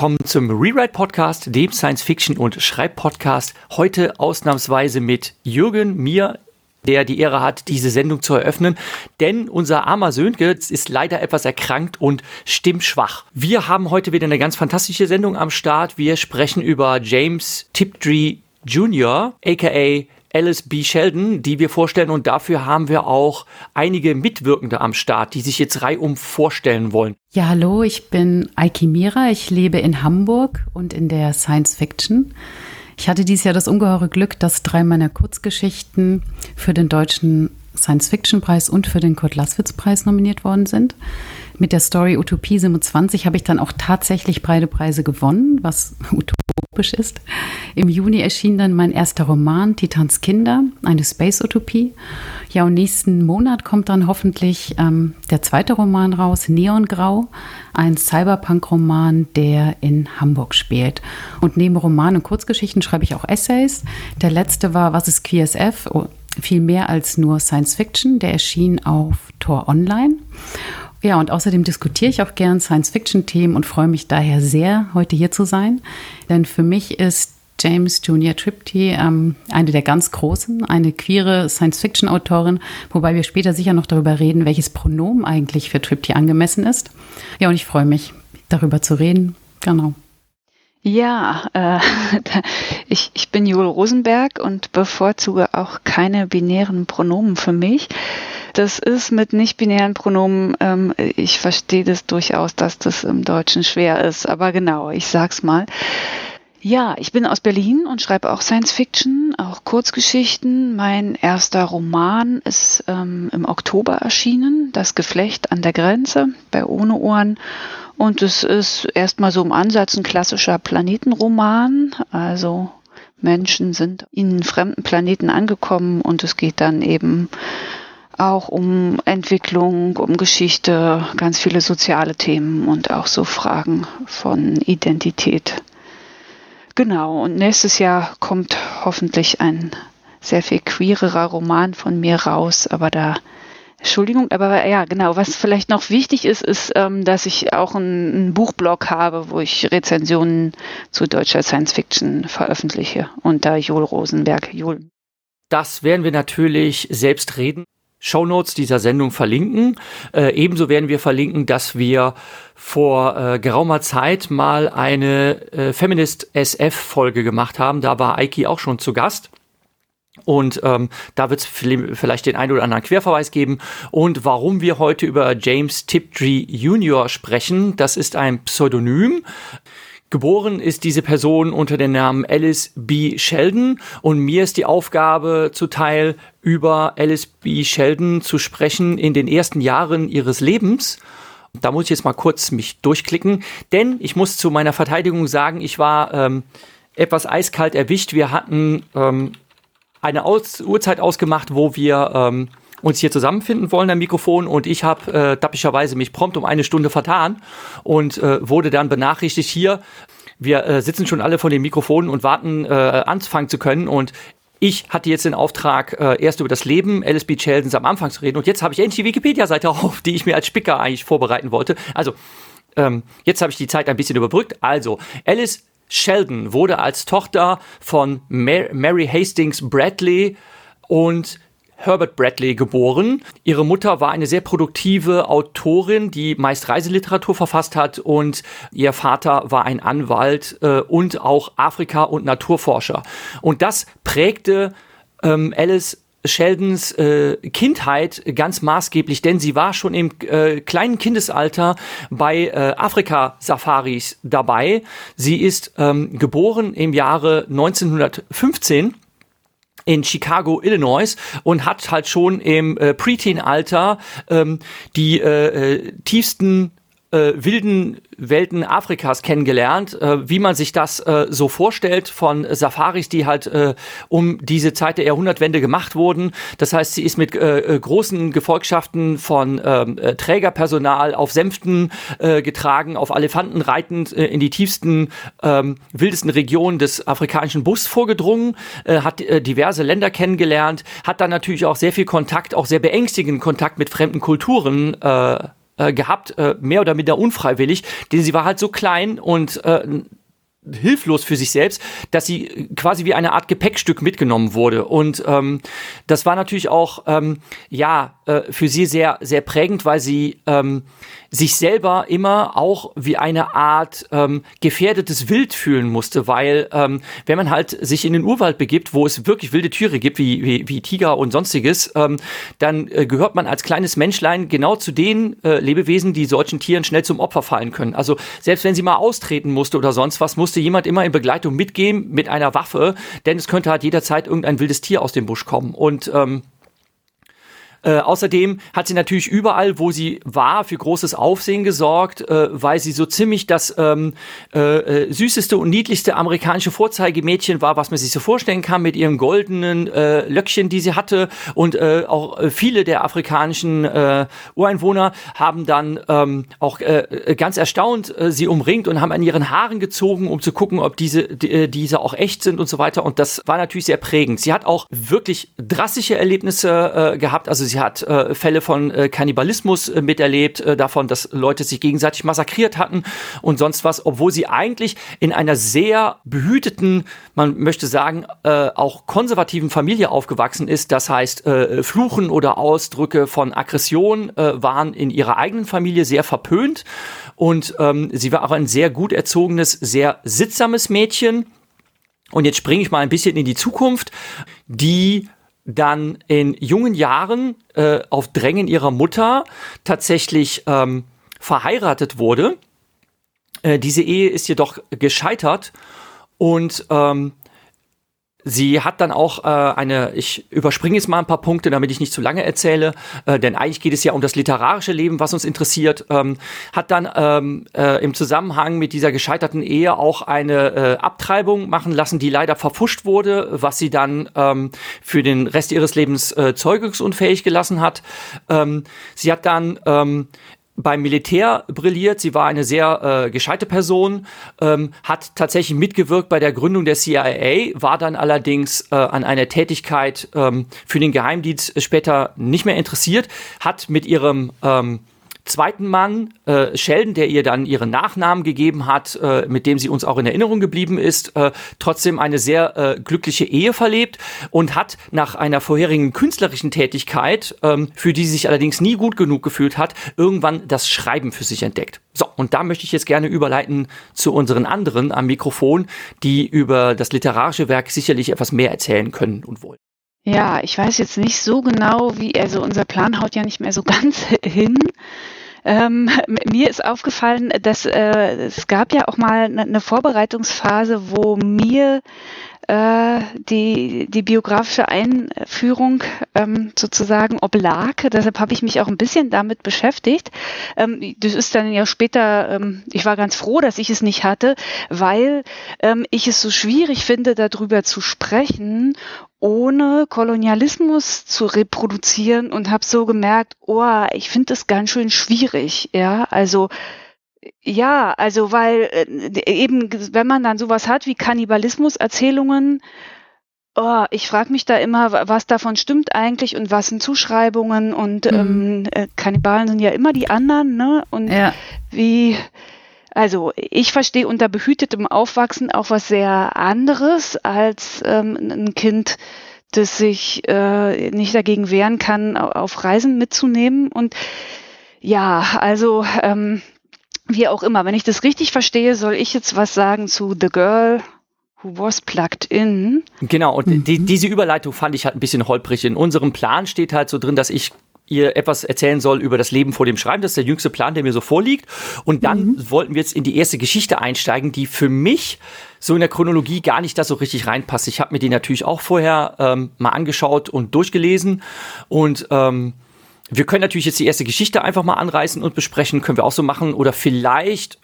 Willkommen zum Rewrite Podcast, dem Science Fiction und Schreib Podcast. Heute ausnahmsweise mit Jürgen, mir, der die Ehre hat, diese Sendung zu eröffnen. Denn unser armer Sönke ist leider etwas erkrankt und stimmschwach. Wir haben heute wieder eine ganz fantastische Sendung am Start. Wir sprechen über James Tiptree Jr., aka Alice B. Sheldon, die wir vorstellen. Und dafür haben wir auch einige Mitwirkende am Start, die sich jetzt reihum vorstellen wollen. Ja, hallo, ich bin Aiki Mira. Ich lebe in Hamburg und in der Science Fiction. Ich hatte dieses Jahr das ungeheure Glück, dass drei meiner Kurzgeschichten für den deutschen Science-Fiction-Preis und für den Kurt-Laswitz-Preis nominiert worden sind. Mit der Story Utopie 27 habe ich dann auch tatsächlich beide Preise gewonnen, was utopisch ist. Im Juni erschien dann mein erster Roman Titans Kinder, eine Space-Utopie. Ja, und nächsten Monat kommt dann hoffentlich ähm, der zweite Roman raus, Neongrau, ein Cyberpunk-Roman, der in Hamburg spielt. Und neben Roman und Kurzgeschichten schreibe ich auch Essays. Der letzte war Was ist QSF? Oh, viel mehr als nur Science Fiction. Der erschien auf Tor Online. Ja, und außerdem diskutiere ich auch gern Science-Fiction-Themen und freue mich daher sehr, heute hier zu sein. Denn für mich ist James Junior Tripty ähm, eine der ganz großen, eine queere Science-Fiction-Autorin, wobei wir später sicher noch darüber reden, welches Pronomen eigentlich für Tripty angemessen ist. Ja, und ich freue mich, darüber zu reden. Genau. Ja, äh, ich, ich bin Joel Rosenberg und bevorzuge auch keine binären Pronomen für mich. Das ist mit nicht-binären Pronomen, ähm, ich verstehe das durchaus, dass das im Deutschen schwer ist, aber genau, ich sag's mal. Ja, ich bin aus Berlin und schreibe auch Science Fiction, auch Kurzgeschichten. Mein erster Roman ist ähm, im Oktober erschienen, Das Geflecht an der Grenze bei Ohne Ohren. Und es ist erstmal so im Ansatz ein klassischer Planetenroman. Also Menschen sind in fremden Planeten angekommen und es geht dann eben auch um Entwicklung, um Geschichte, ganz viele soziale Themen und auch so Fragen von Identität. Genau, und nächstes Jahr kommt hoffentlich ein sehr viel queererer Roman von mir raus, aber da Entschuldigung, aber ja, genau. Was vielleicht noch wichtig ist, ist, ähm, dass ich auch einen, Buchblog habe, wo ich Rezensionen zu deutscher Science Fiction veröffentliche unter Joel Rosenberg. Joel. Das werden wir natürlich selbst reden. Shownotes dieser Sendung verlinken. Äh, ebenso werden wir verlinken, dass wir vor äh, geraumer Zeit mal eine äh, Feminist SF Folge gemacht haben. Da war Aiki auch schon zu Gast. Und ähm, da wird es vielleicht den einen oder anderen Querverweis geben. Und warum wir heute über James Tiptree Jr. sprechen, das ist ein Pseudonym. Geboren ist diese Person unter dem Namen Alice B. Sheldon und mir ist die Aufgabe zuteil, über Alice B. Sheldon zu sprechen in den ersten Jahren ihres Lebens. Da muss ich jetzt mal kurz mich durchklicken, denn ich muss zu meiner Verteidigung sagen, ich war ähm, etwas eiskalt erwischt. Wir hatten ähm, eine Aus Uhrzeit ausgemacht, wo wir ähm, uns hier zusammenfinden wollen am Mikrofon und ich habe äh, dappischerweise mich prompt um eine Stunde vertan und äh, wurde dann benachrichtigt hier. Wir äh, sitzen schon alle vor den Mikrofonen und warten, äh, anfangen zu können und ich hatte jetzt den Auftrag, äh, erst über das Leben Alice B. Sheldons am Anfang zu reden und jetzt habe ich endlich die Wikipedia-Seite auf, die ich mir als Spicker eigentlich vorbereiten wollte. Also ähm, jetzt habe ich die Zeit ein bisschen überbrückt. Also Alice Sheldon wurde als Tochter von Mary Hastings Bradley und Herbert Bradley geboren. Ihre Mutter war eine sehr produktive Autorin, die meist Reiseliteratur verfasst hat und ihr Vater war ein Anwalt äh, und auch Afrika- und Naturforscher. Und das prägte ähm, Alice Sheldons äh, Kindheit ganz maßgeblich, denn sie war schon im äh, kleinen Kindesalter bei äh, Afrika-Safaris dabei. Sie ist ähm, geboren im Jahre 1915 in Chicago, Illinois und hat halt schon im äh, Preteen-Alter ähm, die äh, äh, tiefsten äh, wilden Welten Afrikas kennengelernt, äh, wie man sich das äh, so vorstellt von Safaris, die halt äh, um diese Zeit der Jahrhundertwende gemacht wurden. Das heißt, sie ist mit äh, äh, großen Gefolgschaften von ähm, äh, Trägerpersonal auf Sänften getragen, auf Elefanten reitend in die tiefsten, ähm, wildesten Regionen des afrikanischen Bus vorgedrungen, hat diverse Länder kennengelernt, hat dann natürlich auch sehr viel Kontakt, auch sehr beängstigenden Kontakt mit fremden Kulturen äh, gehabt, äh, mehr oder minder unfreiwillig, denn sie war halt so klein und äh, hilflos für sich selbst, dass sie quasi wie eine Art Gepäckstück mitgenommen wurde. Und ähm, das war natürlich auch ähm, ja äh, für sie sehr sehr prägend, weil sie ähm, sich selber immer auch wie eine Art ähm, gefährdetes Wild fühlen musste, weil ähm, wenn man halt sich in den Urwald begibt, wo es wirklich wilde Tiere gibt, wie, wie, wie Tiger und sonstiges, ähm, dann äh, gehört man als kleines Menschlein genau zu den äh, Lebewesen, die solchen Tieren schnell zum Opfer fallen können. Also selbst wenn sie mal austreten musste oder sonst was, musste jemand immer in Begleitung mitgehen mit einer Waffe, denn es könnte halt jederzeit irgendein wildes Tier aus dem Busch kommen. Und ähm, äh, außerdem hat sie natürlich überall, wo sie war, für großes Aufsehen gesorgt, äh, weil sie so ziemlich das ähm, äh, äh süßeste und niedlichste amerikanische Vorzeigemädchen war, was man sich so vorstellen kann, mit ihrem goldenen äh, Löckchen, die sie hatte. Und äh, auch viele der afrikanischen Ureinwohner haben dann ähm, auch ganz erstaunt sie umringt und haben an ihren Haaren gezogen, um zu gucken, ob diese, die, diese auch echt sind und so weiter. Und das war natürlich sehr prägend. Sie hat auch wirklich drastische Erlebnisse gehabt. Also sie hat äh, Fälle von äh, Kannibalismus äh, miterlebt, äh, davon, dass Leute sich gegenseitig massakriert hatten und sonst was, obwohl sie eigentlich in einer sehr behüteten, man möchte sagen, äh, auch konservativen Familie aufgewachsen ist. Das heißt, äh, Fluchen oder Ausdrücke von Aggression äh, waren in ihrer eigenen Familie sehr verpönt und ähm, sie war auch ein sehr gut erzogenes, sehr sittsames Mädchen. Und jetzt springe ich mal ein bisschen in die Zukunft. Die dann in jungen Jahren äh, auf Drängen ihrer Mutter tatsächlich ähm, verheiratet wurde. Äh, diese Ehe ist jedoch gescheitert und ähm, Sie hat dann auch äh, eine, ich überspringe jetzt mal ein paar Punkte, damit ich nicht zu lange erzähle, äh, denn eigentlich geht es ja um das literarische Leben, was uns interessiert, ähm, hat dann ähm, äh, im Zusammenhang mit dieser gescheiterten Ehe auch eine äh, Abtreibung machen lassen, die leider verfuscht wurde, was sie dann ähm, für den Rest ihres Lebens äh, zeugungsunfähig gelassen hat. Ähm, sie hat dann ähm, beim Militär brilliert. Sie war eine sehr äh, gescheite Person, ähm, hat tatsächlich mitgewirkt bei der Gründung der CIA, war dann allerdings äh, an einer Tätigkeit ähm, für den Geheimdienst später nicht mehr interessiert, hat mit ihrem ähm, zweiten Mann, äh, Sheldon, der ihr dann ihren Nachnamen gegeben hat, äh, mit dem sie uns auch in Erinnerung geblieben ist, äh, trotzdem eine sehr äh, glückliche Ehe verlebt und hat nach einer vorherigen künstlerischen Tätigkeit, ähm, für die sie sich allerdings nie gut genug gefühlt hat, irgendwann das Schreiben für sich entdeckt. So, und da möchte ich jetzt gerne überleiten zu unseren anderen am Mikrofon, die über das literarische Werk sicherlich etwas mehr erzählen können und wollen. Ja, ich weiß jetzt nicht so genau, wie, also unser Plan haut ja nicht mehr so ganz hin. Ähm, mir ist aufgefallen, dass äh, es gab ja auch mal eine ne Vorbereitungsphase, wo mir äh, die, die biografische Einführung ähm, sozusagen oblag. Deshalb habe ich mich auch ein bisschen damit beschäftigt. Ähm, das ist dann ja später, ähm, ich war ganz froh, dass ich es nicht hatte, weil ähm, ich es so schwierig finde, darüber zu sprechen ohne Kolonialismus zu reproduzieren und habe so gemerkt, oh, ich finde das ganz schön schwierig, ja, also ja, also weil äh, eben, wenn man dann sowas hat wie Kannibalismus-Erzählungen, oh, ich frage mich da immer, was davon stimmt eigentlich und was sind Zuschreibungen und mhm. ähm, äh, Kannibalen sind ja immer die anderen, ne? Und ja. wie, also ich verstehe unter behütetem Aufwachsen auch was sehr anderes als ähm, ein Kind, das sich äh, nicht dagegen wehren kann, auf Reisen mitzunehmen. Und ja, also ähm, wie auch immer, wenn ich das richtig verstehe, soll ich jetzt was sagen zu The Girl Who was plugged in. Genau, und mhm. die, diese Überleitung fand ich halt ein bisschen holprig. In unserem Plan steht halt so drin, dass ich ihr etwas erzählen soll über das Leben vor dem Schreiben. Das ist der jüngste Plan, der mir so vorliegt. Und dann mhm. wollten wir jetzt in die erste Geschichte einsteigen, die für mich so in der Chronologie gar nicht da so richtig reinpasst. Ich habe mir die natürlich auch vorher ähm, mal angeschaut und durchgelesen und ähm, wir können natürlich jetzt die erste Geschichte einfach mal anreißen und besprechen, können wir auch so machen. Oder vielleicht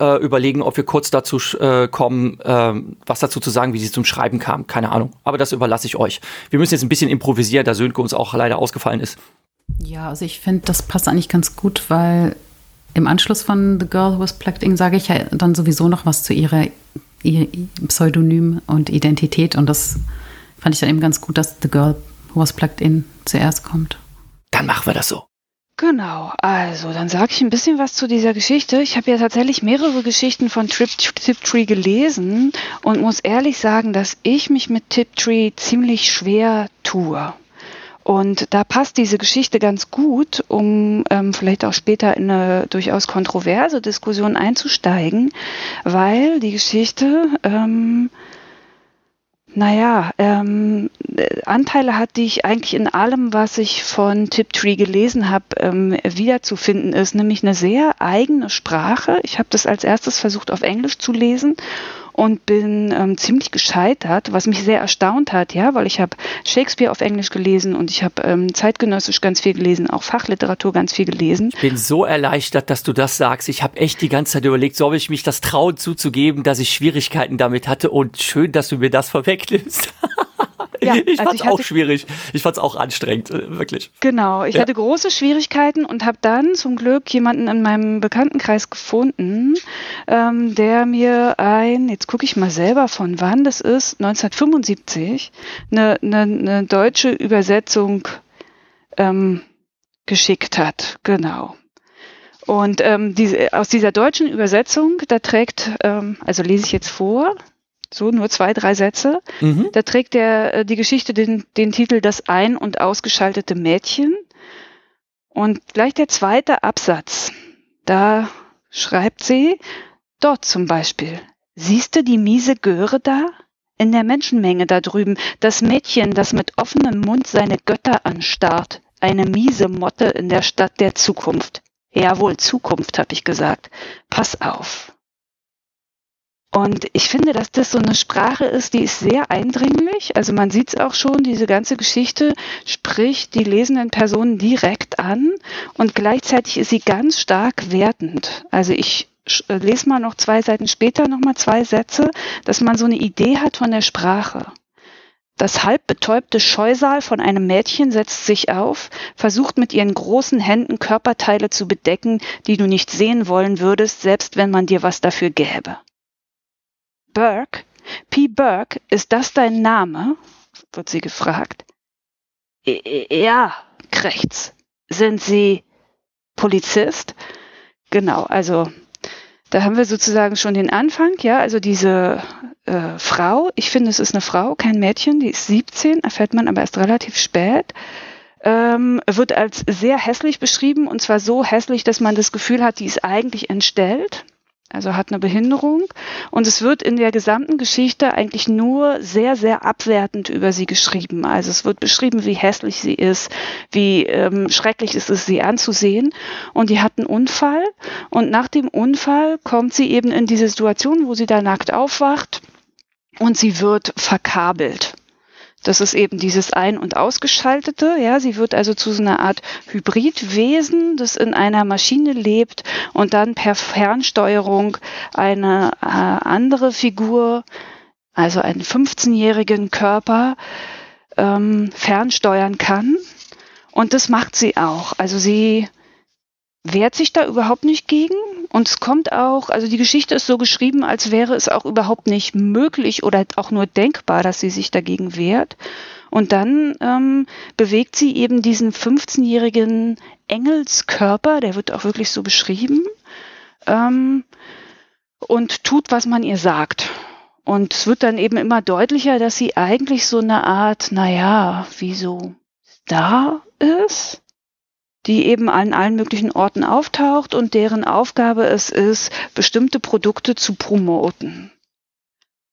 äh, überlegen, ob wir kurz dazu äh, kommen, äh, was dazu zu sagen, wie sie zum Schreiben kam. Keine Ahnung. Aber das überlasse ich euch. Wir müssen jetzt ein bisschen improvisieren, da Sönke uns auch leider ausgefallen ist. Ja, also ich finde, das passt eigentlich ganz gut, weil im Anschluss von The Girl Who Was Plugged In sage ich ja dann sowieso noch was zu ihrer ihr Pseudonym und Identität. Und das fand ich dann eben ganz gut, dass The Girl Who Was Plugged In zuerst kommt. Dann machen wir das so. Genau, also dann sage ich ein bisschen was zu dieser Geschichte. Ich habe ja tatsächlich mehrere Geschichten von Trip, Tiptree gelesen und muss ehrlich sagen, dass ich mich mit Tiptree ziemlich schwer tue. Und da passt diese Geschichte ganz gut, um ähm, vielleicht auch später in eine durchaus kontroverse Diskussion einzusteigen, weil die Geschichte ähm, naja, ähm, Anteile hat, die ich eigentlich in allem, was ich von Tiptree gelesen habe, ähm, wiederzufinden ist, nämlich eine sehr eigene Sprache. Ich habe das als erstes versucht auf Englisch zu lesen und bin ähm, ziemlich gescheitert, was mich sehr erstaunt hat, ja, weil ich habe Shakespeare auf Englisch gelesen und ich habe ähm, zeitgenössisch ganz viel gelesen, auch Fachliteratur ganz viel gelesen. Ich bin so erleichtert, dass du das sagst. Ich habe echt die ganze Zeit überlegt, soll ich mich das trauen zuzugeben, dass ich Schwierigkeiten damit hatte und schön, dass du mir das vorwegnimmst. Ja, ich also fand es auch schwierig. Ich fand es auch anstrengend, äh, wirklich. Genau, ich ja. hatte große Schwierigkeiten und habe dann zum Glück jemanden in meinem Bekanntenkreis gefunden, ähm, der mir ein, jetzt gucke ich mal selber von wann das ist, 1975, eine, eine, eine deutsche Übersetzung ähm, geschickt hat. Genau. Und ähm, diese, aus dieser deutschen Übersetzung, da trägt, ähm, also lese ich jetzt vor, so nur zwei, drei Sätze. Mhm. Da trägt der, äh, die Geschichte den, den Titel Das ein- und ausgeschaltete Mädchen. Und gleich der zweite Absatz, da schreibt sie, dort zum Beispiel, siehst du die miese Göre da? In der Menschenmenge da drüben, das Mädchen, das mit offenem Mund seine Götter anstarrt, eine miese Motte in der Stadt der Zukunft. Jawohl, Zukunft, hab ich gesagt. Pass auf. Und ich finde, dass das so eine Sprache ist, die ist sehr eindringlich. Also man sieht es auch schon, diese ganze Geschichte spricht die lesenden Personen direkt an und gleichzeitig ist sie ganz stark wertend. Also ich äh, lese mal noch zwei Seiten später nochmal zwei Sätze, dass man so eine Idee hat von der Sprache. Das halb betäubte Scheusal von einem Mädchen setzt sich auf, versucht mit ihren großen Händen Körperteile zu bedecken, die du nicht sehen wollen würdest, selbst wenn man dir was dafür gäbe. Burke, P. Burke, ist das dein Name? wird sie gefragt. Ja, krächzt. Sind Sie Polizist? Genau, also da haben wir sozusagen schon den Anfang, ja, also diese äh, Frau, ich finde, es ist eine Frau, kein Mädchen, die ist 17, erfährt man aber erst relativ spät, ähm, wird als sehr hässlich beschrieben und zwar so hässlich, dass man das Gefühl hat, die ist eigentlich entstellt also hat eine Behinderung. Und es wird in der gesamten Geschichte eigentlich nur sehr, sehr abwertend über sie geschrieben. Also es wird beschrieben, wie hässlich sie ist, wie ähm, schrecklich es ist, sie anzusehen. Und die hat einen Unfall. Und nach dem Unfall kommt sie eben in diese Situation, wo sie da nackt aufwacht und sie wird verkabelt. Das ist eben dieses Ein- und Ausgeschaltete. Ja, sie wird also zu so einer Art Hybridwesen, das in einer Maschine lebt und dann per Fernsteuerung eine äh, andere Figur, also einen 15-jährigen Körper, ähm, fernsteuern kann. Und das macht sie auch. Also sie wehrt sich da überhaupt nicht gegen. Und es kommt auch, also die Geschichte ist so geschrieben, als wäre es auch überhaupt nicht möglich oder auch nur denkbar, dass sie sich dagegen wehrt. Und dann ähm, bewegt sie eben diesen 15-jährigen Engelskörper, der wird auch wirklich so beschrieben, ähm, und tut, was man ihr sagt. Und es wird dann eben immer deutlicher, dass sie eigentlich so eine Art, naja, wie so da ist die eben an allen möglichen Orten auftaucht und deren Aufgabe es ist, bestimmte Produkte zu promoten.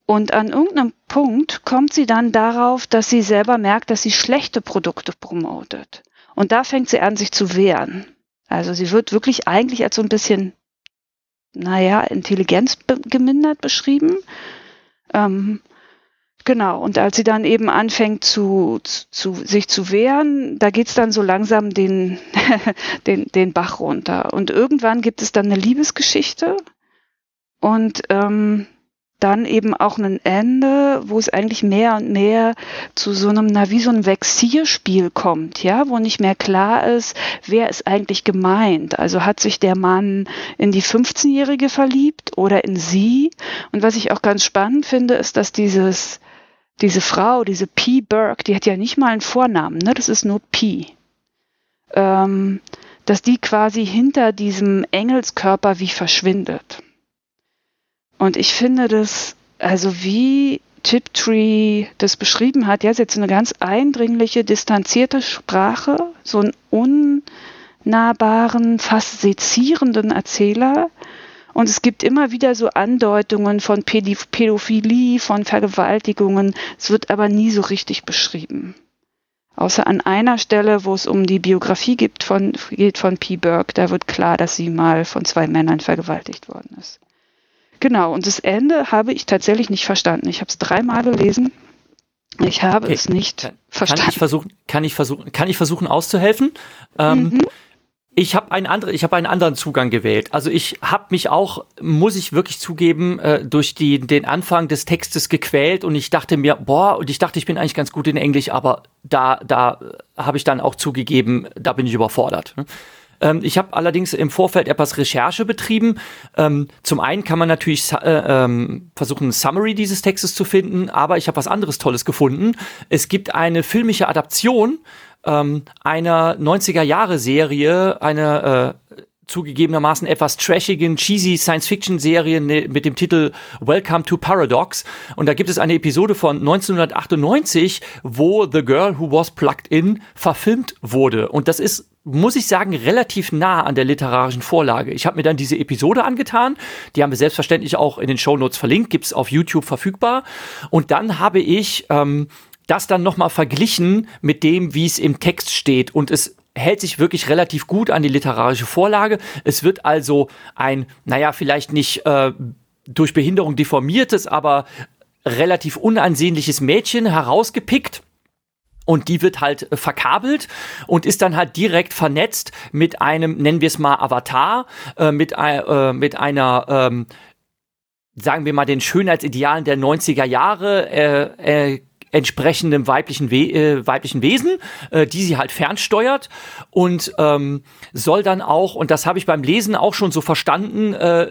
Und an irgendeinem Punkt kommt sie dann darauf, dass sie selber merkt, dass sie schlechte Produkte promotet. Und da fängt sie an, sich zu wehren. Also sie wird wirklich eigentlich als so ein bisschen, naja, Intelligenz gemindert beschrieben. Ähm, Genau, und als sie dann eben anfängt zu, zu sich zu wehren, da geht's dann so langsam den, den, den Bach runter. Und irgendwann gibt es dann eine Liebesgeschichte und ähm, dann eben auch ein Ende, wo es eigentlich mehr und mehr zu so einem, na, wie so ein Vexierspiel kommt, ja, wo nicht mehr klar ist, wer ist eigentlich gemeint. Also hat sich der Mann in die 15-Jährige verliebt oder in sie? Und was ich auch ganz spannend finde, ist, dass dieses, diese Frau, diese P. Burke, die hat ja nicht mal einen Vornamen, ne? das ist nur P. Ähm, dass die quasi hinter diesem Engelskörper wie verschwindet. Und ich finde das, also wie Tiptree das beschrieben hat, ja, ist jetzt eine ganz eindringliche, distanzierte Sprache, so einen unnahbaren, fast sezierenden Erzähler. Und es gibt immer wieder so Andeutungen von Pädophilie, von Vergewaltigungen. Es wird aber nie so richtig beschrieben. Außer an einer Stelle, wo es um die Biografie gibt von, geht von P. Burke, da wird klar, dass sie mal von zwei Männern vergewaltigt worden ist. Genau, und das Ende habe ich tatsächlich nicht verstanden. Ich habe es dreimal gelesen. Ich habe okay. es nicht kann, verstanden. Kann ich versuchen, kann ich versuchen, kann ich versuchen auszuhelfen? Ähm, mhm. Ich habe einen anderen, ich habe einen anderen Zugang gewählt. Also ich habe mich auch, muss ich wirklich zugeben, äh, durch die, den Anfang des Textes gequält und ich dachte mir, boah, und ich dachte, ich bin eigentlich ganz gut in Englisch, aber da, da habe ich dann auch zugegeben, da bin ich überfordert. Ähm, ich habe allerdings im Vorfeld etwas Recherche betrieben. Ähm, zum einen kann man natürlich äh, ähm, versuchen, ein Summary dieses Textes zu finden, aber ich habe was anderes Tolles gefunden. Es gibt eine filmische Adaption ähm, einer 90er-Jahre-Serie, einer äh, zugegebenermaßen etwas trashigen, cheesy Science-Fiction-Serie ne, mit dem Titel Welcome to Paradox. Und da gibt es eine Episode von 1998, wo The Girl Who Was Plugged In verfilmt wurde. Und das ist muss ich sagen, relativ nah an der literarischen Vorlage. Ich habe mir dann diese Episode angetan, die haben wir selbstverständlich auch in den Show Notes verlinkt, gibt's auf YouTube verfügbar. Und dann habe ich ähm, das dann nochmal verglichen mit dem, wie es im Text steht. Und es hält sich wirklich relativ gut an die literarische Vorlage. Es wird also ein, naja, vielleicht nicht äh, durch Behinderung deformiertes, aber relativ unansehnliches Mädchen herausgepickt. Und die wird halt verkabelt und ist dann halt direkt vernetzt mit einem, nennen wir es mal Avatar, äh, mit, äh, mit einer, ähm, sagen wir mal, den Schönheitsidealen der 90er Jahre, äh, äh, entsprechendem weiblichen, We äh, weiblichen Wesen, äh, die sie halt fernsteuert und ähm, soll dann auch, und das habe ich beim Lesen auch schon so verstanden, äh,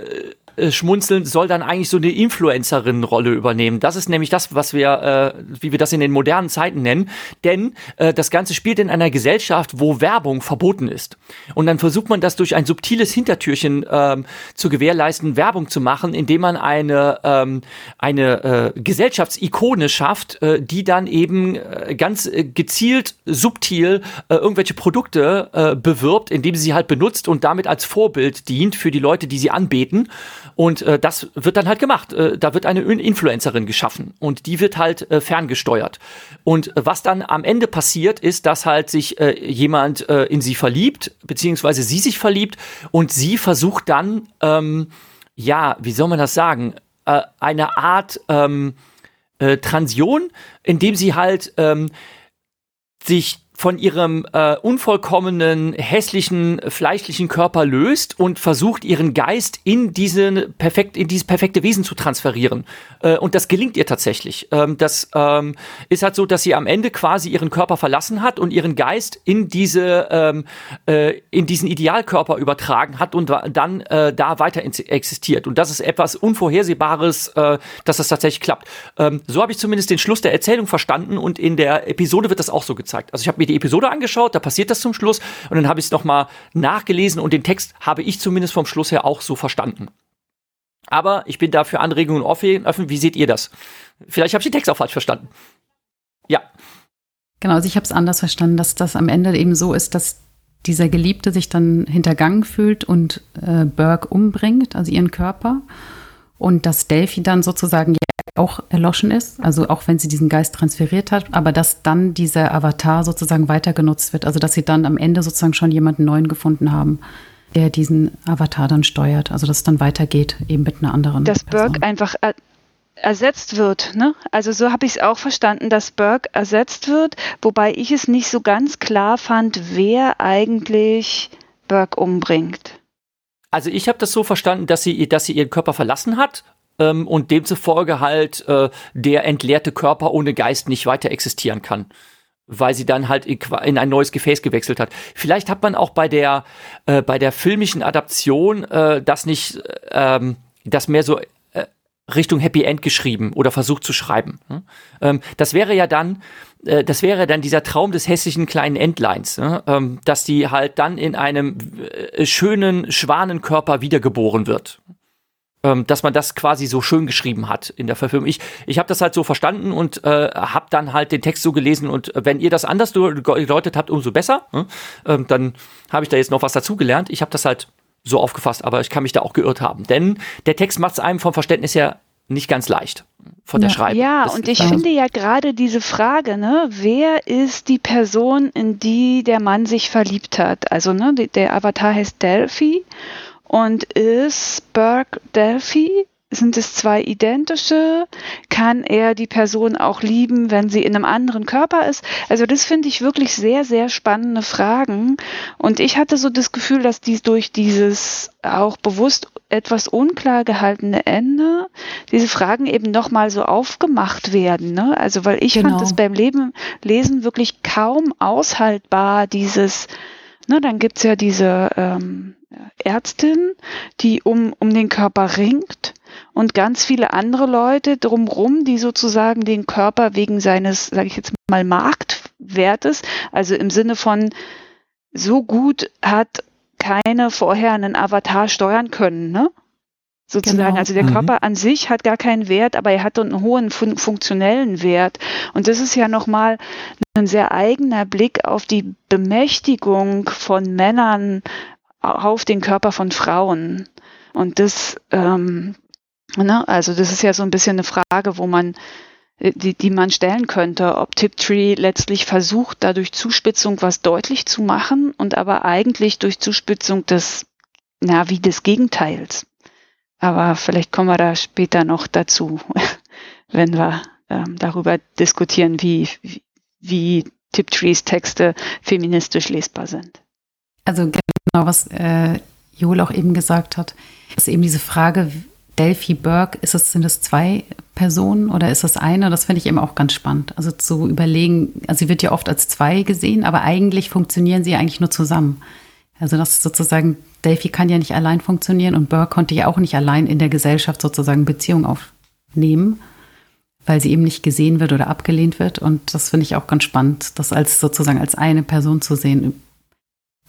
äh, schmunzeln, soll dann eigentlich so eine Influencerin-Rolle übernehmen. Das ist nämlich das, was wir, äh, wie wir das in den modernen Zeiten nennen. Denn äh, das Ganze spielt in einer Gesellschaft, wo Werbung verboten ist. Und dann versucht man das durch ein subtiles Hintertürchen ähm, zu gewährleisten, Werbung zu machen, indem man eine, ähm, eine äh, Gesellschaftsikone schafft, äh, die dann eben äh, ganz äh, gezielt, subtil äh, irgendwelche Produkte äh, bewirbt, indem sie sie halt benutzt und damit als Vorbild dient für die Leute, die sie anbeten. Und äh, das wird dann halt gemacht. Äh, da wird eine Influencerin geschaffen und die wird halt äh, ferngesteuert. Und äh, was dann am Ende passiert, ist, dass halt sich äh, jemand äh, in sie verliebt, beziehungsweise sie sich verliebt und sie versucht dann, ähm, ja, wie soll man das sagen, äh, eine Art ähm, äh, Transion, indem sie halt ähm, sich von ihrem äh, unvollkommenen, hässlichen, fleischlichen Körper löst und versucht, ihren Geist in, diesen perfekt, in dieses perfekte Wesen zu transferieren. Äh, und das gelingt ihr tatsächlich. Ähm, das ähm, ist halt so, dass sie am Ende quasi ihren Körper verlassen hat und ihren Geist in diese, ähm, äh, in diesen Idealkörper übertragen hat und dann äh, da weiter existiert. Und das ist etwas Unvorhersehbares, äh, dass das tatsächlich klappt. Ähm, so habe ich zumindest den Schluss der Erzählung verstanden und in der Episode wird das auch so gezeigt. Also ich habe die Episode angeschaut, da passiert das zum Schluss und dann habe ich es nochmal nachgelesen und den Text habe ich zumindest vom Schluss her auch so verstanden. Aber ich bin da für Anregungen offen. Wie seht ihr das? Vielleicht habe ich den Text auch falsch verstanden. Ja. Genau, also ich habe es anders verstanden, dass das am Ende eben so ist, dass dieser Geliebte sich dann hintergangen fühlt und äh, Burke umbringt, also ihren Körper. Und dass Delphi dann sozusagen auch erloschen ist, also auch wenn sie diesen Geist transferiert hat, aber dass dann dieser Avatar sozusagen weiter genutzt wird, also dass sie dann am Ende sozusagen schon jemanden neuen gefunden haben, der diesen Avatar dann steuert, also dass es dann weitergeht eben mit einer anderen. Dass Person. Burke einfach er ersetzt wird, ne? Also so habe ich es auch verstanden, dass Burke ersetzt wird, wobei ich es nicht so ganz klar fand, wer eigentlich Burke umbringt. Also ich habe das so verstanden, dass sie, dass sie ihren Körper verlassen hat ähm, und demzufolge halt äh, der entleerte Körper ohne Geist nicht weiter existieren kann weil sie dann halt in ein neues Gefäß gewechselt hat. Vielleicht hat man auch bei der äh, bei der filmischen Adaption äh, das nicht ähm, das mehr so äh, Richtung Happy End geschrieben oder versucht zu schreiben. Ne? Ähm, das wäre ja dann, äh, das wäre dann dieser Traum des hässlichen kleinen Entleins, ne? ähm, dass die halt dann in einem äh, schönen Schwanenkörper wiedergeboren wird. Ähm, dass man das quasi so schön geschrieben hat in der Verfilmung. Ich, ich habe das halt so verstanden und äh, habe dann halt den Text so gelesen und wenn ihr das anders gedeutet habt, umso besser. Ne? Ähm, dann habe ich da jetzt noch was dazugelernt. Ich habe das halt so aufgefasst, aber ich kann mich da auch geirrt haben. Denn der Text macht es einem vom Verständnis her nicht ganz leicht von der ja. Schreibung. Ja, das und ich finde ja gerade diese Frage, ne, wer ist die Person, in die der Mann sich verliebt hat? Also, ne, der Avatar heißt Delphi und ist Burke Delphi sind es zwei identische? Kann er die Person auch lieben, wenn sie in einem anderen Körper ist? Also das finde ich wirklich sehr, sehr spannende Fragen. Und ich hatte so das Gefühl, dass dies durch dieses auch bewusst etwas unklar gehaltene Ende diese Fragen eben nochmal so aufgemacht werden. Ne? Also weil ich genau. fand es beim Leben, Lesen wirklich kaum aushaltbar, dieses, ne, dann gibt's ja diese ähm, Ärztin, die um, um den Körper ringt und ganz viele andere Leute drumherum, die sozusagen den Körper wegen seines, sage ich jetzt mal, Marktwertes, also im Sinne von so gut hat keine vorher einen Avatar steuern können, ne? Sozusagen. Genau. Also der mhm. Körper an sich hat gar keinen Wert, aber er hat einen hohen fun funktionellen Wert. Und das ist ja nochmal ein sehr eigener Blick auf die Bemächtigung von Männern auf den Körper von Frauen. Und das ähm, Ne? Also das ist ja so ein bisschen eine Frage, wo man äh, die, die man stellen könnte, ob Tiptree letztlich versucht, dadurch Zuspitzung was deutlich zu machen und aber eigentlich durch Zuspitzung des, na, wie des Gegenteils. Aber vielleicht kommen wir da später noch dazu, wenn wir ähm, darüber diskutieren, wie, wie, Tiptrees Texte feministisch lesbar sind. Also genau, was äh, Joel auch eben gesagt hat, ist eben diese Frage, Delphi Burke, ist es, sind es zwei Personen oder ist es eine? Das finde ich eben auch ganz spannend. Also zu überlegen, also sie wird ja oft als zwei gesehen, aber eigentlich funktionieren sie eigentlich nur zusammen. Also das ist sozusagen, Delphi kann ja nicht allein funktionieren und Burke konnte ja auch nicht allein in der Gesellschaft sozusagen Beziehung aufnehmen, weil sie eben nicht gesehen wird oder abgelehnt wird. Und das finde ich auch ganz spannend, das als sozusagen als eine Person zu sehen,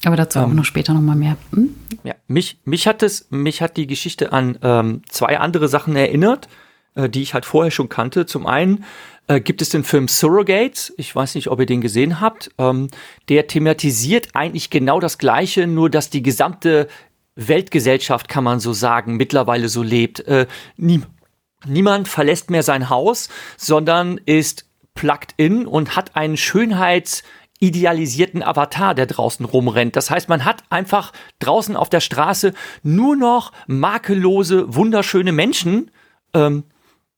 aber dazu ähm, auch noch später noch mal mehr. Hm? Ja, mich, mich hat es, mich hat die Geschichte an ähm, zwei andere Sachen erinnert, äh, die ich halt vorher schon kannte. Zum einen äh, gibt es den Film Surrogates. Ich weiß nicht, ob ihr den gesehen habt. Ähm, der thematisiert eigentlich genau das Gleiche, nur dass die gesamte Weltgesellschaft, kann man so sagen, mittlerweile so lebt. Äh, nie, niemand verlässt mehr sein Haus, sondern ist plugged in und hat einen Schönheits idealisierten Avatar, der draußen rumrennt. Das heißt, man hat einfach draußen auf der Straße nur noch makellose, wunderschöne Menschen, ähm,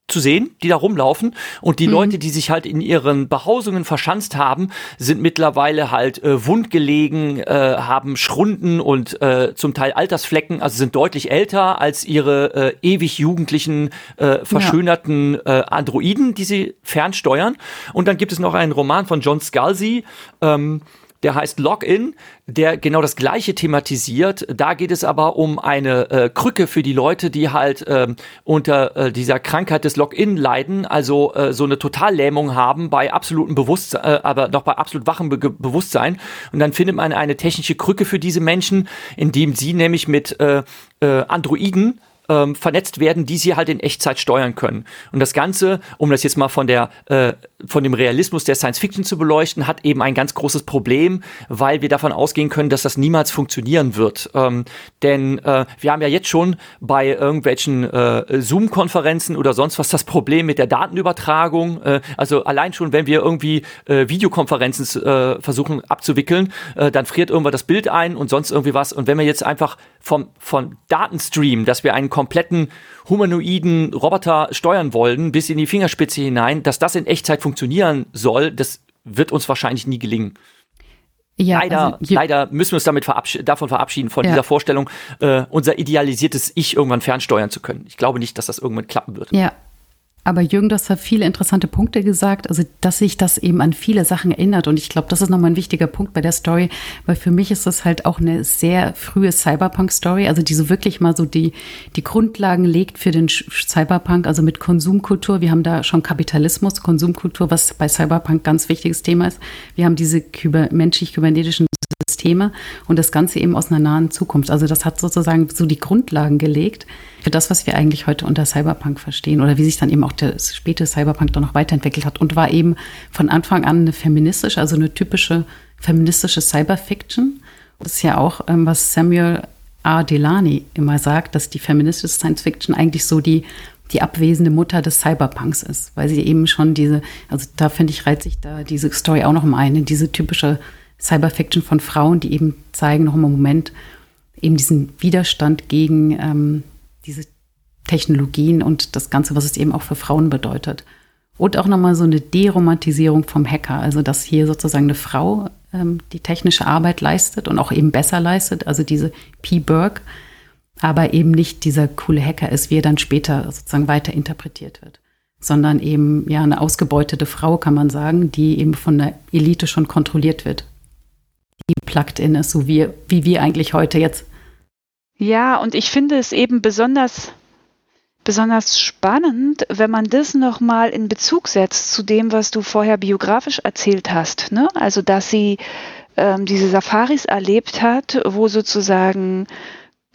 zu sehen, die da rumlaufen. Und die mhm. Leute, die sich halt in ihren Behausungen verschanzt haben, sind mittlerweile halt äh, wundgelegen, äh, haben Schrunden und äh, zum Teil Altersflecken, also sind deutlich älter als ihre äh, ewig jugendlichen, äh, verschönerten äh, Androiden, die sie fernsteuern. Und dann gibt es noch einen Roman von John Scalzi, ähm, der heißt Login, der genau das gleiche thematisiert. Da geht es aber um eine äh, Krücke für die Leute, die halt ähm, unter äh, dieser Krankheit des Login leiden, also äh, so eine Totallähmung haben bei absolutem Bewusstsein, äh, aber noch bei absolut wachem Be Bewusstsein. Und dann findet man eine technische Krücke für diese Menschen, indem sie nämlich mit äh, äh, Androiden ähm, vernetzt werden, die sie halt in Echtzeit steuern können. Und das Ganze, um das jetzt mal von der äh, von dem Realismus der Science Fiction zu beleuchten, hat eben ein ganz großes Problem, weil wir davon ausgehen können, dass das niemals funktionieren wird. Ähm, denn äh, wir haben ja jetzt schon bei irgendwelchen äh, Zoom-Konferenzen oder sonst was das Problem mit der Datenübertragung. Äh, also allein schon, wenn wir irgendwie äh, Videokonferenzen äh, versuchen abzuwickeln, äh, dann friert irgendwann das Bild ein und sonst irgendwie was. Und wenn wir jetzt einfach vom, von Datenstream, dass wir einen kompletten humanoiden Roboter steuern wollen, bis in die Fingerspitze hinein, dass das in Echtzeit funktionieren soll, das wird uns wahrscheinlich nie gelingen. Ja, leider, also, leider müssen wir uns damit verabsch davon verabschieden, von ja. dieser Vorstellung, äh, unser idealisiertes Ich irgendwann fernsteuern zu können. Ich glaube nicht, dass das irgendwann klappen wird. Ja, Aber Jürgen, du hast da viele interessante Punkte gesagt, also dass sich das eben an viele Sachen erinnert. Und ich glaube, das ist nochmal ein wichtiger Punkt bei der Story, weil für mich ist das halt auch eine sehr frühe Cyberpunk-Story, also die so wirklich mal so die, die Grundlagen legt für den Cyberpunk, also mit Konsumkultur. Wir haben da schon Kapitalismus, Konsumkultur, was bei Cyberpunk ganz wichtiges Thema ist. Wir haben diese menschlich-kybernetischen Systeme und das Ganze eben aus einer nahen Zukunft. Also das hat sozusagen so die Grundlagen gelegt für das, was wir eigentlich heute unter Cyberpunk verstehen oder wie sich dann eben auch der späte Cyberpunk dann noch weiterentwickelt hat und war eben von Anfang an eine feministische, also eine typische feministische Cyberfiction. Das ist ja auch, ähm, was Samuel R. Delany immer sagt, dass die feministische Science Fiction eigentlich so die die abwesende Mutter des Cyberpunks ist, weil sie eben schon diese, also da finde ich, reiht sich da diese Story auch noch mal ein, in diese typische Cyberfiction von Frauen, die eben zeigen, noch im Moment, eben diesen Widerstand gegen ähm, diese Technologien und das Ganze, was es eben auch für Frauen bedeutet. Und auch nochmal so eine Deromantisierung vom Hacker, also dass hier sozusagen eine Frau ähm, die technische Arbeit leistet und auch eben besser leistet, also diese P. Burke, aber eben nicht dieser coole Hacker ist, wie er dann später sozusagen weiter interpretiert wird, sondern eben ja eine ausgebeutete Frau, kann man sagen, die eben von der Elite schon kontrolliert wird die plugged in ist, so wie, wie wir eigentlich heute jetzt. Ja, und ich finde es eben besonders, besonders spannend, wenn man das nochmal in Bezug setzt zu dem, was du vorher biografisch erzählt hast. Ne? Also, dass sie ähm, diese Safaris erlebt hat, wo sozusagen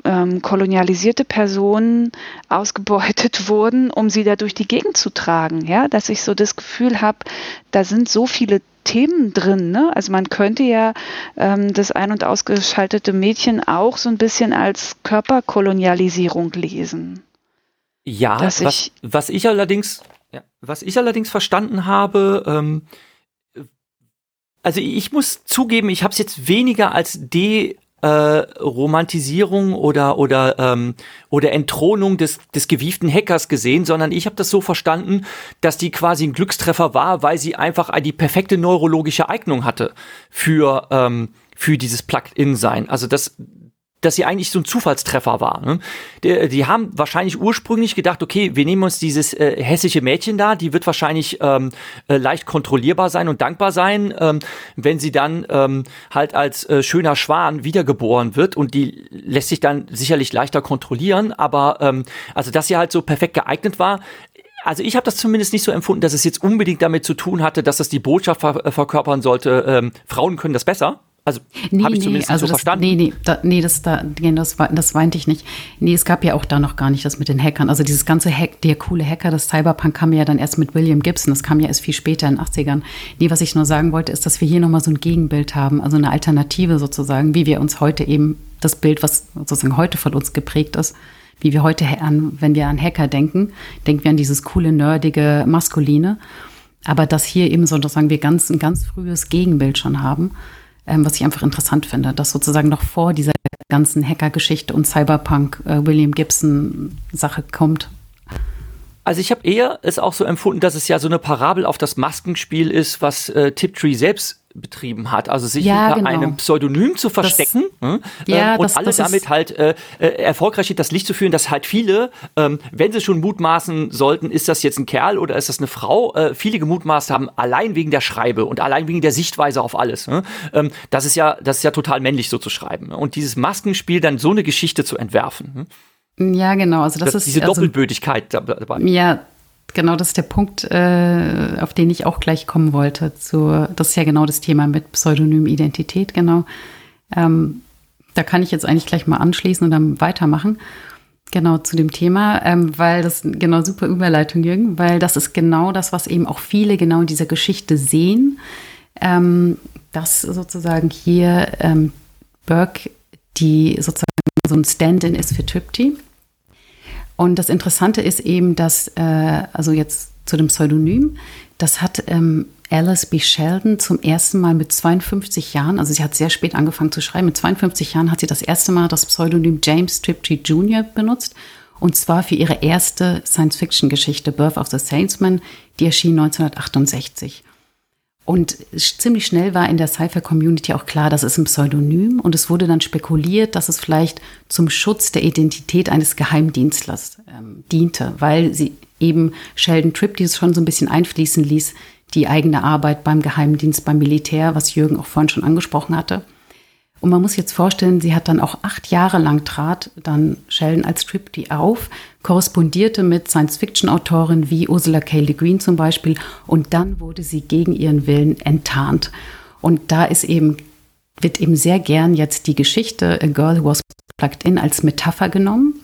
ähm, kolonialisierte Personen ausgebeutet wurden, um sie da durch die Gegend zu tragen. Ja, dass ich so das Gefühl habe, da sind so viele Themen drin. Ne? Also man könnte ja ähm, das ein- und ausgeschaltete Mädchen auch so ein bisschen als Körperkolonialisierung lesen. Ja, was ich, was ich allerdings, ja, was ich allerdings verstanden habe, ähm, also ich muss zugeben, ich habe es jetzt weniger als de äh, Romantisierung oder oder ähm, oder Entthronung des des gewieften Hackers gesehen, sondern ich habe das so verstanden, dass die quasi ein Glückstreffer war, weil sie einfach die perfekte neurologische Eignung hatte für ähm, für dieses Plugged-in-Sein. Also das dass sie eigentlich so ein Zufallstreffer war. Ne? Die, die, haben wahrscheinlich ursprünglich gedacht, okay, wir nehmen uns dieses äh, hässliche Mädchen da, die wird wahrscheinlich ähm, äh, leicht kontrollierbar sein und dankbar sein, ähm, wenn sie dann ähm, halt als äh, schöner Schwan wiedergeboren wird und die lässt sich dann sicherlich leichter kontrollieren, aber ähm, also dass sie halt so perfekt geeignet war, also ich habe das zumindest nicht so empfunden, dass es jetzt unbedingt damit zu tun hatte, dass das die Botschaft ver verkörpern sollte, ähm, Frauen können das besser, also nee, habe ich nee, zumindest also so das, verstanden. Nee, nee, da, nee das, da, das, das weinte ich nicht. Nee, es gab ja auch da noch gar nicht das mit den Hackern. Also dieses ganze Hack, der coole Hacker, das Cyberpunk kam ja dann erst mit William Gibson. Das kam ja erst viel später in den 80ern. Nee, was ich nur sagen wollte, ist, dass wir hier nochmal so ein Gegenbild haben, also eine Alternative sozusagen, wie wir uns heute eben das Bild, was sozusagen heute von uns geprägt ist, wie wir heute an, wenn wir an Hacker denken, denken wir an dieses coole, nerdige, maskuline. Aber dass hier eben sozusagen wir ganz, ein ganz frühes Gegenbild schon haben ähm, was ich einfach interessant finde, dass sozusagen noch vor dieser ganzen Hacker-Geschichte und Cyberpunk äh, William Gibson-Sache kommt. Also ich habe eher es auch so empfunden, dass es ja so eine Parabel auf das Maskenspiel ist, was äh, Tiptree selbst betrieben hat, also sich ja, unter genau. einem Pseudonym zu verstecken das, hm, ja, ähm, und das, alle das damit halt äh, äh, erfolgreich das Licht zu führen, dass halt viele, ähm, wenn sie schon mutmaßen sollten, ist das jetzt ein Kerl oder ist das eine Frau, äh, viele gemutmaßt haben, allein wegen der Schreibe und allein wegen der Sichtweise auf alles. Hm, ähm, das ist ja, das ist ja total männlich so zu schreiben. Und dieses Maskenspiel dann so eine Geschichte zu entwerfen. Ja, genau. Also das, das ist diese also, Doppelbödigkeit dabei. Ja, genau, das ist der Punkt, äh, auf den ich auch gleich kommen wollte. Zu, das ist ja genau das Thema mit Pseudonymidentität, genau. Ähm, da kann ich jetzt eigentlich gleich mal anschließen und dann weitermachen. Genau zu dem Thema, ähm, weil das genau super Überleitung, Jürgen, weil das ist genau das, was eben auch viele genau in dieser Geschichte sehen, ähm, dass sozusagen hier ähm, Burke die sozusagen so ein Stand-in ist für Tripty und das Interessante ist eben, dass, äh, also jetzt zu dem Pseudonym, das hat ähm, Alice B. Sheldon zum ersten Mal mit 52 Jahren, also sie hat sehr spät angefangen zu schreiben, mit 52 Jahren hat sie das erste Mal das Pseudonym James Tripty Jr. benutzt. Und zwar für ihre erste Science-Fiction-Geschichte Birth of the Salesman, die erschien 1968. Und ziemlich schnell war in der Sci-Fi-Community auch klar, das ist ein Pseudonym und es wurde dann spekuliert, dass es vielleicht zum Schutz der Identität eines Geheimdienstlers ähm, diente, weil sie eben Sheldon Tripp, die es schon so ein bisschen einfließen ließ, die eigene Arbeit beim Geheimdienst, beim Militär, was Jürgen auch vorhin schon angesprochen hatte. Und man muss jetzt vorstellen, sie hat dann auch acht Jahre lang trat dann Sheldon als Tripty auf, korrespondierte mit Science-Fiction-Autoren wie Ursula K. Le Guin zum Beispiel und dann wurde sie gegen ihren Willen enttarnt. Und da ist eben, wird eben sehr gern jetzt die Geschichte A Girl Who Was Plugged In als Metapher genommen.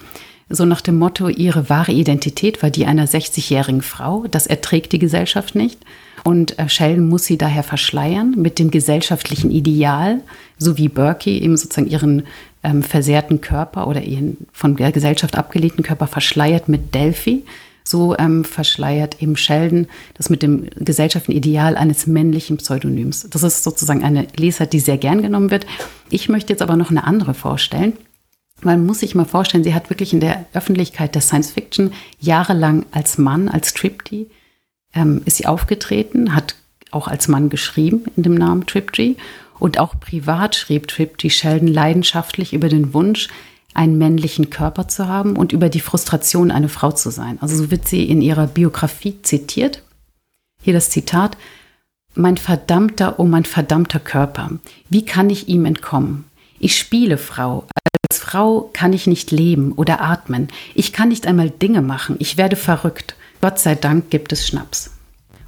So nach dem Motto, ihre wahre Identität war die einer 60-jährigen Frau. Das erträgt die Gesellschaft nicht. Und äh, Sheldon muss sie daher verschleiern mit dem gesellschaftlichen Ideal, so wie Berkey eben sozusagen ihren ähm, versehrten Körper oder ihren von der Gesellschaft abgelehnten Körper verschleiert mit Delphi. So ähm, verschleiert eben Sheldon das mit dem gesellschaftlichen Ideal eines männlichen Pseudonyms. Das ist sozusagen eine Lesart, die sehr gern genommen wird. Ich möchte jetzt aber noch eine andere vorstellen. Man muss sich mal vorstellen, sie hat wirklich in der Öffentlichkeit der Science Fiction jahrelang als Mann, als Tripty, ähm, ist sie aufgetreten, hat auch als Mann geschrieben in dem Namen Tripty und auch privat schrieb Tripty Sheldon leidenschaftlich über den Wunsch, einen männlichen Körper zu haben und über die Frustration, eine Frau zu sein. Also so wird sie in ihrer Biografie zitiert. Hier das Zitat. Mein verdammter, oh mein verdammter Körper, wie kann ich ihm entkommen? Ich spiele Frau. Frau kann ich nicht leben oder atmen. Ich kann nicht einmal Dinge machen. Ich werde verrückt. Gott sei Dank gibt es Schnaps.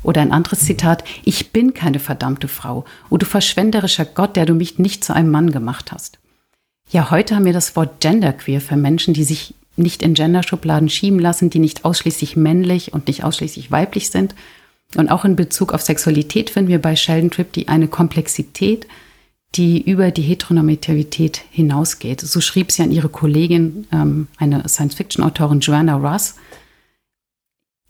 Oder ein anderes Zitat, ich bin keine verdammte Frau, o du verschwenderischer Gott, der du mich nicht zu einem Mann gemacht hast. Ja, heute haben wir das Wort Genderqueer für Menschen, die sich nicht in Genderschubladen schieben lassen, die nicht ausschließlich männlich und nicht ausschließlich weiblich sind. Und auch in Bezug auf Sexualität finden wir bei Sheldon Tripp die eine Komplexität, die über die Heteronormativität hinausgeht. So schrieb sie an ihre Kollegin, ähm, eine Science-Fiction-Autorin Joanna Russ,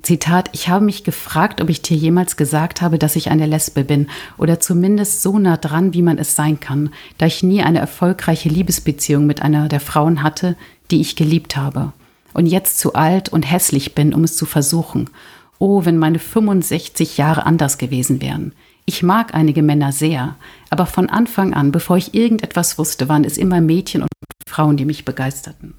Zitat, ich habe mich gefragt, ob ich dir jemals gesagt habe, dass ich eine Lesbe bin oder zumindest so nah dran, wie man es sein kann, da ich nie eine erfolgreiche Liebesbeziehung mit einer der Frauen hatte, die ich geliebt habe und jetzt zu alt und hässlich bin, um es zu versuchen. Oh, wenn meine 65 Jahre anders gewesen wären. Ich mag einige Männer sehr, aber von Anfang an, bevor ich irgendetwas wusste, waren es immer Mädchen und Frauen, die mich begeisterten.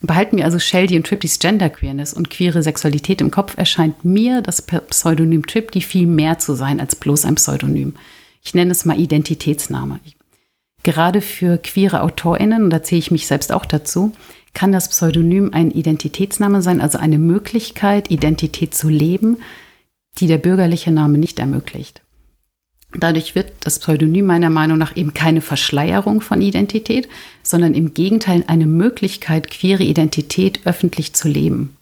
Behalten wir also Sheldy und Triptys Genderqueerness und queere Sexualität im Kopf, erscheint mir das Pseudonym Tripty viel mehr zu sein als bloß ein Pseudonym. Ich nenne es mal Identitätsname. Gerade für queere AutorInnen, und da zähle ich mich selbst auch dazu, kann das Pseudonym ein Identitätsname sein, also eine Möglichkeit, Identität zu leben, die der bürgerliche Name nicht ermöglicht. Dadurch wird das Pseudonym meiner Meinung nach eben keine Verschleierung von Identität, sondern im Gegenteil eine Möglichkeit, queere Identität öffentlich zu leben.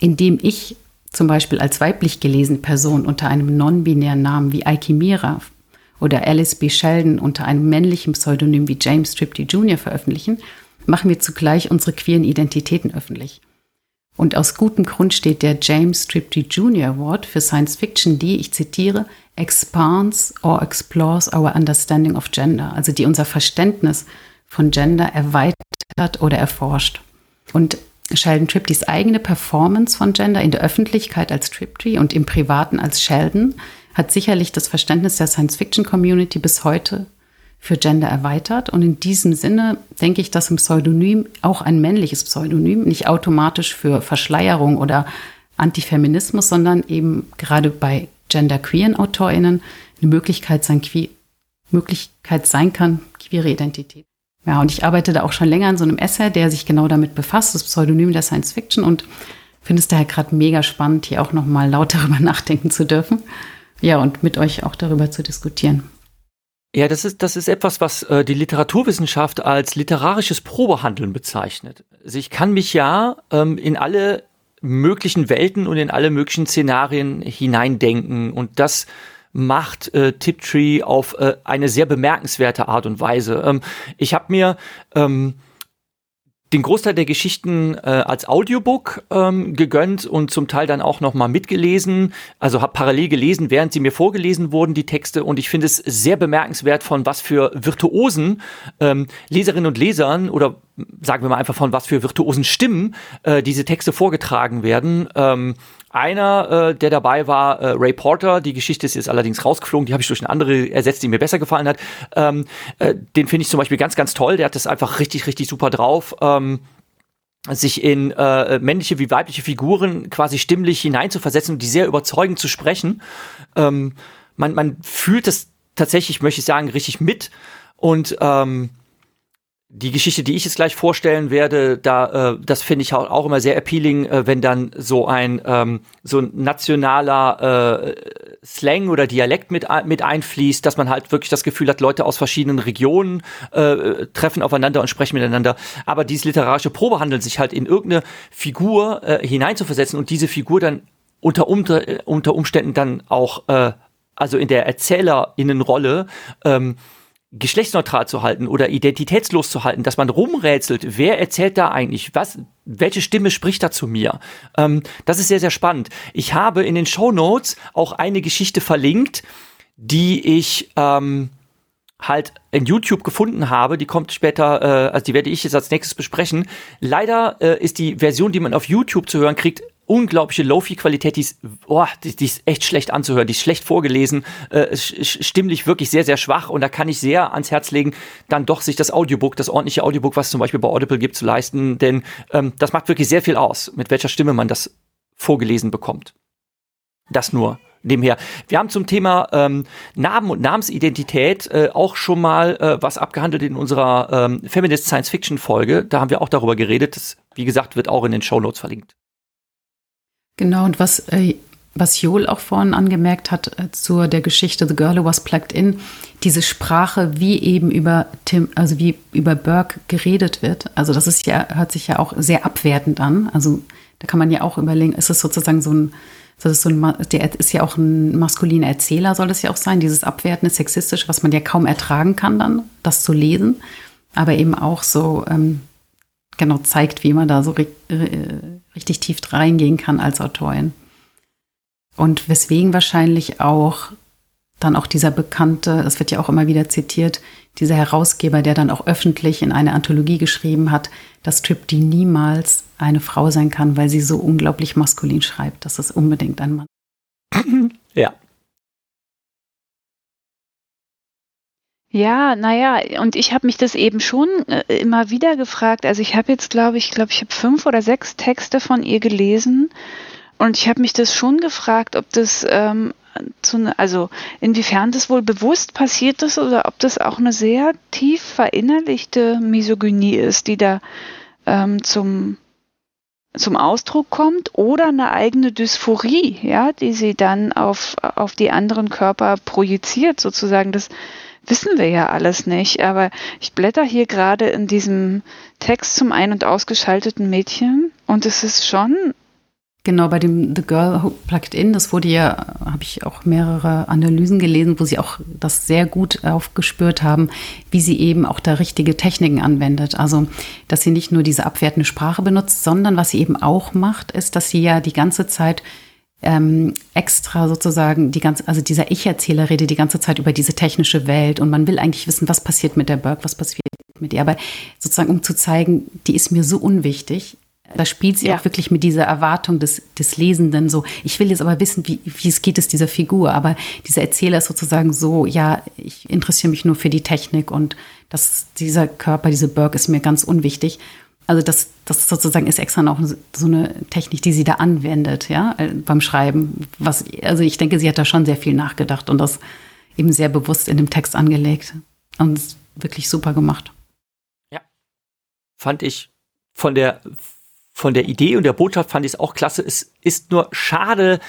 Indem ich zum Beispiel als weiblich gelesene Person unter einem non-binären Namen wie Aiki Mira oder Alice B. Sheldon unter einem männlichen Pseudonym wie James Tripty Jr. veröffentlichen, machen wir zugleich unsere queeren Identitäten öffentlich. Und aus gutem Grund steht der James Tripty Jr. Award für Science Fiction, die, ich zitiere, expands or explores our understanding of gender, also die unser Verständnis von Gender erweitert oder erforscht. Und Sheldon Triptys eigene Performance von Gender in der Öffentlichkeit als Tripty und im Privaten als Sheldon hat sicherlich das Verständnis der Science-Fiction-Community bis heute für Gender erweitert. Und in diesem Sinne denke ich, dass ein Pseudonym, auch ein männliches Pseudonym, nicht automatisch für Verschleierung oder Antifeminismus, sondern eben gerade bei genderqueeren AutorInnen eine Möglichkeit sein, que Möglichkeit sein kann, queere Identität. Ja, und ich arbeite da auch schon länger an so einem Essay, der sich genau damit befasst, das Pseudonym der Science Fiction und finde es daher gerade mega spannend, hier auch nochmal laut darüber nachdenken zu dürfen. Ja, und mit euch auch darüber zu diskutieren. Ja, das ist, das ist etwas, was äh, die Literaturwissenschaft als literarisches Probehandeln bezeichnet. Also ich kann mich ja ähm, in alle möglichen Welten und in alle möglichen Szenarien hineindenken. Und das macht äh, Tiptree auf äh, eine sehr bemerkenswerte Art und Weise. Ähm, ich habe mir ähm, den Großteil der Geschichten äh, als Audiobook ähm, gegönnt und zum Teil dann auch noch mal mitgelesen. Also habe parallel gelesen, während sie mir vorgelesen wurden, die Texte. Und ich finde es sehr bemerkenswert, von was für virtuosen ähm, Leserinnen und Lesern oder sagen wir mal einfach von was für virtuosen Stimmen äh, diese Texte vorgetragen werden. Ähm, einer, äh, der dabei war, äh, Ray Porter, die Geschichte ist jetzt allerdings rausgeflogen, die habe ich durch eine andere ersetzt, die mir besser gefallen hat. Ähm, äh, den finde ich zum Beispiel ganz, ganz toll, der hat das einfach richtig, richtig super drauf. Ähm, sich in äh, männliche wie weibliche Figuren quasi stimmlich hineinzuversetzen und die sehr überzeugend zu sprechen. Ähm, man, man fühlt das tatsächlich, möchte ich sagen, richtig mit. Und ähm, die Geschichte, die ich jetzt gleich vorstellen werde, da äh, das finde ich auch immer sehr appealing, äh, wenn dann so ein ähm, so ein nationaler äh, Slang oder Dialekt mit mit einfließt, dass man halt wirklich das Gefühl hat, Leute aus verschiedenen Regionen äh, treffen aufeinander und sprechen miteinander. Aber dieses literarische Probehandeln, sich halt in irgendeine Figur äh, hineinzuversetzen und diese Figur dann unter, unter, unter Umständen dann auch, äh, also in der Erzählerinnenrolle, ähm, geschlechtsneutral zu halten oder identitätslos zu halten, dass man rumrätselt, wer erzählt da eigentlich, was, welche Stimme spricht da zu mir? Ähm, das ist sehr, sehr spannend. Ich habe in den Show Notes auch eine Geschichte verlinkt, die ich ähm, halt in YouTube gefunden habe, die kommt später, äh, also die werde ich jetzt als nächstes besprechen. Leider äh, ist die Version, die man auf YouTube zu hören kriegt, unglaubliche Lofi-Qualität, die ist, oh, die, die, ist echt schlecht anzuhören, die ist schlecht vorgelesen, äh, stimmlich wirklich sehr, sehr schwach und da kann ich sehr ans Herz legen, dann doch sich das Audiobook, das ordentliche Audiobook, was zum Beispiel bei Audible gibt, zu leisten, denn ähm, das macht wirklich sehr viel aus, mit welcher Stimme man das vorgelesen bekommt. Das nur nebenher. Wir haben zum Thema ähm, Namen und Namensidentität äh, auch schon mal äh, was abgehandelt in unserer ähm, Feminist Science Fiction Folge. Da haben wir auch darüber geredet. Das, wie gesagt, wird auch in den Show Notes verlinkt. Genau, und was, äh, was Joel auch vorhin angemerkt hat äh, zur der Geschichte The Girl Who Was Plugged In, diese Sprache, wie eben über Tim, also wie über Burke geredet wird. Also das ist ja, hört sich ja auch sehr abwertend an. Also da kann man ja auch überlegen, ist es sozusagen so ein, das ist so ein, der ist ja auch ein maskuliner Erzähler, soll das ja auch sein, dieses abwertende, sexistische, was man ja kaum ertragen kann dann, das zu lesen. Aber eben auch so, ähm, genau zeigt, wie man da so richtig tief reingehen kann als Autorin. Und weswegen wahrscheinlich auch dann auch dieser bekannte, es wird ja auch immer wieder zitiert, dieser Herausgeber, der dann auch öffentlich in eine Anthologie geschrieben hat, dass Tripty niemals eine Frau sein kann, weil sie so unglaublich maskulin schreibt. Das ist unbedingt ein Mann. Ja, Ja, naja, und ich habe mich das eben schon äh, immer wieder gefragt. Also ich habe jetzt, glaube ich, glaube ich, habe fünf oder sechs Texte von ihr gelesen und ich habe mich das schon gefragt, ob das ähm, zu, ne, also inwiefern das wohl bewusst passiert ist oder ob das auch eine sehr tief verinnerlichte Misogynie ist, die da ähm, zum zum Ausdruck kommt oder eine eigene Dysphorie, ja, die sie dann auf, auf die anderen Körper projiziert, sozusagen. Das, wissen wir ja alles nicht. Aber ich blätter hier gerade in diesem Text zum ein- und ausgeschalteten Mädchen und es ist schon. Genau, bei dem The Girl Who Plugged In, das wurde ja, habe ich auch mehrere Analysen gelesen, wo sie auch das sehr gut aufgespürt haben, wie sie eben auch da richtige Techniken anwendet. Also, dass sie nicht nur diese abwertende Sprache benutzt, sondern was sie eben auch macht, ist, dass sie ja die ganze Zeit ähm, extra sozusagen die ganze, also dieser Ich-Erzähler redet die ganze Zeit über diese technische Welt und man will eigentlich wissen, was passiert mit der Burke, was passiert mit ihr. Aber sozusagen, um zu zeigen, die ist mir so unwichtig. Da spielt sie ja. auch wirklich mit dieser Erwartung des, des Lesenden so. Ich will jetzt aber wissen, wie, wie es geht es dieser Figur. Aber dieser Erzähler ist sozusagen so, ja, ich interessiere mich nur für die Technik und das, dieser Körper, diese Burke ist mir ganz unwichtig. Also das, das sozusagen ist extra noch so eine Technik, die sie da anwendet, ja, äh, beim Schreiben. Was, also ich denke, sie hat da schon sehr viel nachgedacht und das eben sehr bewusst in dem Text angelegt und wirklich super gemacht. Ja, fand ich von der von der Idee und der Botschaft fand ich es auch klasse. Es ist nur schade,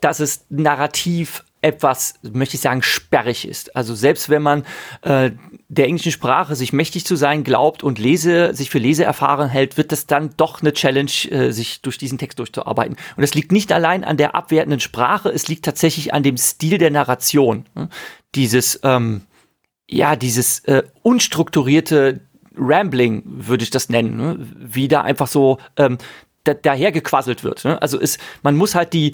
dass es narrativ etwas, möchte ich sagen, sperrig ist. Also selbst wenn man äh, der englischen Sprache sich mächtig zu sein glaubt und Lese, sich für Leseerfahren hält, wird es dann doch eine Challenge, äh, sich durch diesen Text durchzuarbeiten. Und es liegt nicht allein an der abwertenden Sprache, es liegt tatsächlich an dem Stil der Narration. Hm? Dieses, ähm, ja, dieses äh, unstrukturierte Rambling, würde ich das nennen, ne? wie da einfach so ähm, da, daher gequasselt wird. Ne? Also ist, man muss halt die,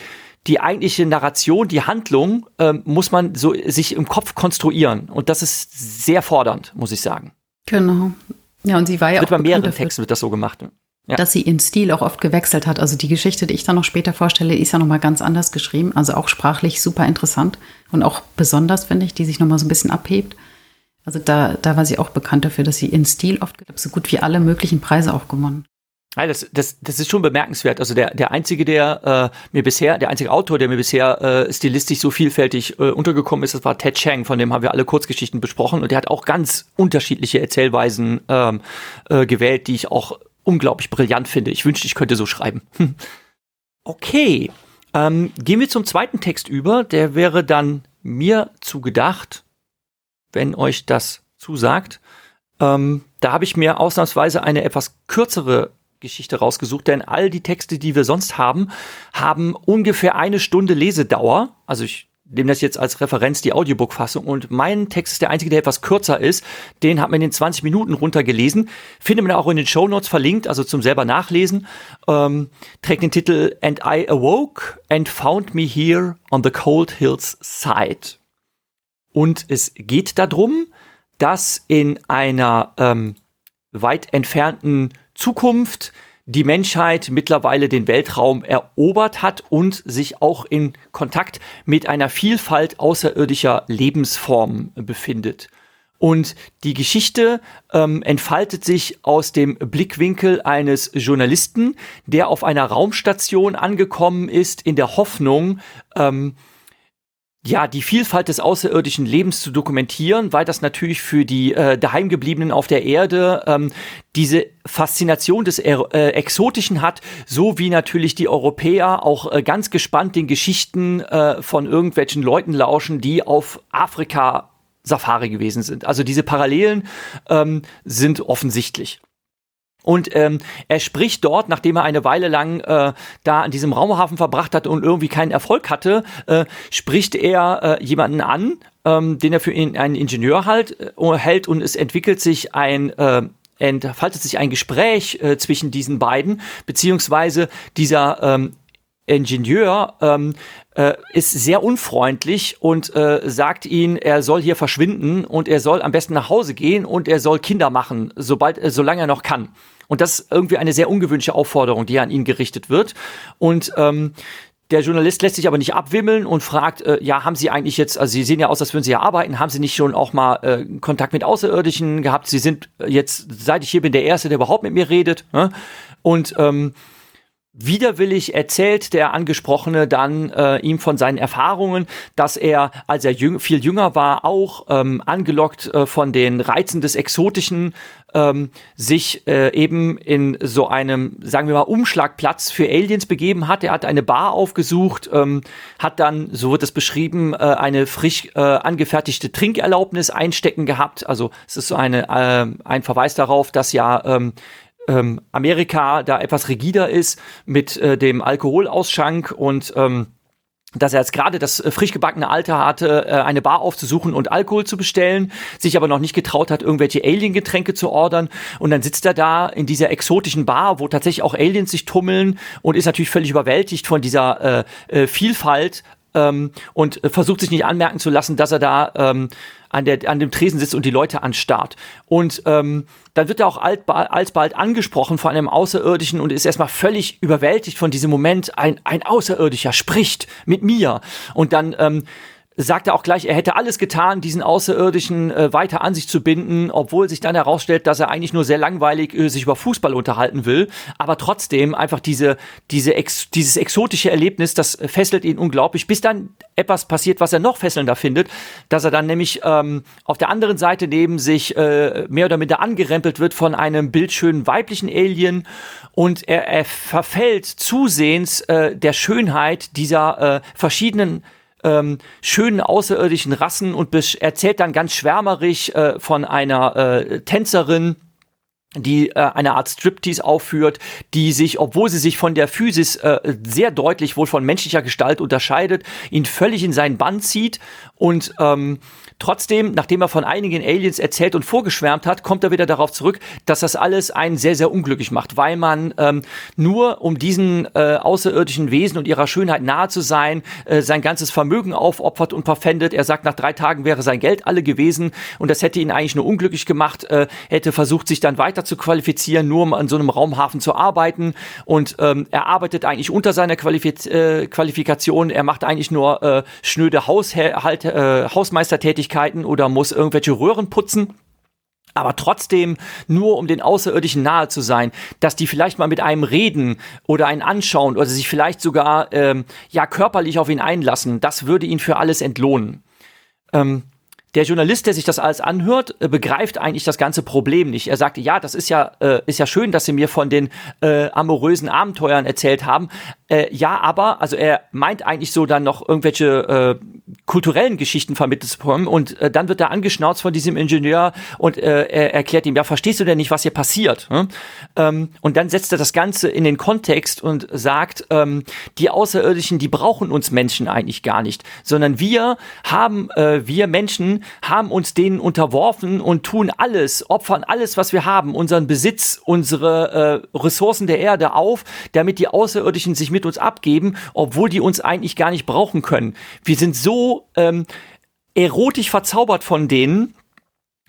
die eigentliche Narration, die Handlung, ähm, muss man so sich im Kopf konstruieren. Und das ist sehr fordernd, muss ich sagen. Genau. Ja, und sie war ja wird auch. Bei mehreren Texten wird das so gemacht. Ne? Ja. Dass sie ihren Stil auch oft gewechselt hat. Also die Geschichte, die ich dann noch später vorstelle, ist ja nochmal ganz anders geschrieben. Also auch sprachlich super interessant und auch besonders, finde ich, die sich nochmal so ein bisschen abhebt. Also da, da war sie auch bekannt dafür, dass sie ihren Stil oft, so gut wie alle möglichen Preise auch gewonnen. Das, das, das ist schon bemerkenswert. Also der, der einzige, der äh, mir bisher, der einzige Autor, der mir bisher äh, stilistisch so vielfältig äh, untergekommen ist, das war Ted Chang, von dem haben wir alle Kurzgeschichten besprochen und der hat auch ganz unterschiedliche Erzählweisen ähm, äh, gewählt, die ich auch unglaublich brillant finde. Ich wünschte, ich könnte so schreiben. okay, ähm, gehen wir zum zweiten Text über. Der wäre dann mir zugedacht, wenn euch das zusagt. Ähm, da habe ich mir ausnahmsweise eine etwas kürzere Geschichte rausgesucht, denn all die Texte, die wir sonst haben, haben ungefähr eine Stunde Lesedauer. Also ich nehme das jetzt als Referenz die Audiobook-Fassung und mein Text ist der einzige, der etwas kürzer ist. Den hat man in den 20 Minuten runtergelesen. Findet man auch in den Show Notes verlinkt, also zum selber nachlesen. Ähm, trägt den Titel And I awoke and found me here on the cold hills side. Und es geht darum, dass in einer ähm, weit entfernten Zukunft die Menschheit mittlerweile den Weltraum erobert hat und sich auch in Kontakt mit einer Vielfalt außerirdischer Lebensformen befindet. Und die Geschichte ähm, entfaltet sich aus dem Blickwinkel eines Journalisten, der auf einer Raumstation angekommen ist, in der Hoffnung, ähm, ja, die Vielfalt des außerirdischen Lebens zu dokumentieren, weil das natürlich für die äh, daheimgebliebenen auf der Erde ähm, diese Faszination des äh, Exotischen hat, so wie natürlich die Europäer auch äh, ganz gespannt den Geschichten äh, von irgendwelchen Leuten lauschen, die auf Afrika Safari gewesen sind. Also diese Parallelen ähm, sind offensichtlich. Und ähm, er spricht dort, nachdem er eine Weile lang äh, da an diesem Raumhafen verbracht hat und irgendwie keinen Erfolg hatte, äh, spricht er äh, jemanden an, ähm, den er für ihn einen Ingenieur halt, äh, hält und es entwickelt sich ein äh, entfaltet sich ein Gespräch äh, zwischen diesen beiden, beziehungsweise dieser ähm, Ingenieur ähm, äh, ist sehr unfreundlich und äh, sagt ihn, er soll hier verschwinden und er soll am besten nach Hause gehen und er soll Kinder machen, sobald, äh, solange er noch kann. Und das ist irgendwie eine sehr ungewöhnliche Aufforderung, die an ihn gerichtet wird. Und ähm, der Journalist lässt sich aber nicht abwimmeln und fragt, äh, ja, haben Sie eigentlich jetzt, also Sie sehen ja aus, als würden Sie ja arbeiten, haben Sie nicht schon auch mal äh, Kontakt mit Außerirdischen gehabt? Sie sind jetzt, seit ich hier bin, der Erste, der überhaupt mit mir redet. Ne? Und ähm, Widerwillig erzählt der Angesprochene dann äh, ihm von seinen Erfahrungen, dass er, als er jüng viel jünger war, auch ähm, angelockt äh, von den Reizen des Exotischen, ähm, sich äh, eben in so einem, sagen wir mal, Umschlagplatz für Aliens begeben hat. Er hat eine Bar aufgesucht, ähm, hat dann, so wird es beschrieben, äh, eine frisch äh, angefertigte Trinkerlaubnis einstecken gehabt. Also es ist so eine, äh, ein Verweis darauf, dass ja ähm, ähm, Amerika da etwas rigider ist mit äh, dem Alkoholausschank und ähm, dass er jetzt gerade das äh, frisch gebackene Alter hatte, äh, eine Bar aufzusuchen und Alkohol zu bestellen, sich aber noch nicht getraut hat, irgendwelche Alien-Getränke zu ordern. Und dann sitzt er da in dieser exotischen Bar, wo tatsächlich auch Aliens sich tummeln und ist natürlich völlig überwältigt von dieser äh, äh, Vielfalt ähm, und versucht sich nicht anmerken zu lassen, dass er da ähm, an, der, an dem Tresen sitzt und die Leute anstarrt. Und ähm, dann wird er auch alsbald angesprochen von einem Außerirdischen und ist erstmal völlig überwältigt von diesem Moment. Ein, ein Außerirdischer spricht mit mir. Und dann ähm, sagt er auch gleich, er hätte alles getan, diesen Außerirdischen äh, weiter an sich zu binden, obwohl sich dann herausstellt, dass er eigentlich nur sehr langweilig äh, sich über Fußball unterhalten will. Aber trotzdem einfach diese, diese Ex, dieses exotische Erlebnis, das fesselt ihn unglaublich, bis dann etwas passiert, was er noch fesselnder findet, dass er dann nämlich ähm, auf der anderen Seite neben sich äh, mehr oder minder angerempelt wird von einem bildschönen weiblichen Alien und er, er verfällt zusehends äh, der Schönheit dieser äh, verschiedenen ähm, schönen außerirdischen Rassen und erzählt dann ganz schwärmerisch äh, von einer äh, Tänzerin, die äh, eine Art Striptease aufführt, die sich, obwohl sie sich von der Physis äh, sehr deutlich wohl von menschlicher Gestalt unterscheidet, ihn völlig in seinen Bann zieht und ähm, Trotzdem, nachdem er von einigen Aliens erzählt und vorgeschwärmt hat, kommt er wieder darauf zurück, dass das alles einen sehr, sehr unglücklich macht, weil man ähm, nur um diesen äh, außerirdischen Wesen und ihrer Schönheit nahe zu sein, äh, sein ganzes Vermögen aufopfert und verpfändet. Er sagt, nach drei Tagen wäre sein Geld alle gewesen und das hätte ihn eigentlich nur unglücklich gemacht. Äh, hätte versucht, sich dann weiter zu qualifizieren, nur um an so einem Raumhafen zu arbeiten und ähm, er arbeitet eigentlich unter seiner Qualifiz äh, Qualifikation. Er macht eigentlich nur äh, schnöde Haushalt, äh, Hausmeistertätigkeit Tätigkeiten oder muss irgendwelche Röhren putzen. aber trotzdem nur um den Außerirdischen nahe zu sein, dass die vielleicht mal mit einem reden oder einen anschauen oder sich vielleicht sogar ähm, ja körperlich auf ihn einlassen, das würde ihn für alles entlohnen. Ähm, der Journalist, der sich das alles anhört, äh, begreift eigentlich das ganze Problem nicht. Er sagt, ja, das ist ja, äh, ist ja schön, dass Sie mir von den äh, amorösen Abenteuern erzählt haben. Äh, ja, aber, also er meint eigentlich so dann noch irgendwelche äh, kulturellen Geschichten vermittelt zu bekommen und äh, dann wird er angeschnauzt von diesem Ingenieur und äh, er erklärt ihm, ja, verstehst du denn nicht, was hier passiert? Hm? Ähm, und dann setzt er das Ganze in den Kontext und sagt, ähm, die Außerirdischen, die brauchen uns Menschen eigentlich gar nicht, sondern wir haben, äh, wir Menschen haben uns denen unterworfen und tun alles, opfern alles, was wir haben, unseren Besitz, unsere äh, Ressourcen der Erde auf, damit die Außerirdischen sich mit uns abgeben, obwohl die uns eigentlich gar nicht brauchen können. Wir sind so ähm, erotisch verzaubert von denen,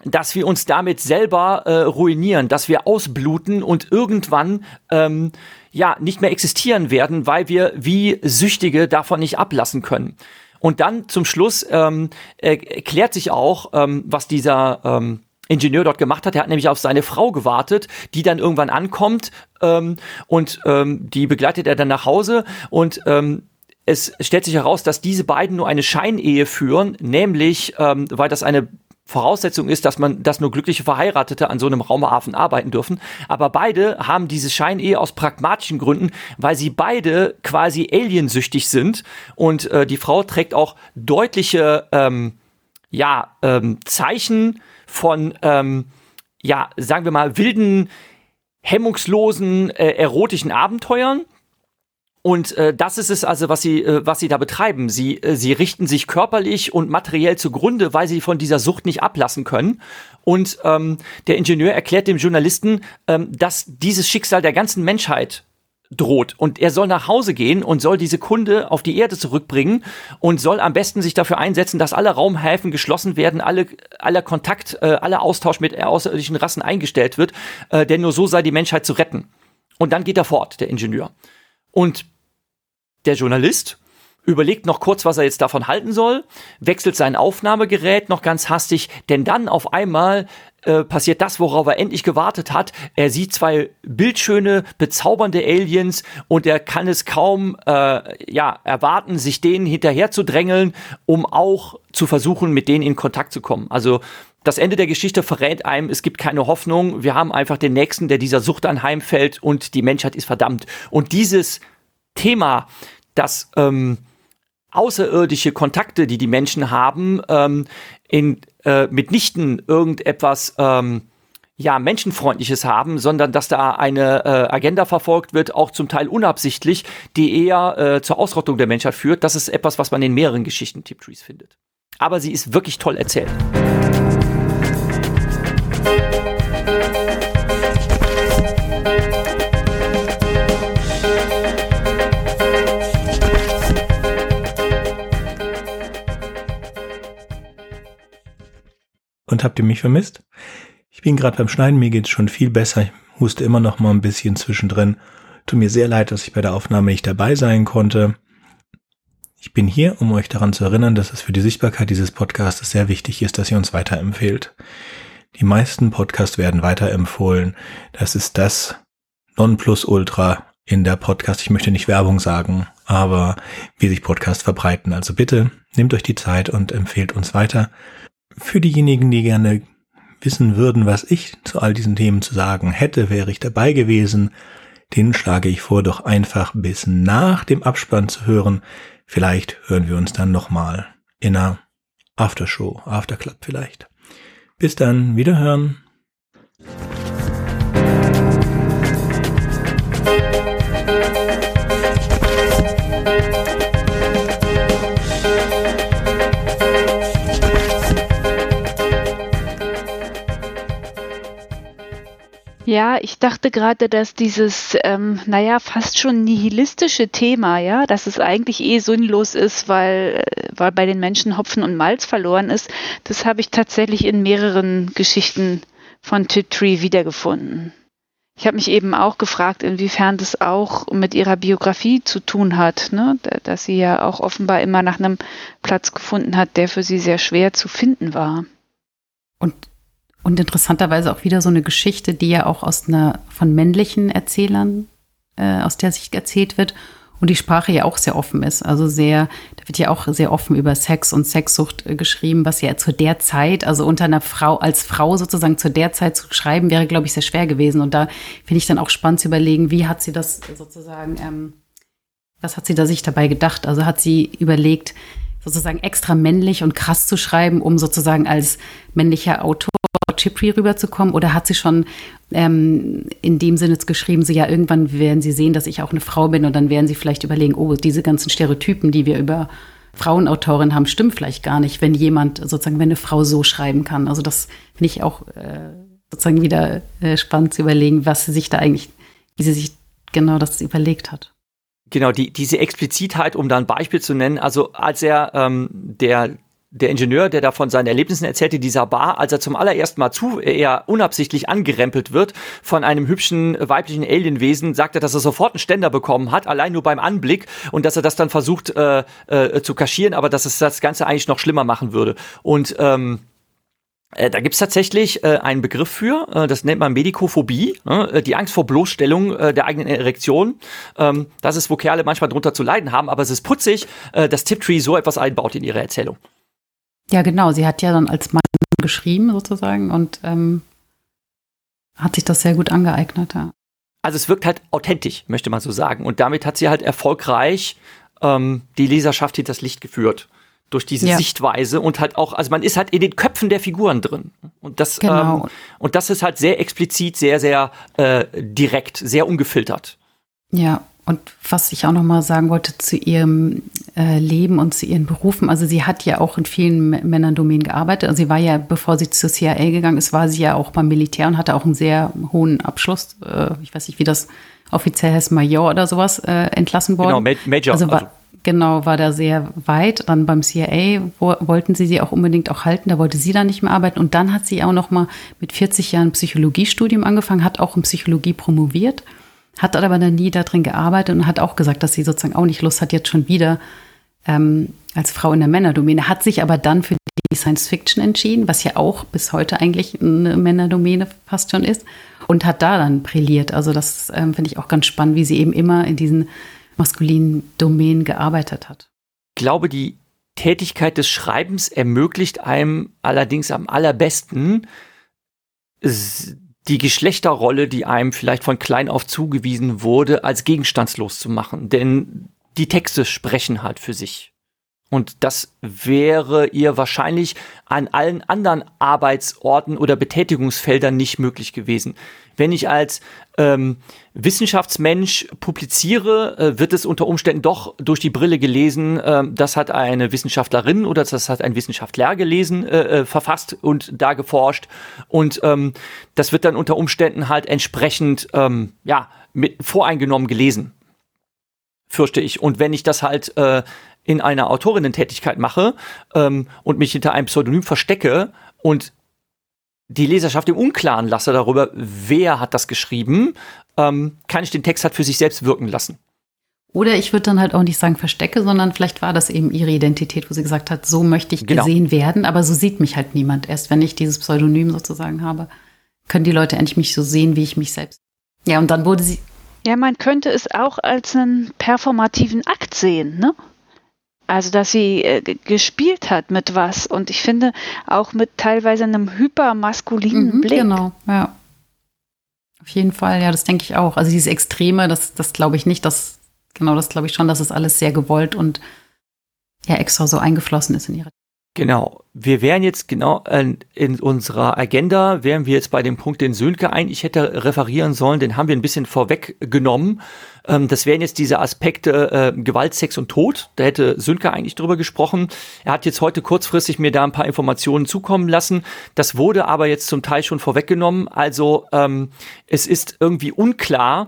dass wir uns damit selber äh, ruinieren, dass wir ausbluten und irgendwann ähm, ja nicht mehr existieren werden, weil wir wie Süchtige davon nicht ablassen können. Und dann zum Schluss ähm, erklärt sich auch, ähm, was dieser ähm, Ingenieur dort gemacht hat. Er hat nämlich auf seine Frau gewartet, die dann irgendwann ankommt ähm, und ähm, die begleitet er dann nach Hause und ähm, es stellt sich heraus, dass diese beiden nur eine Scheinehe führen, nämlich ähm, weil das eine Voraussetzung ist, dass man, dass nur glückliche Verheiratete an so einem Raumhafen arbeiten dürfen. Aber beide haben diese Scheinehe aus pragmatischen Gründen, weil sie beide quasi aliensüchtig sind. Und äh, die Frau trägt auch deutliche, ähm, ja, ähm, Zeichen von, ähm, ja, sagen wir mal, wilden, hemmungslosen, äh, erotischen Abenteuern. Und äh, das ist es also, was sie, äh, was sie da betreiben. Sie, äh, sie richten sich körperlich und materiell zugrunde, weil sie von dieser Sucht nicht ablassen können. Und ähm, der Ingenieur erklärt dem Journalisten, ähm, dass dieses Schicksal der ganzen Menschheit droht. Und er soll nach Hause gehen und soll diese Kunde auf die Erde zurückbringen und soll am besten sich dafür einsetzen, dass alle Raumhäfen geschlossen werden, alle, aller Kontakt, äh, aller Austausch mit außerirdischen Rassen eingestellt wird, äh, denn nur so sei die Menschheit zu retten. Und dann geht er fort, der Ingenieur. Und der Journalist überlegt noch kurz, was er jetzt davon halten soll, wechselt sein Aufnahmegerät noch ganz hastig, denn dann auf einmal äh, passiert das, worauf er endlich gewartet hat. Er sieht zwei bildschöne, bezaubernde Aliens und er kann es kaum äh, ja, erwarten, sich denen hinterher zu drängeln, um auch zu versuchen, mit denen in Kontakt zu kommen. Also das Ende der Geschichte verrät einem, es gibt keine Hoffnung. Wir haben einfach den Nächsten, der dieser Sucht anheimfällt und die Menschheit ist verdammt. Und dieses Thema, dass ähm, außerirdische Kontakte, die die Menschen haben, ähm, in, äh, mitnichten irgendetwas ähm, ja, Menschenfreundliches haben, sondern dass da eine äh, Agenda verfolgt wird, auch zum Teil unabsichtlich, die eher äh, zur Ausrottung der Menschheit führt. Das ist etwas, was man in mehreren Geschichten Tip Trees findet. Aber sie ist wirklich toll erzählt. Und habt ihr mich vermisst? Ich bin gerade beim Schneiden, mir geht's schon viel besser. Ich huste immer noch mal ein bisschen zwischendrin. Tut mir sehr leid, dass ich bei der Aufnahme nicht dabei sein konnte. Ich bin hier, um euch daran zu erinnern, dass es für die Sichtbarkeit dieses Podcasts sehr wichtig ist, dass ihr uns weiterempfehlt. Die meisten Podcasts werden weiterempfohlen. Das ist das Nonplusultra in der Podcast. Ich möchte nicht Werbung sagen, aber wie sich Podcasts verbreiten. Also bitte nehmt euch die Zeit und empfehlt uns weiter. Für diejenigen, die gerne wissen würden, was ich zu all diesen Themen zu sagen hätte, wäre ich dabei gewesen. Den schlage ich vor, doch einfach bis nach dem Abspann zu hören. Vielleicht hören wir uns dann nochmal in einer Aftershow, Afterclub vielleicht. Bis dann, wiederhören. Ja, ich dachte gerade, dass dieses, ähm, naja, fast schon nihilistische Thema, ja, dass es eigentlich eh sinnlos ist, weil, äh, weil bei den Menschen Hopfen und Malz verloren ist, das habe ich tatsächlich in mehreren Geschichten von Tiptree wiedergefunden. Ich habe mich eben auch gefragt, inwiefern das auch mit ihrer Biografie zu tun hat, ne? dass sie ja auch offenbar immer nach einem Platz gefunden hat, der für sie sehr schwer zu finden war. Und Und interessanterweise auch wieder so eine Geschichte, die ja auch aus einer von männlichen Erzählern, äh, aus der Sicht erzählt wird und die Sprache ja auch sehr offen ist. Also sehr, da wird ja auch sehr offen über Sex und Sexsucht äh, geschrieben, was ja zu der Zeit, also unter einer Frau, als Frau sozusagen zu der Zeit zu schreiben, wäre, glaube ich, sehr schwer gewesen. Und da finde ich dann auch spannend zu überlegen, wie hat sie das sozusagen, ähm, was hat sie da sich dabei gedacht? Also hat sie überlegt, sozusagen extra männlich und krass zu schreiben, um sozusagen als männlicher Autor Chipri rüberzukommen? Oder hat sie schon ähm, in dem Sinne geschrieben, so ja, irgendwann werden sie sehen, dass ich auch eine Frau bin und dann werden sie vielleicht überlegen, oh, diese ganzen Stereotypen, die wir über Frauenautorinnen haben, stimmen vielleicht gar nicht, wenn jemand sozusagen, wenn eine Frau so schreiben kann. Also das finde ich auch äh, sozusagen wieder äh, spannend zu überlegen, was sie sich da eigentlich, wie sie sich genau das überlegt hat. Genau, die, diese Explizitheit, um da ein Beispiel zu nennen, also als er ähm, der der Ingenieur, der da von seinen Erlebnissen erzählte, dieser Bar, als er zum allerersten Mal zu, eher unabsichtlich angerempelt wird von einem hübschen weiblichen Alienwesen, sagt er, dass er sofort einen Ständer bekommen hat, allein nur beim Anblick und dass er das dann versucht äh, äh, zu kaschieren, aber dass es das Ganze eigentlich noch schlimmer machen würde. Und ähm, äh, da gibt's tatsächlich äh, einen Begriff für, äh, das nennt man Medikophobie, ne? äh, die Angst vor Bloßstellung äh, der eigenen Erektion. Ähm, das ist, wo Kerle manchmal drunter zu leiden haben, aber es ist putzig, äh, dass Tiptree so etwas einbaut in ihre Erzählung. Ja, genau. Sie hat ja dann als Mann geschrieben sozusagen und ähm, hat sich das sehr gut angeeignet. Ja. Also es wirkt halt authentisch, möchte man so sagen. Und damit hat sie halt erfolgreich ähm, die Leserschaft hinter das Licht geführt. Durch diese ja. Sichtweise und halt auch, also man ist halt in den Köpfen der Figuren drin. Und das, genau. ähm, und das ist halt sehr explizit, sehr, sehr äh, direkt, sehr ungefiltert. Ja, und was ich auch noch mal sagen wollte zu ihrem Leben und zu ihren Berufen. Also sie hat ja auch in vielen Männerdomänen gearbeitet. Also sie war ja, bevor sie zur CIA gegangen ist, war sie ja auch beim Militär und hatte auch einen sehr hohen Abschluss. Äh, ich weiß nicht, wie das offiziell heißt, Major oder sowas, äh, entlassen worden. Genau, Major. Also war, also. Genau, war da sehr weit. Dann beim CIA wo, wollten sie sie auch unbedingt auch halten. Da wollte sie dann nicht mehr arbeiten. Und dann hat sie auch noch mal mit 40 Jahren Psychologiestudium angefangen, hat auch in Psychologie promoviert hat aber dann nie darin gearbeitet und hat auch gesagt, dass sie sozusagen auch nicht Lust hat, jetzt schon wieder ähm, als Frau in der Männerdomäne, hat sich aber dann für die Science Fiction entschieden, was ja auch bis heute eigentlich eine Männerdomäne fast schon ist, und hat da dann brilliert. Also das ähm, finde ich auch ganz spannend, wie sie eben immer in diesen maskulinen Domänen gearbeitet hat. Ich glaube, die Tätigkeit des Schreibens ermöglicht einem allerdings am allerbesten die Geschlechterrolle, die einem vielleicht von klein auf zugewiesen wurde, als gegenstandslos zu machen. Denn die Texte sprechen halt für sich. Und das wäre ihr wahrscheinlich an allen anderen Arbeitsorten oder Betätigungsfeldern nicht möglich gewesen. Wenn ich als ähm, Wissenschaftsmensch publiziere, äh, wird es unter Umständen doch durch die Brille gelesen, äh, das hat eine Wissenschaftlerin oder das hat ein Wissenschaftler gelesen, äh, äh, verfasst und da geforscht. Und ähm, das wird dann unter Umständen halt entsprechend ähm, ja, mit voreingenommen gelesen fürchte ich. Und wenn ich das halt äh, in einer Autorinnen-Tätigkeit mache ähm, und mich hinter einem Pseudonym verstecke und die Leserschaft im Unklaren lasse darüber, wer hat das geschrieben, ähm, kann ich den Text halt für sich selbst wirken lassen. Oder ich würde dann halt auch nicht sagen verstecke, sondern vielleicht war das eben ihre Identität, wo sie gesagt hat, so möchte ich genau. gesehen werden, aber so sieht mich halt niemand. Erst wenn ich dieses Pseudonym sozusagen habe, können die Leute endlich mich so sehen, wie ich mich selbst. Ja, und dann wurde sie. Ja, man könnte es auch als einen performativen Akt sehen, ne? Also, dass sie äh, gespielt hat mit was. Und ich finde auch mit teilweise einem hypermaskulinen mhm, Blick. Genau, ja. Auf jeden Fall, ja, das denke ich auch. Also dieses Extreme, das, das glaube ich nicht. Das, genau, das glaube ich schon, dass es alles sehr gewollt und ja extra so eingeflossen ist in ihre Genau. Wir wären jetzt genau äh, in unserer Agenda, wären wir jetzt bei dem Punkt, den Sönke eigentlich hätte referieren sollen, den haben wir ein bisschen vorweggenommen. Ähm, das wären jetzt diese Aspekte äh, Gewalt, Sex und Tod. Da hätte Sönke eigentlich drüber gesprochen. Er hat jetzt heute kurzfristig mir da ein paar Informationen zukommen lassen. Das wurde aber jetzt zum Teil schon vorweggenommen. Also ähm, es ist irgendwie unklar,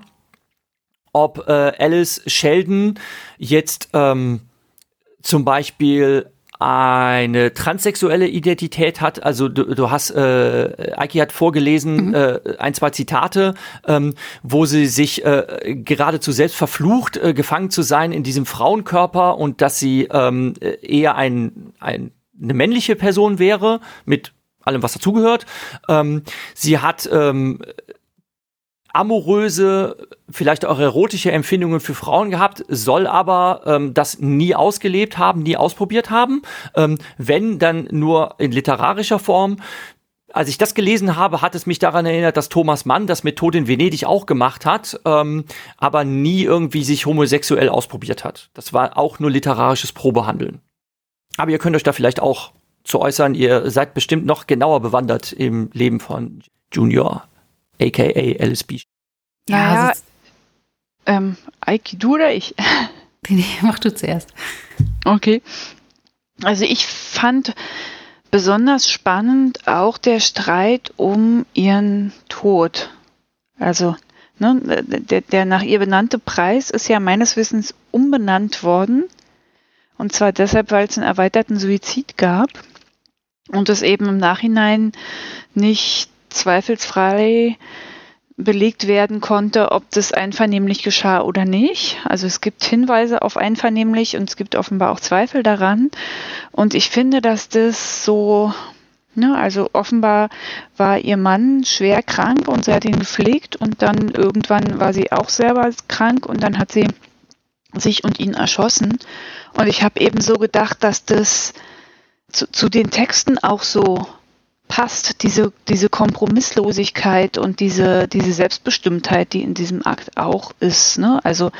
ob äh, Alice Sheldon jetzt ähm, zum Beispiel eine transsexuelle Identität hat. Also du, du hast, äh, Eiki hat vorgelesen mhm. äh, ein, zwei Zitate, ähm, wo sie sich äh, geradezu selbst verflucht, äh, gefangen zu sein in diesem Frauenkörper und dass sie ähm, eher ein, ein, eine männliche Person wäre mit allem, was dazugehört. Ähm, sie hat ähm, amoröse, vielleicht auch erotische Empfindungen für Frauen gehabt, soll aber ähm, das nie ausgelebt haben, nie ausprobiert haben. Ähm, wenn, dann nur in literarischer Form. Als ich das gelesen habe, hat es mich daran erinnert, dass Thomas Mann das mit Tod in Venedig auch gemacht hat, ähm, aber nie irgendwie sich homosexuell ausprobiert hat. Das war auch nur literarisches Probehandeln. Aber ihr könnt euch da vielleicht auch zu äußern. Ihr seid bestimmt noch genauer bewandert im Leben von Junior, aka LSB. Ja, naja, also ähm, Aiki, du oder ich? Nee, mach du zuerst. Okay. Also ich fand besonders spannend auch der Streit um ihren Tod. Also ne, der, der nach ihr benannte Preis ist ja meines Wissens umbenannt worden. Und zwar deshalb, weil es einen erweiterten Suizid gab und es eben im Nachhinein nicht zweifelsfrei belegt werden konnte, ob das einvernehmlich geschah oder nicht. Also es gibt Hinweise auf einvernehmlich und es gibt offenbar auch Zweifel daran. Und ich finde, dass das so, ne, also offenbar war ihr Mann schwer krank und sie hat ihn gepflegt und dann irgendwann war sie auch selber krank und dann hat sie sich und ihn erschossen. Und ich habe eben so gedacht, dass das zu, zu den Texten auch so passt, diese, diese Kompromisslosigkeit und diese, diese Selbstbestimmtheit, die in diesem Akt auch ist. Ne? Also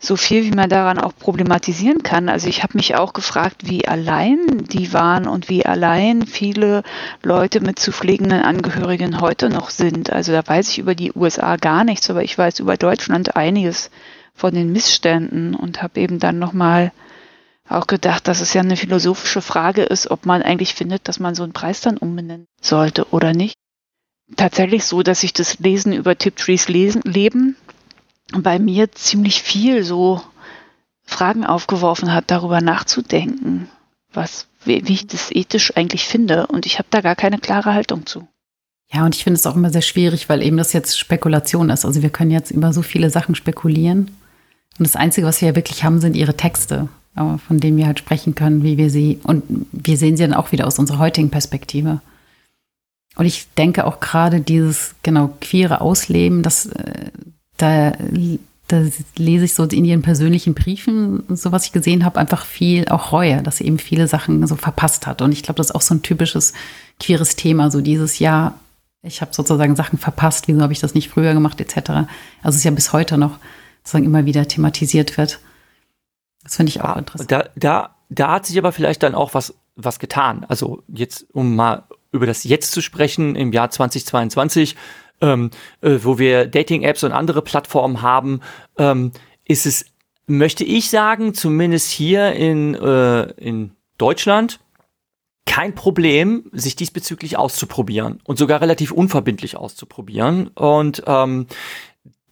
so viel, wie man daran auch problematisieren kann. Also ich habe mich auch gefragt, wie allein die waren und wie allein viele Leute mit zu pflegenden Angehörigen heute noch sind. Also da weiß ich über die USA gar nichts, aber ich weiß über Deutschland einiges von den Missständen und habe eben dann nochmal mal auch gedacht, dass es ja eine philosophische Frage ist, ob man eigentlich findet, dass man so einen Preis dann umbenennen sollte oder nicht. Tatsächlich so, dass ich das Lesen über Tiptrees lesen, Leben bei mir ziemlich viel so Fragen aufgeworfen hat, darüber nachzudenken, was, wie, wie ich das ethisch eigentlich finde. Und ich habe da gar keine klare Haltung zu. Ja, und ich finde es auch immer sehr schwierig, weil eben das jetzt Spekulation ist. Also wir können jetzt über so viele Sachen spekulieren. Und das Einzige, was wir ja wirklich haben, sind ihre Texte von denen wir halt sprechen können, wie wir sie, und wir sehen sie dann auch wieder aus unserer heutigen Perspektive. Und ich denke auch gerade dieses, genau, queere Ausleben, das, äh, da, da lese ich so in ihren persönlichen Briefen, so was ich gesehen habe, einfach viel auch Reue, dass sie eben viele Sachen so verpasst hat. Und ich glaube, das ist auch so ein typisches queeres Thema, so dieses Jahr, ich habe sozusagen Sachen verpasst, wieso habe ich das nicht früher gemacht, etc. Also es ist ja bis heute noch sozusagen immer wieder thematisiert wird. Das finde ich auch interessant. Da, da, da hat sich aber vielleicht dann auch was, was getan. Also jetzt, um mal über das Jetzt zu sprechen, im Jahr 2022, ähm, äh, wo wir Dating-Apps und andere Plattformen haben, ähm, ist es, möchte ich sagen, zumindest hier in, äh, in Deutschland, kein Problem, sich diesbezüglich auszuprobieren und sogar relativ unverbindlich auszuprobieren. Und ähm,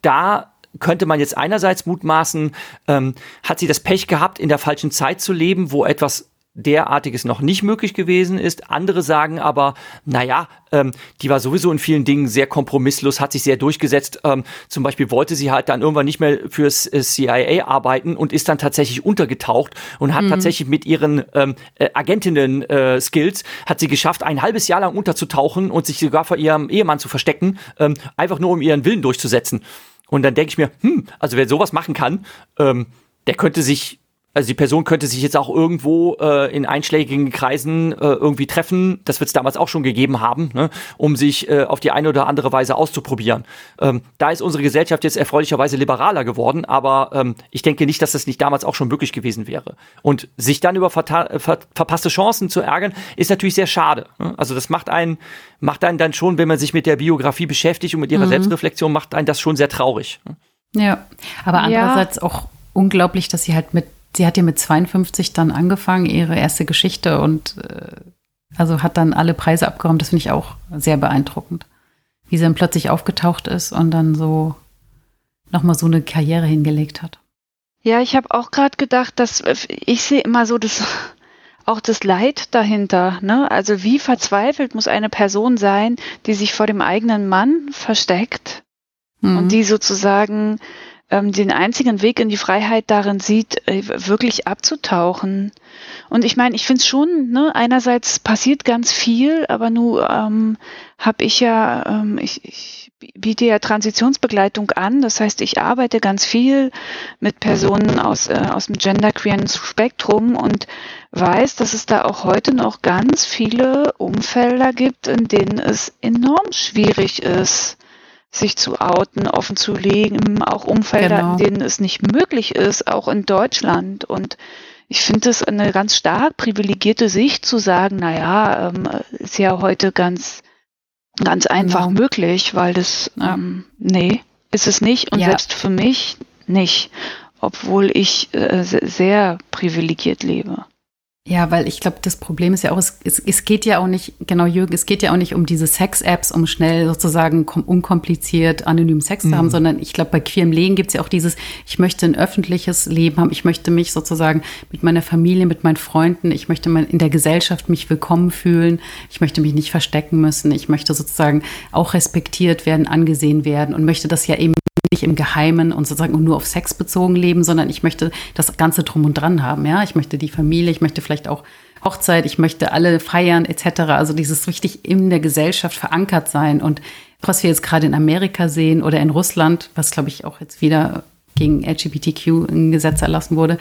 da könnte man jetzt einerseits mutmaßen, ähm, hat sie das Pech gehabt, in der falschen Zeit zu leben, wo etwas derartiges noch nicht möglich gewesen ist. Andere sagen aber, naja, ähm, die war sowieso in vielen Dingen sehr kompromisslos, hat sich sehr durchgesetzt. Ähm, zum Beispiel wollte sie halt dann irgendwann nicht mehr fürs äh, CIA arbeiten und ist dann tatsächlich untergetaucht und hat mhm. tatsächlich mit ihren ähm, äh, Agentinnen-Skills, äh, hat sie geschafft, ein halbes Jahr lang unterzutauchen und sich sogar vor ihrem Ehemann zu verstecken, ähm, einfach nur um ihren Willen durchzusetzen. Und dann denke ich mir, hm, also wer sowas machen kann, ähm, der könnte sich, also die Person könnte sich jetzt auch irgendwo äh, in einschlägigen Kreisen äh, irgendwie treffen, das wird es damals auch schon gegeben haben, ne, um sich äh, auf die eine oder andere Weise auszuprobieren. Ähm, da ist unsere Gesellschaft jetzt erfreulicherweise liberaler geworden, aber ähm, ich denke nicht, dass das nicht damals auch schon möglich gewesen wäre. Und sich dann über ver ver verpasste Chancen zu ärgern, ist natürlich sehr schade. Ne? Also das macht einen macht einen dann schon, wenn man sich mit der Biografie beschäftigt und mit ihrer mhm. Selbstreflexion, macht einen das schon sehr traurig. Ja, aber andererseits ja. auch unglaublich, dass sie halt mit, sie hat ja mit 52 dann angefangen, ihre erste Geschichte und äh, also hat dann alle Preise abgeräumt. Das finde ich auch sehr beeindruckend. Wie sie dann plötzlich aufgetaucht ist und dann so nochmal so eine Karriere hingelegt hat. Ja, ich habe auch gerade gedacht, dass ich sehe immer so das auch das Leid dahinter. Ne? Also wie verzweifelt muss eine Person sein, die sich vor dem eigenen Mann versteckt mhm. und die sozusagen ähm, den einzigen Weg in die Freiheit darin sieht, äh, wirklich abzutauchen. Und ich meine, ich finde es schon, ne, einerseits passiert ganz viel, aber nun ähm, habe ich ja, ähm, ich, ich biete ja Transitionsbegleitung an. Das heißt, ich arbeite ganz viel mit Personen aus, äh, aus dem genderqueeren Spektrum und weiß, dass es da auch heute noch ganz viele Umfelder gibt, in denen es enorm schwierig ist, sich zu outen, offen zu legen, auch Umfelder, genau. in denen es nicht möglich ist, auch in Deutschland. Und ich finde es eine ganz stark privilegierte Sicht zu sagen, naja, ähm, ist ja heute ganz, ganz einfach genau. möglich, weil das, ähm, nee, ist es nicht und ja. selbst für mich nicht, obwohl ich äh, sehr privilegiert lebe. Ja, weil ich glaube, das Problem ist ja auch, es, es, es, geht ja auch nicht, genau Jürgen, es geht ja auch nicht um diese Sex-Apps, um schnell sozusagen unkompliziert anonym Sex mhm. zu haben, mhm. sondern ich glaube, bei queerem Leben gibt es ja auch dieses, ich möchte ein öffentliches Leben haben, ich möchte mich sozusagen mit meiner Familie, mit meinen Freunden, ich möchte in der Gesellschaft mich willkommen fühlen, ich möchte mich nicht verstecken müssen, ich möchte sozusagen auch respektiert werden, angesehen werden und möchte das ja eben nicht im Geheimen und sozusagen nur auf Sex bezogen leben, sondern ich möchte das Ganze drum und dran haben. Ja, ich möchte die Familie, ich möchte vielleicht auch Hochzeit, ich möchte alle feiern etc. Also dieses richtig in der Gesellschaft verankert sein und was wir jetzt gerade in Amerika sehen oder in Russland, was glaube ich auch jetzt wieder gegen LGBTQ ein Gesetz erlassen wurde,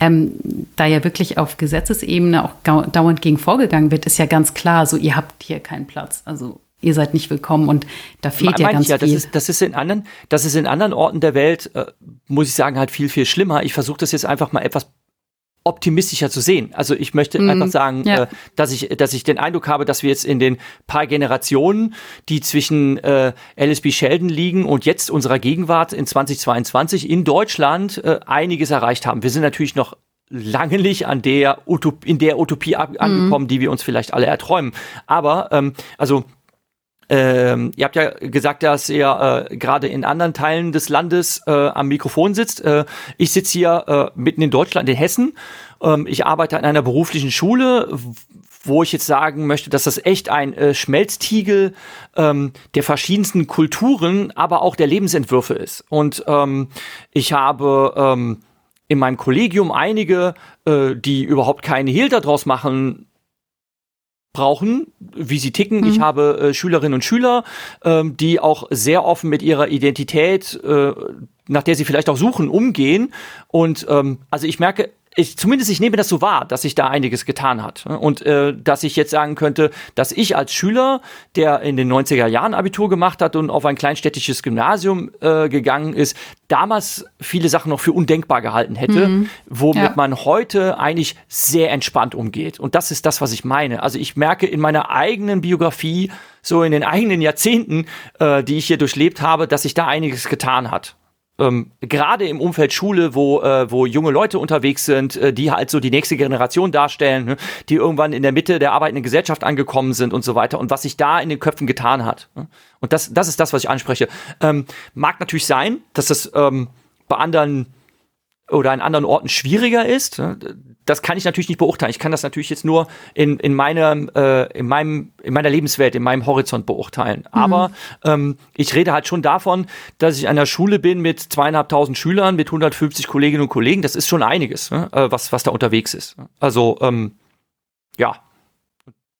ähm, da ja wirklich auf Gesetzesebene auch dauernd gegen vorgegangen wird, ist ja ganz klar, so ihr habt hier keinen Platz. Also ihr seid nicht willkommen und da fehlt ja ganz ja, viel. Das ist, das ist in anderen, das ist in anderen Orten der Welt, äh, muss ich sagen, halt viel, viel schlimmer. Ich versuche das jetzt einfach mal etwas optimistischer zu sehen. Also ich möchte mm, einfach sagen, ja. äh, dass ich, dass ich den Eindruck habe, dass wir jetzt in den paar Generationen, die zwischen äh, LSB Sheldon liegen und jetzt unserer Gegenwart in 2022 in Deutschland äh, einiges erreicht haben. Wir sind natürlich noch lange nicht an der Utop in der Utopie mhm. angekommen, mm. die wir uns vielleicht alle erträumen. Aber ähm, also ähm, ihr habt ja gesagt, dass ihr äh, gerade in anderen Teilen des Landes äh, am Mikrofon sitzt. Äh, ich sitze hier äh, mitten in Deutschland, in Hessen. Ähm, ich arbeite an einer beruflichen Schule, wo ich jetzt sagen möchte, dass das echt ein äh, Schmelztiegel ähm, der verschiedensten Kulturen, aber auch der Lebensentwürfe ist. Und ähm, ich habe ähm, in meinem Kollegium einige, äh, die überhaupt keine Hehl daraus machen brauchen, wie sie ticken. Mhm. Ich habe äh, Schülerinnen und Schüler, ähm, die auch sehr offen mit ihrer Identität, äh, nach der sie vielleicht auch suchen, umgehen. Und ähm, also ich merke, ich, zumindest ich nehme das so wahr, dass sich da einiges getan hat. Und äh, dass ich jetzt sagen könnte, dass ich als Schüler, der in den 90er Jahren Abitur gemacht hat und auf ein kleinstädtisches Gymnasium äh, gegangen ist, damals viele Sachen noch für undenkbar gehalten hätte, mhm. womit ja. man heute eigentlich sehr entspannt umgeht. Und das ist das, was ich meine. Also ich merke in meiner eigenen Biografie, so in den eigenen Jahrzehnten, äh, die ich hier durchlebt habe, dass sich da einiges getan hat ähm, gerade im Umfeld Schule, wo, äh, wo junge Leute unterwegs sind, äh, die halt so die nächste Generation darstellen, ne, die irgendwann in der Mitte der arbeitenden Gesellschaft angekommen sind und so weiter und was sich da in den Köpfen getan hat. Ne? Und das, das ist das, was ich anspreche. Ähm, mag natürlich sein, dass das ähm, bei anderen oder an anderen Orten schwieriger ist. Ne? Das kann ich natürlich nicht beurteilen. Ich kann das natürlich jetzt nur in, in, meinem, äh, in, meinem, in meiner Lebenswelt, in meinem Horizont beurteilen. Mhm. Aber ähm, ich rede halt schon davon, dass ich an der Schule bin mit zweieinhalbtausend Schülern, mit 150 Kolleginnen und Kollegen. Das ist schon einiges, ne? äh, was, was da unterwegs ist. Also ähm, ja,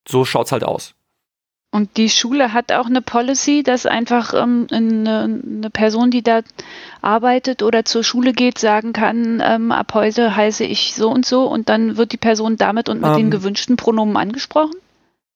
so schaut's halt aus. Und die Schule hat auch eine Policy, dass einfach ähm, eine, eine, Person, die da arbeitet oder zur Schule geht, sagen kann, ähm, ab heute heiße ich so und so und dann wird die Person damit und mit ähm, den gewünschten Pronomen angesprochen?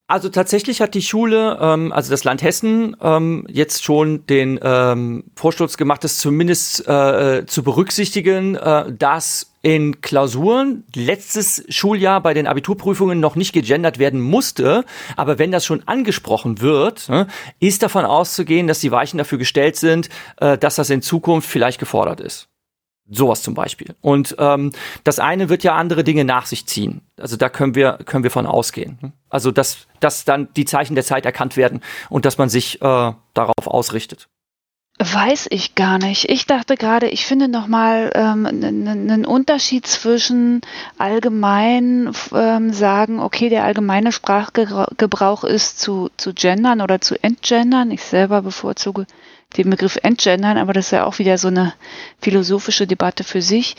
Also tatsächlich hat die Schule, ähm, also das Land Hessen, ähm, jetzt schon den ähm, Vorstoß gemacht, das zumindest äh, zu berücksichtigen, äh, dass in Klausuren letztes Schuljahr bei den Abiturprüfungen noch nicht gegendert werden musste, aber wenn das schon angesprochen wird, ne, ist davon auszugehen, dass die Weichen dafür gestellt sind, äh, dass das in Zukunft vielleicht gefordert ist. Sowas zum Beispiel. Und ähm, das eine wird ja andere Dinge nach sich ziehen. Also da können wir, können wir von ausgehen. Also dass, dass dann die Zeichen der Zeit erkannt werden und dass man sich äh, darauf ausrichtet. Weiß ich gar nicht. Ich dachte gerade, ich finde nochmal ähm, einen Unterschied zwischen allgemein ähm, sagen, okay, der allgemeine Sprachgebrauch ist zu, zu gendern oder zu entgendern. Ich selber bevorzuge den Begriff entgendern, aber das ist ja auch wieder so eine philosophische Debatte für sich.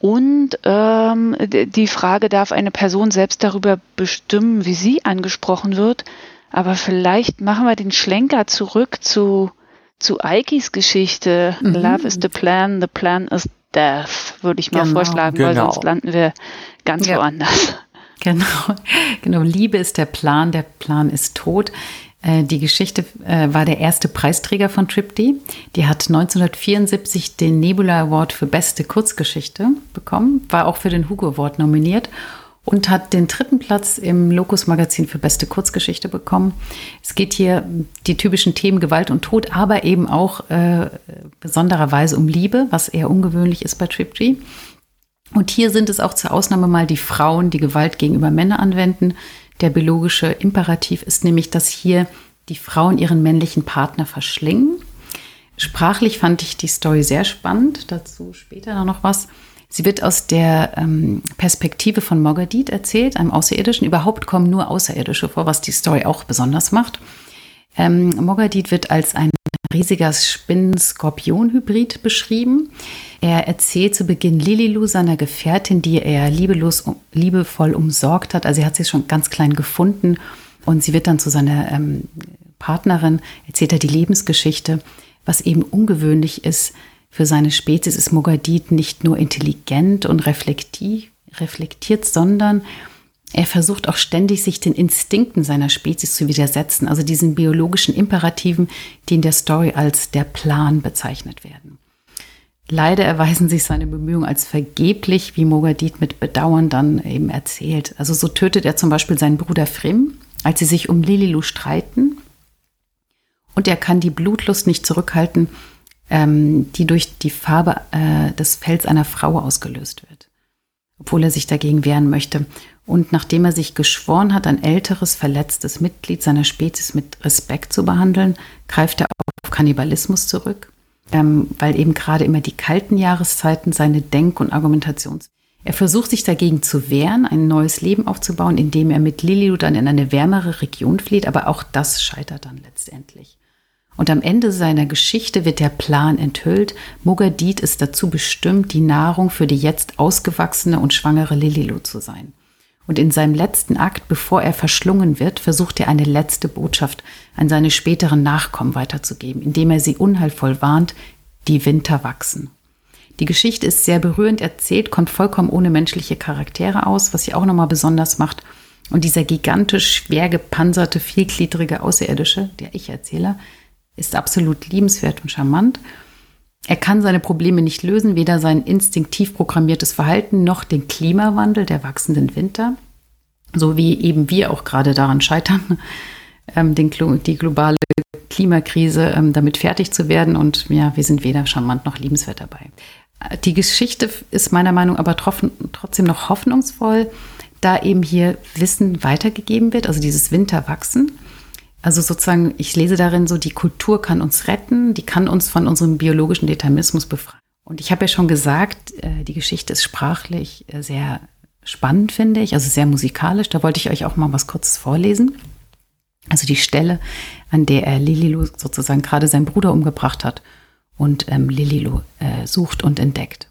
Und ähm, die Frage, darf eine Person selbst darüber bestimmen, wie sie angesprochen wird? Aber vielleicht machen wir den Schlenker zurück zu, zu Aikis Geschichte. Mhm. Love is the plan, the plan is death, würde ich mal genau. vorschlagen, genau. weil sonst landen wir ganz ja. woanders. Genau, genau. Liebe ist der Plan, der Plan ist tot. Äh, die Geschichte äh, war der erste Preisträger von Tripty. Die hat 1974 den Nebula Award für beste Kurzgeschichte bekommen, war auch für den Hugo Award nominiert und hat den dritten Platz im Locus Magazin für beste Kurzgeschichte bekommen. Es geht hier die typischen Themen Gewalt und Tod, aber eben auch äh, besondererweise um Liebe, was eher ungewöhnlich ist bei Tripty. Und hier sind es auch zur Ausnahme mal die Frauen, die Gewalt gegenüber Männern anwenden. Der biologische Imperativ ist nämlich, dass hier die Frauen ihren männlichen Partner verschlingen. Sprachlich fand ich die Story sehr spannend, dazu später noch was. Sie wird aus der ähm, Perspektive von Mogadit erzählt, einem Außerirdischen. Überhaupt kommen nur Außerirdische vor, was die Story auch besonders macht. Ähm, Mogadit wird als ein riesiger Spinnen-Skorpion-Hybrid beschrieben. Er erzählt zu Beginn Lililu, seiner Gefährtin, die er liebelos, liebevoll umsorgt hat. Also er hat sie schon ganz klein gefunden und sie wird dann zu seiner ähm, Partnerin, erzählt er die Lebensgeschichte. Was eben ungewöhnlich ist für seine Spezies, ist Mogadit nicht nur intelligent und reflektiert, sondern er versucht auch ständig, sich den Instinkten seiner Spezies zu widersetzen, also diesen biologischen Imperativen, die in der Story als der Plan bezeichnet werden. Leider erweisen sich seine Bemühungen als vergeblich, wie Mogadit mit Bedauern dann eben erzählt. Also so tötet er zum Beispiel seinen Bruder Frim, als sie sich um Lililu streiten. Und er kann die Blutlust nicht zurückhalten, ähm, die durch die Farbe äh, des Fells einer Frau ausgelöst wird, obwohl er sich dagegen wehren möchte. Und nachdem er sich geschworen hat, ein älteres, verletztes Mitglied seiner Spezies mit Respekt zu behandeln, greift er auf Kannibalismus zurück ähm, weil eben gerade immer die kalten Jahreszeiten seine Denk- und Argumentations. Er versucht sich dagegen zu wehren, ein neues Leben aufzubauen, indem er mit Liliu dann in eine wärmere Region flieht, aber auch das scheitert dann letztendlich. Und am Ende seiner Geschichte wird der Plan enthüllt. Mogadit ist dazu bestimmt, die Nahrung für die jetzt ausgewachsene und schwangere Lililu zu sein. Und in seinem letzten Akt, bevor er verschlungen wird, versucht er eine letzte Botschaft an seine späteren Nachkommen weiterzugeben, indem er sie unheilvoll warnt, die Winter wachsen. Die Geschichte ist sehr berührend erzählt, kommt vollkommen ohne menschliche Charaktere aus, was sie auch nochmal besonders macht. Und dieser gigantisch schwer gepanzerte, vielgliedrige Außerirdische, der Ich-Erzähler, ist absolut liebenswert und charmant. Er kann seine Probleme nicht lösen, weder sein instinktiv programmiertes Verhalten noch den Klimawandel der wachsenden Winter, so wie eben wir auch gerade daran scheitern, ähm, den, die globale Klimakrise ähm, damit fertig zu werden. Und ja, wir sind weder charmant noch liebenswert dabei. Die Geschichte ist meiner Meinung aber trotzdem noch hoffnungsvoll, da eben hier Wissen weitergegeben wird, also dieses Winterwachsen. Also sozusagen, ich lese darin so, die Kultur kann uns retten, die kann uns von unserem biologischen Determinismus befreien. Und ich habe ja schon gesagt, äh, die Geschichte ist sprachlich äh, sehr spannend, finde ich, also sehr musikalisch. Da wollte ich euch auch mal was Kurzes vorlesen. Also die Stelle, an der er Lililu sozusagen gerade seinen Bruder umgebracht hat und ähm, Lililu äh, sucht und entdeckt.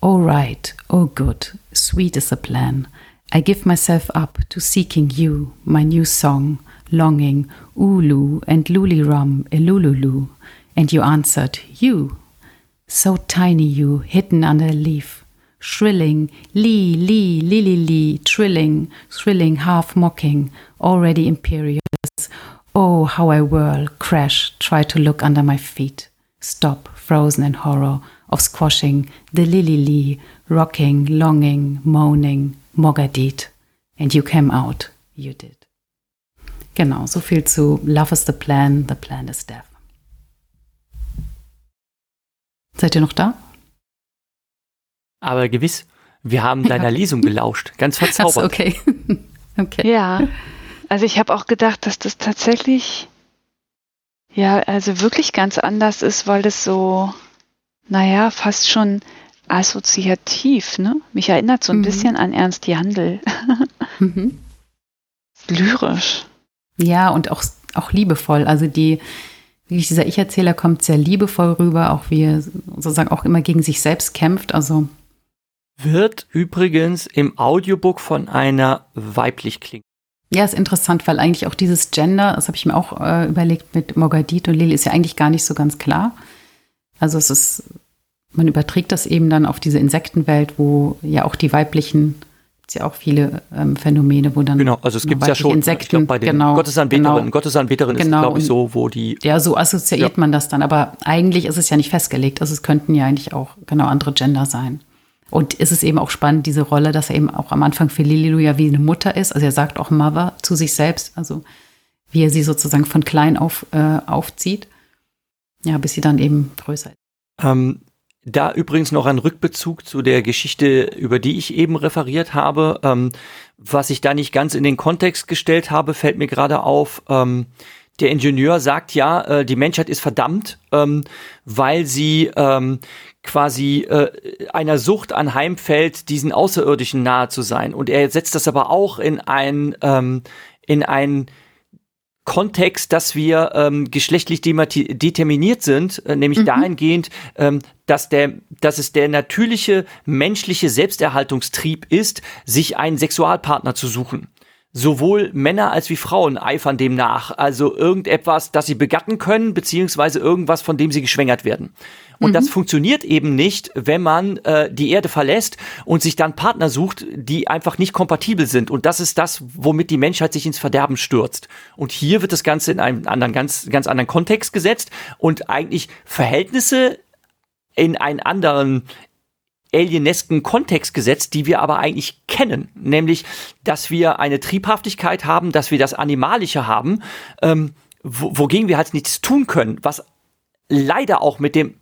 Oh right, oh good, sweet is the plan. I give myself up to seeking you, my new song, longing, Ulu and Lulirum, Elululu, and you answered, You. So tiny you, hidden under a leaf, shrilling, lee, lee, lily, lee, trilling, thrilling, half mocking, already imperious. Oh, how I whirl, crash, try to look under my feet, stop, frozen in horror of squashing the lily lee, rocking, longing, moaning, Mogadit. And you came out, you did. Genau, so viel zu Love is the Plan, the Plan is Death. Seid ihr noch da? Aber gewiss, wir haben deiner ja. Lesung gelauscht. Ganz verzaubert. Okay. okay. Ja, also ich habe auch gedacht, dass das tatsächlich, ja, also wirklich ganz anders ist, weil das so, naja, fast schon assoziativ, ne? Mich erinnert so ein mhm. bisschen an Ernst Jandl. mhm. Lyrisch. Ja, und auch, auch liebevoll. Also die, wirklich dieser Ich-Erzähler kommt sehr liebevoll rüber, auch wie er sozusagen auch immer gegen sich selbst kämpft. Also wird übrigens im Audiobook von einer weiblich klingen. Ja, ist interessant, weil eigentlich auch dieses Gender, das habe ich mir auch äh, überlegt mit Mogadit und Lili, ist ja eigentlich gar nicht so ganz klar. Also es ist, man überträgt das eben dann auf diese Insektenwelt, wo ja auch die weiblichen gibt ja auch viele ähm, Phänomene, wo dann genau, also es gibt ja schon Insekten, glaub, bei den genau, Gottesanbeterinnen, genau, Gottesanbeterinnen genau, ist glaube ich so, wo die ja so assoziiert ja. man das dann, aber eigentlich ist es ja nicht festgelegt, also es könnten ja eigentlich auch genau andere Gender sein. Und ist es eben auch spannend, diese Rolle, dass er eben auch am Anfang für Lililu ja wie eine Mutter ist. Also er sagt auch Mother zu sich selbst, also wie er sie sozusagen von klein auf äh, aufzieht. Ja, bis sie dann eben größer ist. Ähm, da übrigens noch ein Rückbezug zu der Geschichte, über die ich eben referiert habe. Ähm, was ich da nicht ganz in den Kontext gestellt habe, fällt mir gerade auf. Ähm, der Ingenieur sagt ja, äh, die Menschheit ist verdammt, ähm, weil sie ähm, quasi äh, einer Sucht anheimfällt, diesen Außerirdischen nahe zu sein. Und er setzt das aber auch in ein ähm, in ein Kontext, dass wir ähm, geschlechtlich determiniert sind, äh, nämlich mhm. dahingehend, ähm, dass der, dass es der natürliche menschliche Selbsterhaltungstrieb ist, sich einen Sexualpartner zu suchen. Sowohl Männer als wie Frauen eifern dem nach. Also irgendetwas, das sie begatten können, beziehungsweise irgendwas, von dem sie geschwängert werden. Und mhm. das funktioniert eben nicht, wenn man äh, die Erde verlässt und sich dann Partner sucht, die einfach nicht kompatibel sind. Und das ist das, womit die Menschheit sich ins Verderben stürzt. Und hier wird das Ganze in einem anderen, ganz, ganz anderen Kontext gesetzt und eigentlich Verhältnisse in einen anderen alienesken Kontext gesetzt, die wir aber eigentlich kennen, nämlich, dass wir eine Triebhaftigkeit haben, dass wir das Animalische haben, ähm, wogegen wir halt nichts tun können, was leider auch mit dem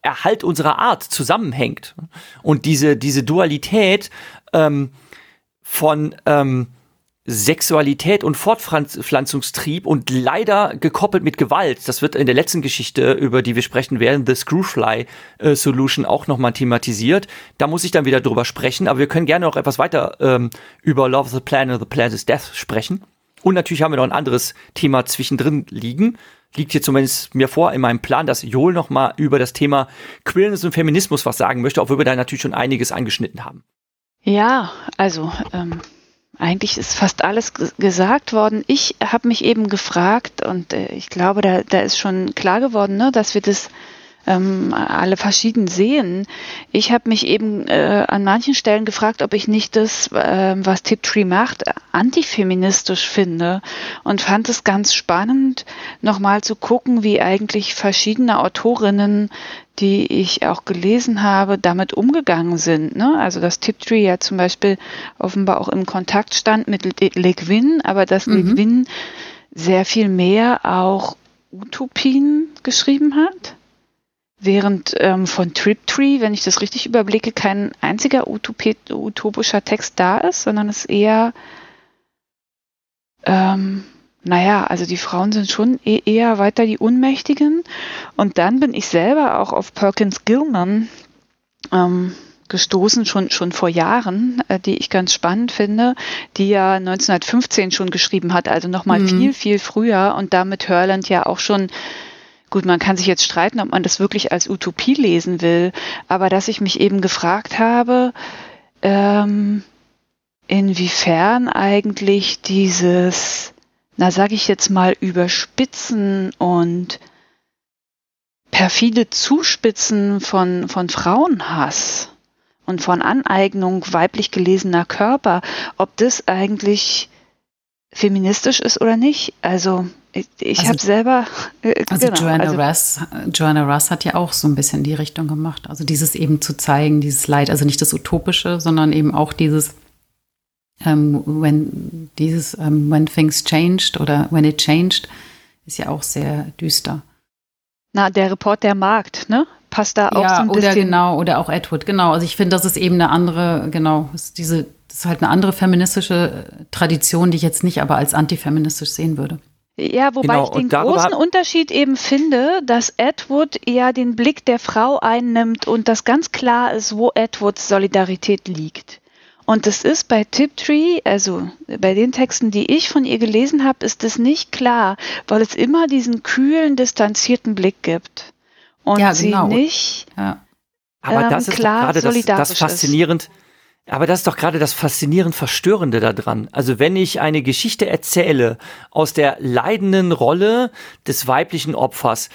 Erhalt unserer Art zusammenhängt. Und diese, diese Dualität ähm, von ähm, Sexualität und Fortpflanzungstrieb und leider gekoppelt mit Gewalt. Das wird in der letzten Geschichte, über die wir sprechen werden, The Screwfly äh, Solution auch nochmal thematisiert. Da muss ich dann wieder drüber sprechen, aber wir können gerne noch etwas weiter ähm, über Love the Planet, The Planet's Death sprechen. Und natürlich haben wir noch ein anderes Thema zwischendrin liegen liegt hier zumindest mir vor in meinem Plan, dass Joel noch mal über das Thema Queerness und Feminismus was sagen möchte, obwohl wir da natürlich schon einiges angeschnitten haben. Ja, also ähm, eigentlich ist fast alles gesagt worden. Ich habe mich eben gefragt und äh, ich glaube, da, da ist schon klar geworden, ne, dass wir das ähm, alle verschieden sehen. Ich habe mich eben äh, an manchen Stellen gefragt, ob ich nicht das, äh, was Tiptree macht, antifeministisch finde und fand es ganz spannend, nochmal zu gucken, wie eigentlich verschiedene Autorinnen die ich auch gelesen habe, damit umgegangen sind. Ne? Also dass Tiptree ja zum Beispiel offenbar auch im Kontakt stand mit Le Guin, aber dass mhm. Le Guin sehr viel mehr auch Utopien geschrieben hat. Während ähm, von Triptree, wenn ich das richtig überblicke, kein einziger utopischer Text da ist, sondern es eher, ähm, naja, also die Frauen sind schon e eher weiter die Unmächtigen. Und dann bin ich selber auch auf Perkins Gilman ähm, gestoßen, schon, schon vor Jahren, äh, die ich ganz spannend finde, die ja 1915 schon geschrieben hat, also nochmal mhm. viel, viel früher und damit Hörland ja auch schon Gut, man kann sich jetzt streiten, ob man das wirklich als Utopie lesen will, aber dass ich mich eben gefragt habe, ähm, inwiefern eigentlich dieses, na sag ich jetzt mal, Überspitzen und perfide Zuspitzen von, von Frauenhass und von Aneignung weiblich gelesener Körper, ob das eigentlich feministisch ist oder nicht. Also ich, ich also, habe selber. Äh, also, genau, Joanna, also Russ, Joanna Russ hat ja auch so ein bisschen die Richtung gemacht. Also dieses eben zu zeigen, dieses Leid, also nicht das Utopische, sondern eben auch dieses, ähm, when, dieses ähm, When Things Changed oder When It Changed, ist ja auch sehr düster. Na, der Report der Markt, ne? Passt da auch ja, so ein bisschen. Oder genau, oder auch Edward, genau. Also ich finde, das ist eben eine andere, genau, ist diese, das ist halt eine andere feministische Tradition, die ich jetzt nicht aber als antifeministisch sehen würde. Ja, wobei genau, ich den großen Unterschied eben finde, dass Edward ja den Blick der Frau einnimmt und das ganz klar ist, wo Edwards Solidarität liegt. Und das ist bei Tiptree, also bei den Texten, die ich von ihr gelesen habe, ist das nicht klar, weil es immer diesen kühlen, distanzierten Blick gibt. Und ja, genau. sie nicht ja. Aber das ähm, ist gerade das, das faszinierend. Aber das ist doch gerade das faszinierend Verstörende daran. Also wenn ich eine Geschichte erzähle aus der leidenden Rolle des weiblichen Opfers,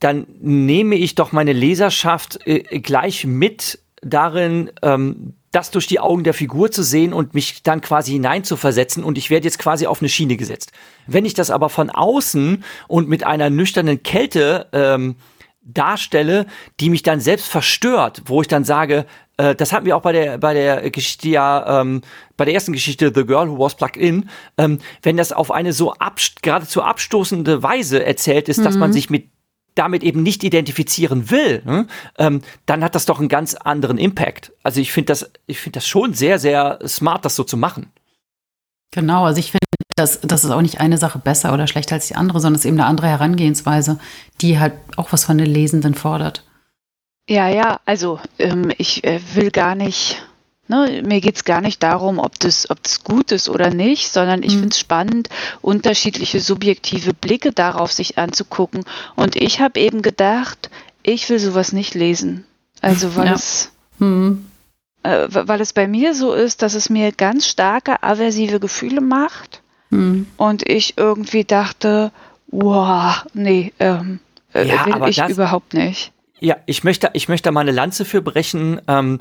dann nehme ich doch meine Leserschaft äh, gleich mit darin, ähm, das durch die Augen der Figur zu sehen und mich dann quasi hineinzuversetzen und ich werde jetzt quasi auf eine Schiene gesetzt. Wenn ich das aber von außen und mit einer nüchternen Kälte ähm, darstelle, die mich dann selbst verstört, wo ich dann sage, äh, das hatten wir auch bei der bei der Geschichte ja ähm, bei der ersten Geschichte The Girl Who Was Plugged In, ähm, wenn das auf eine so abst geradezu abstoßende Weise erzählt ist, mhm. dass man mhm. sich mit damit eben nicht identifizieren will, ne, ähm, dann hat das doch einen ganz anderen Impact. Also ich finde das, ich finde das schon sehr, sehr smart, das so zu machen. Genau, also ich finde, das, das ist auch nicht eine Sache besser oder schlechter als die andere, sondern es ist eben eine andere Herangehensweise, die halt auch was von den Lesenden fordert. Ja, ja, also ähm, ich äh, will gar nicht Ne, mir geht es gar nicht darum, ob das, ob das gut ist oder nicht, sondern ich mhm. finde es spannend, unterschiedliche subjektive Blicke darauf sich anzugucken. Und ich habe eben gedacht, ich will sowas nicht lesen. Also weil ja. es mhm. äh, weil es bei mir so ist, dass es mir ganz starke aversive Gefühle macht. Mhm. Und ich irgendwie dachte, wow, nee, ähm, äh, ja, will ich überhaupt nicht. Ja, ich möchte, ich möchte mal eine Lanze für brechen. Ähm,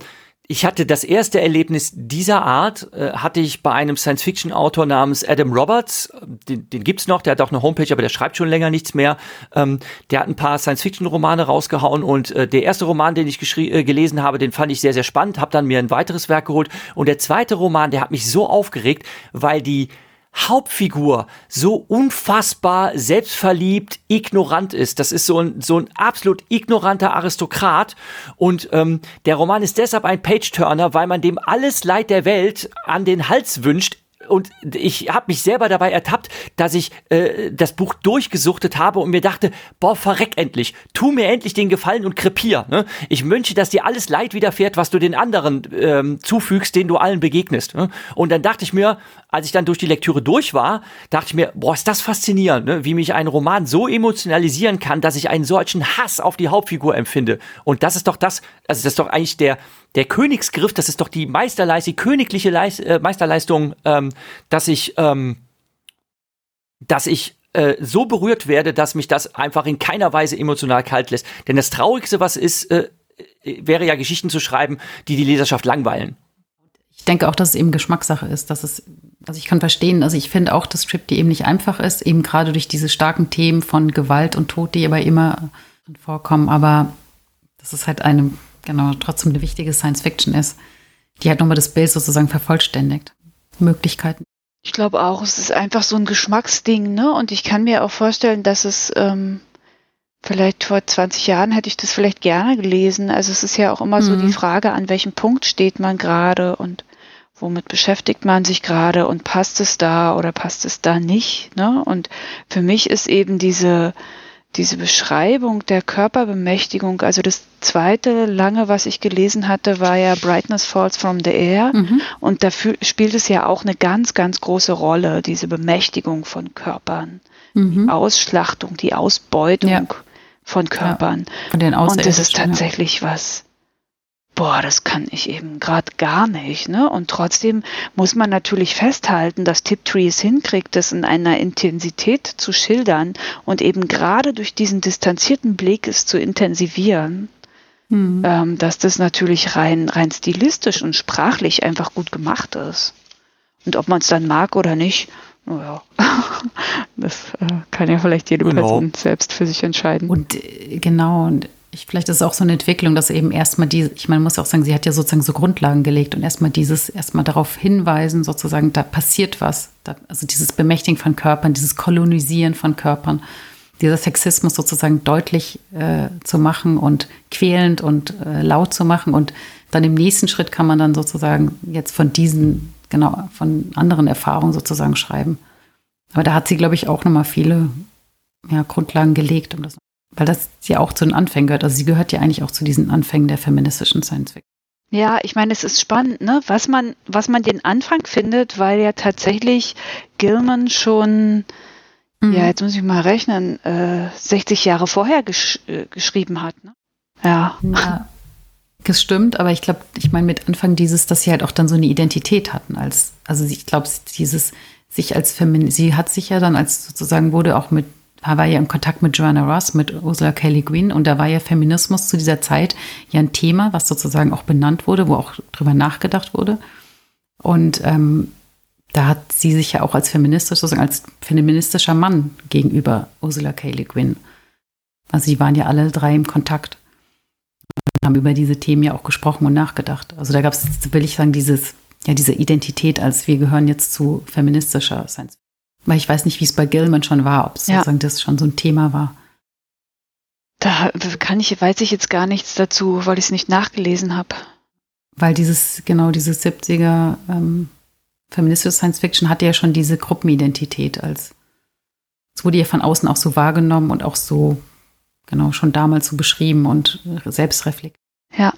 ich hatte das erste Erlebnis dieser Art, äh, hatte ich bei einem Science-Fiction-Autor namens Adam Roberts, den, den gibt's noch, der hat auch eine Homepage, aber der schreibt schon länger nichts mehr. Ähm, der hat ein paar Science-Fiction-Romane rausgehauen und äh, der erste Roman, den ich äh, gelesen habe, den fand ich sehr, sehr spannend, habe dann mir ein weiteres Werk geholt und der zweite Roman, der hat mich so aufgeregt, weil die Hauptfigur so unfassbar selbstverliebt, ignorant ist. Das ist so ein, so ein absolut ignoranter Aristokrat. Und ähm, der Roman ist deshalb ein Page-Turner, weil man dem alles Leid der Welt an den Hals wünscht, und ich habe mich selber dabei ertappt, dass ich äh, das Buch durchgesuchtet habe und mir dachte, boah, verreck endlich, tu mir endlich den Gefallen und krepier. Ne? Ich wünsche, dass dir alles Leid widerfährt, was du den anderen ähm, zufügst, denen du allen begegnest. Ne? Und dann dachte ich mir, als ich dann durch die Lektüre durch war, dachte ich mir, boah, ist das faszinierend, ne? wie mich ein Roman so emotionalisieren kann, dass ich einen solchen Hass auf die Hauptfigur empfinde. Und das ist doch das, also das ist doch eigentlich der, der Königsgriff, das ist doch die Meisterleistung, die königliche Leis äh, Meisterleistung, ähm, dass ich, ähm, dass ich äh, so berührt werde, dass mich das einfach in keiner Weise emotional kalt lässt. Denn das Traurigste, was ist, äh, wäre ja Geschichten zu schreiben, die die Leserschaft langweilen. Ich denke auch, dass es eben Geschmackssache ist, dass es, also ich kann verstehen, also ich finde auch, dass Strip die eben nicht einfach ist, eben gerade durch diese starken Themen von Gewalt und Tod, die aber immer vorkommen, aber das ist halt eine genau, trotzdem eine wichtige Science Fiction ist, die halt nochmal das Bild sozusagen vervollständigt. Möglichkeiten. Ich glaube auch, es ist einfach so ein Geschmacksding, ne? Und ich kann mir auch vorstellen, dass es ähm, vielleicht vor 20 Jahren hätte ich das vielleicht gerne gelesen. Also es ist ja auch immer mhm. so die mhm. Frage, an welchem Punkt steht man gerade und womit beschäftigt man sich gerade und passt es da oder passt es da nicht, ne? Und für mich ist eben diese diese Beschreibung der Körperbemächtigung, also das zweite lange, was ich gelesen hatte, war ja Brightness Falls from the Air. Mhm. Und dafür spielt es ja auch eine ganz, ganz große Rolle, diese Bemächtigung von Körpern. Mhm. Die Ausschlachtung, die Ausbeutung ja. von Körpern. Ja, von den Und das ist tatsächlich ja. was, boah, das kann ich eben gerade gar nicht. Ne? Und trotzdem muss man natürlich festhalten, dass Tiptree es hinkriegt, das in einer Intensität zu schildern und eben gerade durch diesen distanzierten Blick es zu intensivieren. Mhm. Ähm, dass das natürlich rein, rein stilistisch und sprachlich einfach gut gemacht ist. Und ob man es dann mag oder nicht, naja, das äh, kann ja vielleicht jede genau. Person selbst für sich entscheiden. Und äh, genau, und ich, vielleicht ist es auch so eine Entwicklung, dass eben erstmal die, ich meine, muss auch sagen, sie hat ja sozusagen so Grundlagen gelegt und erstmal dieses, erstmal darauf hinweisen, sozusagen, da passiert was. Da, also dieses Bemächtigen von Körpern, dieses Kolonisieren von Körpern, dieser Sexismus sozusagen deutlich äh, zu machen und quälend und äh, laut zu machen. Und dann im nächsten Schritt kann man dann sozusagen jetzt von diesen, genau, von anderen Erfahrungen sozusagen schreiben. Aber da hat sie, glaube ich, auch nochmal viele ja, Grundlagen gelegt, um das weil das ja auch zu den Anfängen gehört. Also sie gehört ja eigentlich auch zu diesen Anfängen der feministischen Science Fiction. Ja, ich meine, es ist spannend, ne? was man, was man den Anfang findet, weil ja tatsächlich Gilman schon, mhm. ja, jetzt muss ich mal rechnen, äh, 60 Jahre vorher gesch äh, geschrieben hat. Ne? Ja. ja. Das stimmt, aber ich glaube, ich meine mit Anfang dieses, dass sie halt auch dann so eine Identität hatten als, also ich glaube, dieses sich als Feminist, sie hat sich ja dann als sozusagen wurde auch mit war ja im Kontakt mit Joanna Ross, mit Ursula Kelly Green und da war ja Feminismus zu dieser Zeit ja ein Thema, was sozusagen auch benannt wurde, wo auch drüber nachgedacht wurde. Und ähm, da hat sie sich ja auch als feministisch, sozusagen als feministischer Mann gegenüber Ursula K. Le Guin. Also die waren ja alle drei im Kontakt und haben über diese Themen ja auch gesprochen und nachgedacht. Also da gab es, will ich sagen, dieses, ja, diese Identität, als wir gehören jetzt zu feministischer Science weil ich weiß nicht, wie es bei Gilman schon war, ob es ja. sozusagen das schon so ein Thema war. Da kann ich, weiß ich jetzt gar nichts dazu, weil ich es nicht nachgelesen habe. Weil dieses, genau, dieses 70er ähm, feministische Science Fiction hatte ja schon diese Gruppenidentität als, es wurde ja von außen auch so wahrgenommen und auch so, genau, schon damals so beschrieben und selbstreflektiert. Ja.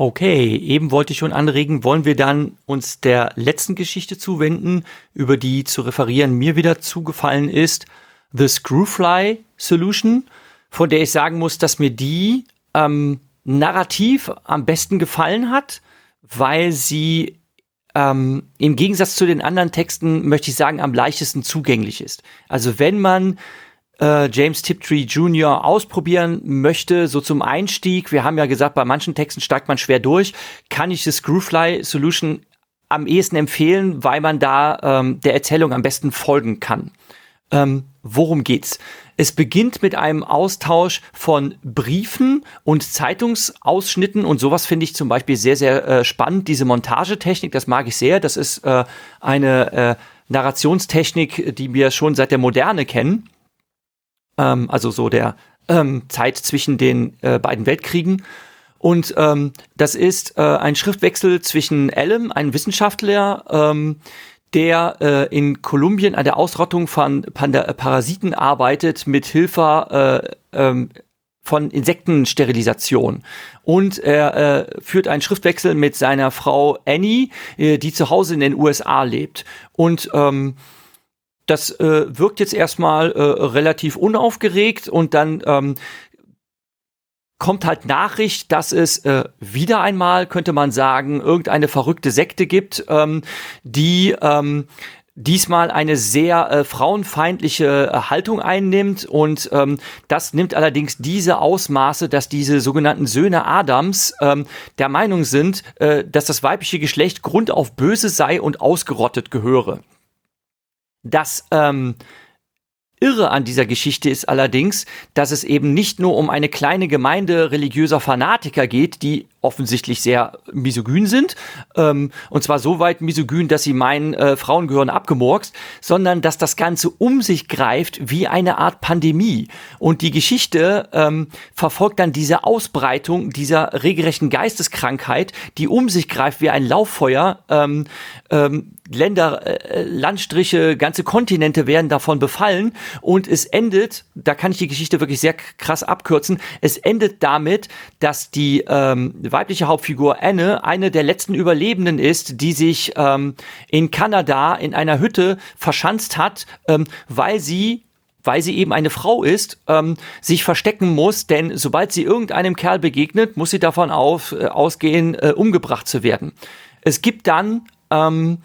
Okay, eben wollte ich schon anregen, wollen wir dann uns der letzten Geschichte zuwenden, über die zu referieren mir wieder zugefallen ist, The Screwfly Solution, von der ich sagen muss, dass mir die ähm, narrativ am besten gefallen hat, weil sie ähm, im Gegensatz zu den anderen Texten, möchte ich sagen, am leichtesten zugänglich ist. Also wenn man äh, James Tiptree Jr. ausprobieren möchte, so zum Einstieg, wir haben ja gesagt, bei manchen Texten steigt man schwer durch, kann ich das Screwfly Solution am ehesten empfehlen, weil man da ähm, der Erzählung am besten folgen kann. Ähm, worum geht's? Es beginnt mit einem Austausch von Briefen und Zeitungsausschnitten und sowas finde ich zum Beispiel sehr, sehr äh, spannend. Diese Montagetechnik, das mag ich sehr. Das ist äh, eine äh, Narrationstechnik, die wir schon seit der Moderne kennen ähm, also so der ähm, Zeit zwischen den äh, beiden Weltkriegen. Und ähm, das ist äh, ein Schriftwechsel zwischen Allen, einem Wissenschaftler, ähm, der äh, in Kolumbien an der Ausrottung von Panda Parasiten arbeitet mit Hilfe äh, ähm, von Insektensterilisation. Und er äh, führt einen Schriftwechsel mit seiner Frau Annie, äh, die zu Hause in den USA lebt. Und ähm, das äh, wirkt jetzt erstmal äh, relativ unaufgeregt und dann ähm, kommt halt Nachricht, dass es äh, wieder einmal, könnte man sagen, irgendeine verrückte Sekte gibt, ähm, die ähm, diesmal eine sehr äh, frauenfeindliche äh, Haltung einnimmt und ähm, das nimmt allerdings diese Ausmaße, dass diese sogenannten Söhne Adams ähm, der Meinung sind, äh, dass das weibliche Geschlecht Grund auf böse sei und ausgerottet gehöre. Das ähm, Irre an dieser Geschichte ist allerdings, dass es eben nicht nur um eine kleine Gemeinde religiöser Fanatiker geht, die offensichtlich sehr misogyn sind, ähm, und zwar so weit misogyn, dass sie meinen, äh, Frauen gehören abgemurkst, sondern dass das Ganze um sich greift wie eine Art Pandemie. Und die Geschichte ähm, verfolgt dann diese Ausbreitung dieser regelrechten Geisteskrankheit, die um sich greift wie ein Lauffeuer. Ähm, ähm, Länder, äh, Landstriche, ganze Kontinente werden davon befallen und es endet, da kann ich die Geschichte wirklich sehr krass abkürzen, es endet damit, dass die ähm, weibliche Hauptfigur Anne eine der letzten Überlebenden ist, die sich ähm, in Kanada in einer Hütte verschanzt hat, ähm, weil sie weil sie eben eine Frau ist, ähm, sich verstecken muss, denn sobald sie irgendeinem Kerl begegnet, muss sie davon auf, äh, ausgehen, äh, umgebracht zu werden. Es gibt dann ähm,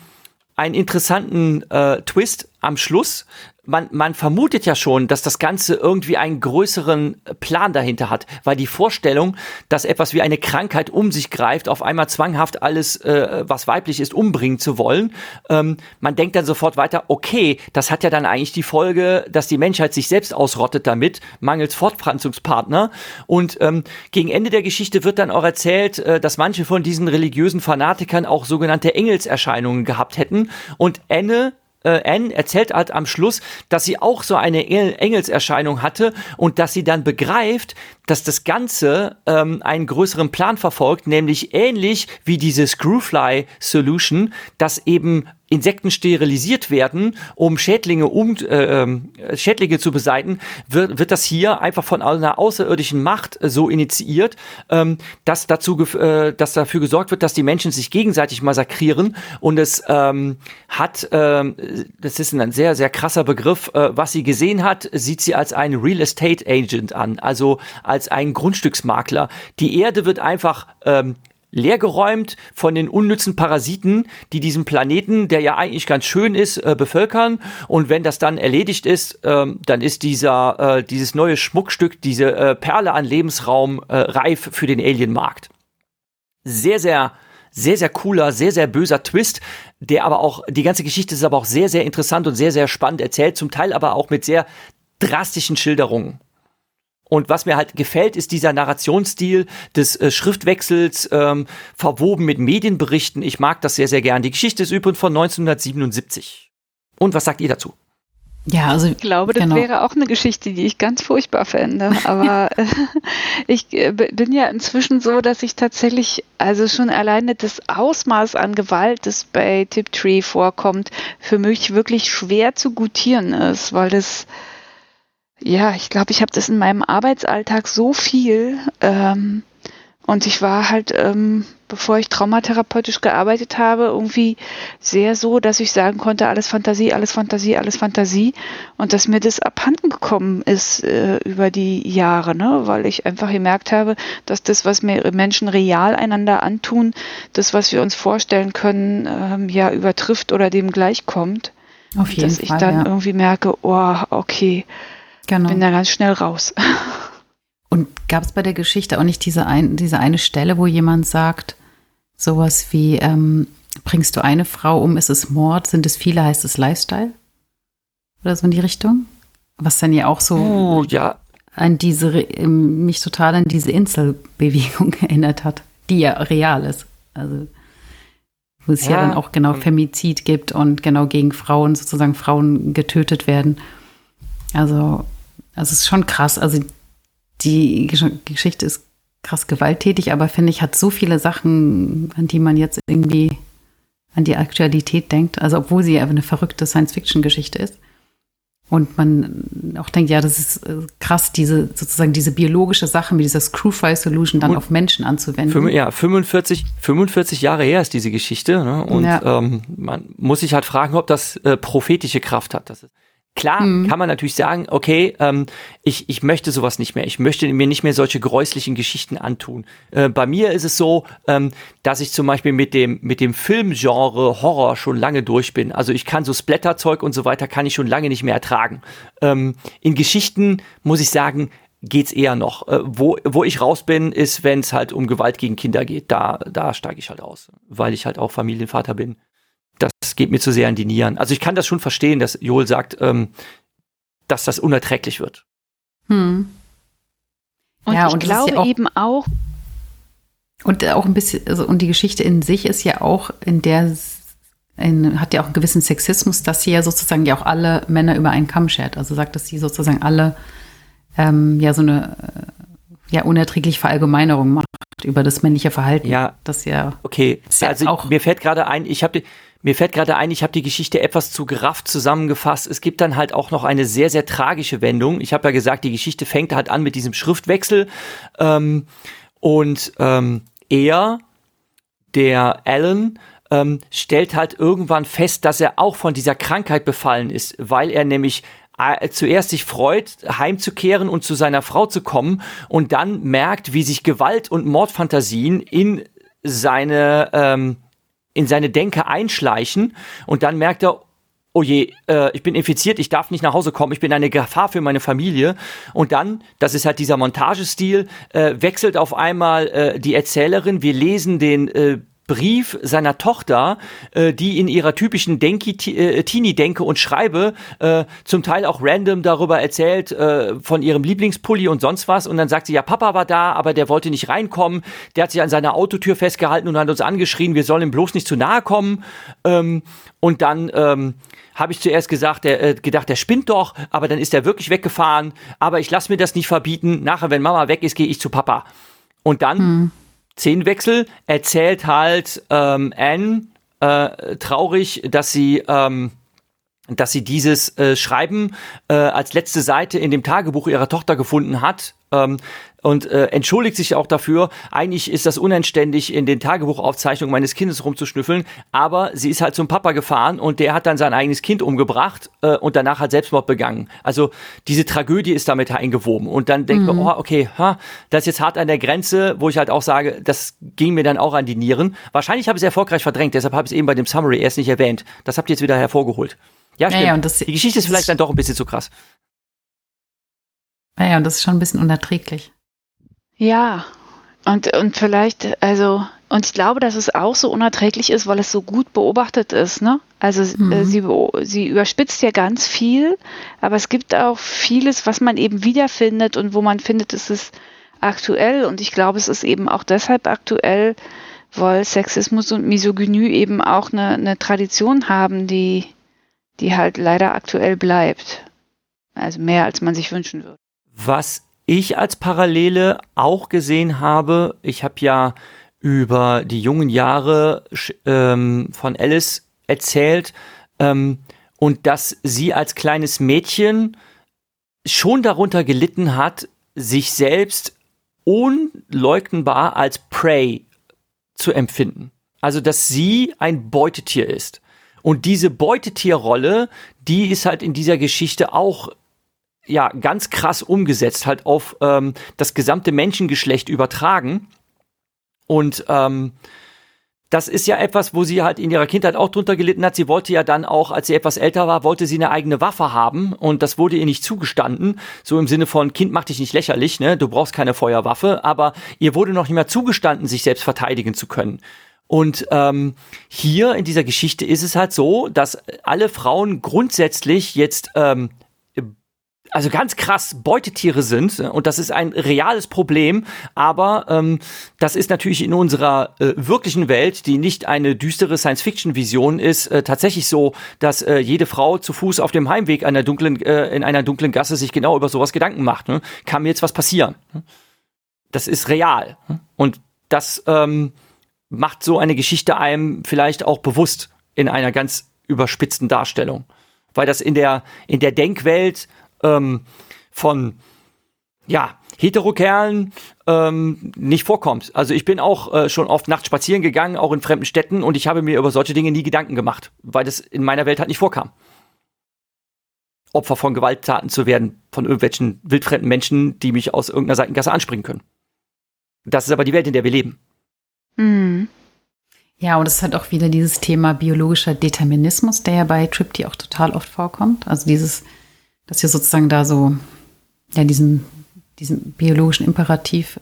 einen interessanten äh, Twist am Schluss, man, man vermutet ja schon, dass das Ganze irgendwie einen größeren Plan dahinter hat, weil die Vorstellung, dass etwas wie eine Krankheit um sich greift, auf einmal zwanghaft alles, äh, was weiblich ist, umbringen zu wollen, ähm, man denkt dann sofort weiter, okay, das hat ja dann eigentlich die Folge, dass die Menschheit sich selbst ausrottet damit, mangels Fortpflanzungspartner. Und ähm, gegen Ende der Geschichte wird dann auch erzählt, äh, dass manche von diesen religiösen Fanatikern auch sogenannte Engelserscheinungen gehabt hätten. Und Anne äh, Anne erzählt halt am Schluss, dass sie auch so eine Engelserscheinung hatte und dass sie dann begreift, dass das Ganze ähm, einen größeren Plan verfolgt, nämlich ähnlich wie diese Screwfly Solution, dass eben Insekten sterilisiert werden, um Schädlinge um äh, ähm, Schädlinge zu beseitigen, wird, wird das hier einfach von einer außerirdischen Macht äh, so initiiert, ähm, dass dazu äh, dass dafür gesorgt wird, dass die Menschen sich gegenseitig massakrieren und es ähm, hat ähm, das ist ein sehr sehr krasser Begriff, äh, was sie gesehen hat, sieht sie als ein Real Estate Agent an, also als ein Grundstücksmakler. Die Erde wird einfach ähm, leergeräumt von den unnützen Parasiten, die diesen Planeten, der ja eigentlich ganz schön ist, äh, bevölkern. Und wenn das dann erledigt ist, ähm, dann ist dieser, äh, dieses neue Schmuckstück, diese äh, Perle an Lebensraum äh, reif für den Alienmarkt. Sehr, sehr sehr, sehr cooler, sehr, sehr böser Twist, der aber auch, die ganze Geschichte ist aber auch sehr, sehr interessant und sehr, sehr spannend erzählt, zum Teil aber auch mit sehr drastischen Schilderungen. Und was mir halt gefällt, ist dieser Narrationsstil des äh, Schriftwechsels, ähm, verwoben mit Medienberichten. Ich mag das sehr, sehr gern. Die Geschichte ist übrigens von 1977. Und was sagt ihr dazu? Ja, also ich glaube, das genau. wäre auch eine Geschichte, die ich ganz furchtbar fände. Aber äh, ich äh, bin ja inzwischen so, dass ich tatsächlich, also schon alleine das Ausmaß an Gewalt, das bei Tiptree vorkommt, für mich wirklich schwer zu gutieren ist, weil das ja, ich glaube, ich habe das in meinem Arbeitsalltag so viel. Ähm, und ich war halt, ähm, bevor ich traumatherapeutisch gearbeitet habe, irgendwie sehr so, dass ich sagen konnte, alles Fantasie, alles Fantasie, alles Fantasie. Und dass mir das abhanden gekommen ist äh, über die Jahre, ne? weil ich einfach gemerkt habe, dass das, was mir Menschen real einander antun, das, was wir uns vorstellen können, ähm, ja übertrifft oder dem gleichkommt. Auf jeden dass Fall. Dass ich dann ja. irgendwie merke, oh, okay, Genau. Bin da ganz schnell raus. Und gab es bei der Geschichte auch nicht diese, ein, diese eine Stelle, wo jemand sagt, sowas wie, ähm, bringst du eine Frau um, ist es Mord, sind es viele, heißt es Lifestyle? Oder so in die Richtung? Was dann ja auch so oh, ja. an diese, mich total an diese Inselbewegung erinnert hat, die ja real ist. Also wo es ja, ja dann auch genau Femizid gibt und genau gegen Frauen sozusagen Frauen getötet werden. Also also es ist schon krass. Also die Geschichte ist krass gewalttätig, aber finde ich, hat so viele Sachen, an die man jetzt irgendwie an die Aktualität denkt. Also obwohl sie ja eine verrückte Science-Fiction-Geschichte ist. Und man auch denkt, ja, das ist äh, krass, diese sozusagen diese biologische Sache mit dieser Screw-File-Solution dann Gut. auf Menschen anzuwenden. Ja, 45, 45 Jahre her ist diese Geschichte. Ne? Und ja. ähm, man muss sich halt fragen, ob das äh, prophetische Kraft hat. Das ist Klar mhm. kann man natürlich sagen, okay, ähm, ich, ich möchte sowas nicht mehr. Ich möchte mir nicht mehr solche gräuslichen Geschichten antun. Äh, bei mir ist es so, ähm, dass ich zum Beispiel mit dem, mit dem Filmgenre Horror schon lange durch bin. Also ich kann so Splatterzeug und so weiter kann ich schon lange nicht mehr ertragen. Ähm, in Geschichten muss ich sagen, geht's eher noch. Äh, wo, wo ich raus bin, ist, wenn es halt um Gewalt gegen Kinder geht. Da, da steige ich halt aus, weil ich halt auch Familienvater bin das geht mir zu sehr an die Nieren. Also ich kann das schon verstehen, dass Joel sagt, ähm, dass das unerträglich wird. Hm. Und ja, ich und glaube ja auch, eben auch. Und auch ein bisschen, also und die Geschichte in sich ist ja auch, in der in, hat ja auch einen gewissen Sexismus, dass sie ja sozusagen ja auch alle Männer über einen Kamm schert. Also sagt, dass sie sozusagen alle ähm, ja so eine ja unerträgliche Verallgemeinerung macht über das männliche Verhalten. Ja, das ja. Okay, also auch mir fällt gerade ein, ich habe mir fällt gerade ein, ich habe die Geschichte etwas zu gerafft zusammengefasst. Es gibt dann halt auch noch eine sehr, sehr tragische Wendung. Ich habe ja gesagt, die Geschichte fängt halt an mit diesem Schriftwechsel. Ähm, und ähm, er, der Alan, ähm, stellt halt irgendwann fest, dass er auch von dieser Krankheit befallen ist, weil er nämlich äh, zuerst sich freut, heimzukehren und zu seiner Frau zu kommen und dann merkt, wie sich Gewalt und Mordfantasien in seine ähm, in seine Denke einschleichen und dann merkt er, oh je, äh, ich bin infiziert, ich darf nicht nach Hause kommen, ich bin eine Gefahr für meine Familie. Und dann, das ist halt dieser Montagestil, äh, wechselt auf einmal äh, die Erzählerin, wir lesen den äh, Brief seiner Tochter, äh, die in ihrer typischen Denki, äh, Teenie-Denke und Schreibe äh, zum Teil auch random darüber erzählt, äh, von ihrem Lieblingspulli und sonst was. Und dann sagt sie, ja, Papa war da, aber der wollte nicht reinkommen. Der hat sich an seiner Autotür festgehalten und hat uns angeschrien, wir sollen ihm bloß nicht zu nahe kommen. Ähm, und dann ähm, habe ich zuerst gesagt, der, äh, gedacht, der spinnt doch, aber dann ist er wirklich weggefahren. Aber ich lasse mir das nicht verbieten. Nachher, wenn Mama weg ist, gehe ich zu Papa. Und dann... Hm Szenenwechsel erzählt halt ähm, Anne, äh, traurig, dass sie ähm, dass sie dieses äh, Schreiben äh, als letzte Seite in dem Tagebuch ihrer Tochter gefunden hat. Ähm, und äh, entschuldigt sich auch dafür. Eigentlich ist das unanständig, in den Tagebuchaufzeichnungen meines Kindes rumzuschnüffeln, aber sie ist halt zum Papa gefahren und der hat dann sein eigenes Kind umgebracht äh, und danach hat Selbstmord begangen. Also diese Tragödie ist damit eingewoben und dann denkt mhm. man, oh, okay, ha, das ist jetzt hart an der Grenze, wo ich halt auch sage, das ging mir dann auch an die Nieren. Wahrscheinlich habe ich es erfolgreich verdrängt, deshalb habe ich es eben bei dem Summary erst nicht erwähnt. Das habt ihr jetzt wieder hervorgeholt. Ja, stimmt. Ja, ja, das, die Geschichte ist vielleicht dann doch ein bisschen zu krass. Ja, ja, und das ist schon ein bisschen unerträglich. Ja, und, und vielleicht, also, und ich glaube, dass es auch so unerträglich ist, weil es so gut beobachtet ist, ne? Also äh, mhm. sie, sie überspitzt ja ganz viel, aber es gibt auch vieles, was man eben wiederfindet und wo man findet, es ist aktuell. Und ich glaube, es ist eben auch deshalb aktuell, weil Sexismus und Misogynie eben auch eine, eine Tradition haben, die, die halt leider aktuell bleibt. Also mehr, als man sich wünschen würde. Was ich als Parallele auch gesehen habe, ich habe ja über die jungen Jahre ähm, von Alice erzählt ähm, und dass sie als kleines Mädchen schon darunter gelitten hat, sich selbst unleugnbar als Prey zu empfinden. Also, dass sie ein Beutetier ist. Und diese Beutetierrolle, die ist halt in dieser Geschichte auch ja ganz krass umgesetzt, halt auf ähm, das gesamte Menschengeschlecht übertragen. Und ähm, das ist ja etwas, wo sie halt in ihrer Kindheit auch drunter gelitten hat. Sie wollte ja dann auch, als sie etwas älter war, wollte sie eine eigene Waffe haben und das wurde ihr nicht zugestanden. So im Sinne von, Kind, mach dich nicht lächerlich, ne? Du brauchst keine Feuerwaffe, aber ihr wurde noch nicht mehr zugestanden, sich selbst verteidigen zu können. Und ähm, hier in dieser Geschichte ist es halt so, dass alle Frauen grundsätzlich jetzt ähm, also ganz krass Beutetiere sind und das ist ein reales Problem, aber ähm, das ist natürlich in unserer äh, wirklichen Welt, die nicht eine düstere Science-Fiction-Vision ist, äh, tatsächlich so, dass äh, jede Frau zu Fuß auf dem Heimweg einer dunklen, äh, in einer dunklen Gasse sich genau über sowas Gedanken macht. Ne? Kann mir jetzt was passieren? Das ist real und das ähm, macht so eine Geschichte einem vielleicht auch bewusst in einer ganz überspitzten Darstellung. Weil das in der, in der Denkwelt ähm, von, ja, Heterokerlen ähm, nicht vorkommt. Also ich bin auch äh, schon oft nachts spazieren gegangen, auch in fremden Städten, und ich habe mir über solche Dinge nie Gedanken gemacht, weil das in meiner Welt halt nicht vorkam. Opfer von Gewalttaten zu werden, von irgendwelchen wildfremden Menschen, die mich aus irgendeiner Seitengasse anspringen können. Das ist aber die Welt, in der wir leben. Mhm. Ja, und es hat auch wieder dieses Thema biologischer Determinismus, der ja bei Tripty auch total oft vorkommt. Also dieses, dass wir sozusagen da so, ja, diesen, diesem biologischen Imperativ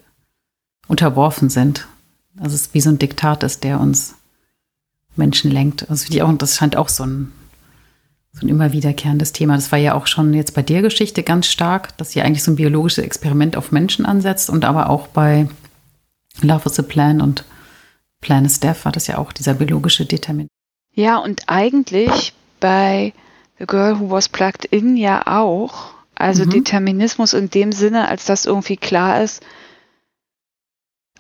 unterworfen sind. Also es ist wie so ein Diktat ist, der uns Menschen lenkt. Also ich auch, das scheint auch so ein, so ein immer wiederkehrendes Thema. Das war ja auch schon jetzt bei der Geschichte ganz stark, dass sie eigentlich so ein biologisches Experiment auf Menschen ansetzt und aber auch bei Love is a Plan und Plan is Death war das ja auch dieser biologische Determin. Ja, und eigentlich bei The Girl Who Was Plugged In ja auch. Also mhm. Determinismus in dem Sinne, als das irgendwie klar ist.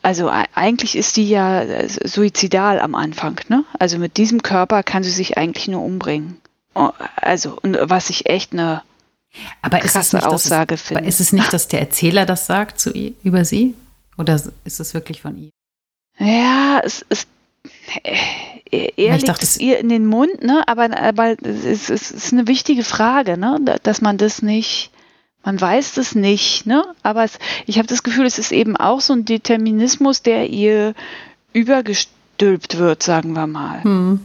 Also eigentlich ist die ja äh, suizidal am Anfang, ne? Also mit diesem Körper kann sie sich eigentlich nur umbringen. Oh, also, was ich echt eine aber krasse ist es nicht, Aussage finde. Aber ist es nicht, dass der Erzähler das sagt zu über sie? Oder ist es wirklich von ihr? Ja, es ist. Äh, er legt dachte, es ihr in den Mund, ne? Aber, aber es, es ist eine wichtige Frage, ne? Dass man das nicht, man weiß das nicht, ne? Aber es, ich habe das Gefühl, es ist eben auch so ein Determinismus, der ihr übergestülpt wird, sagen wir mal. Hm.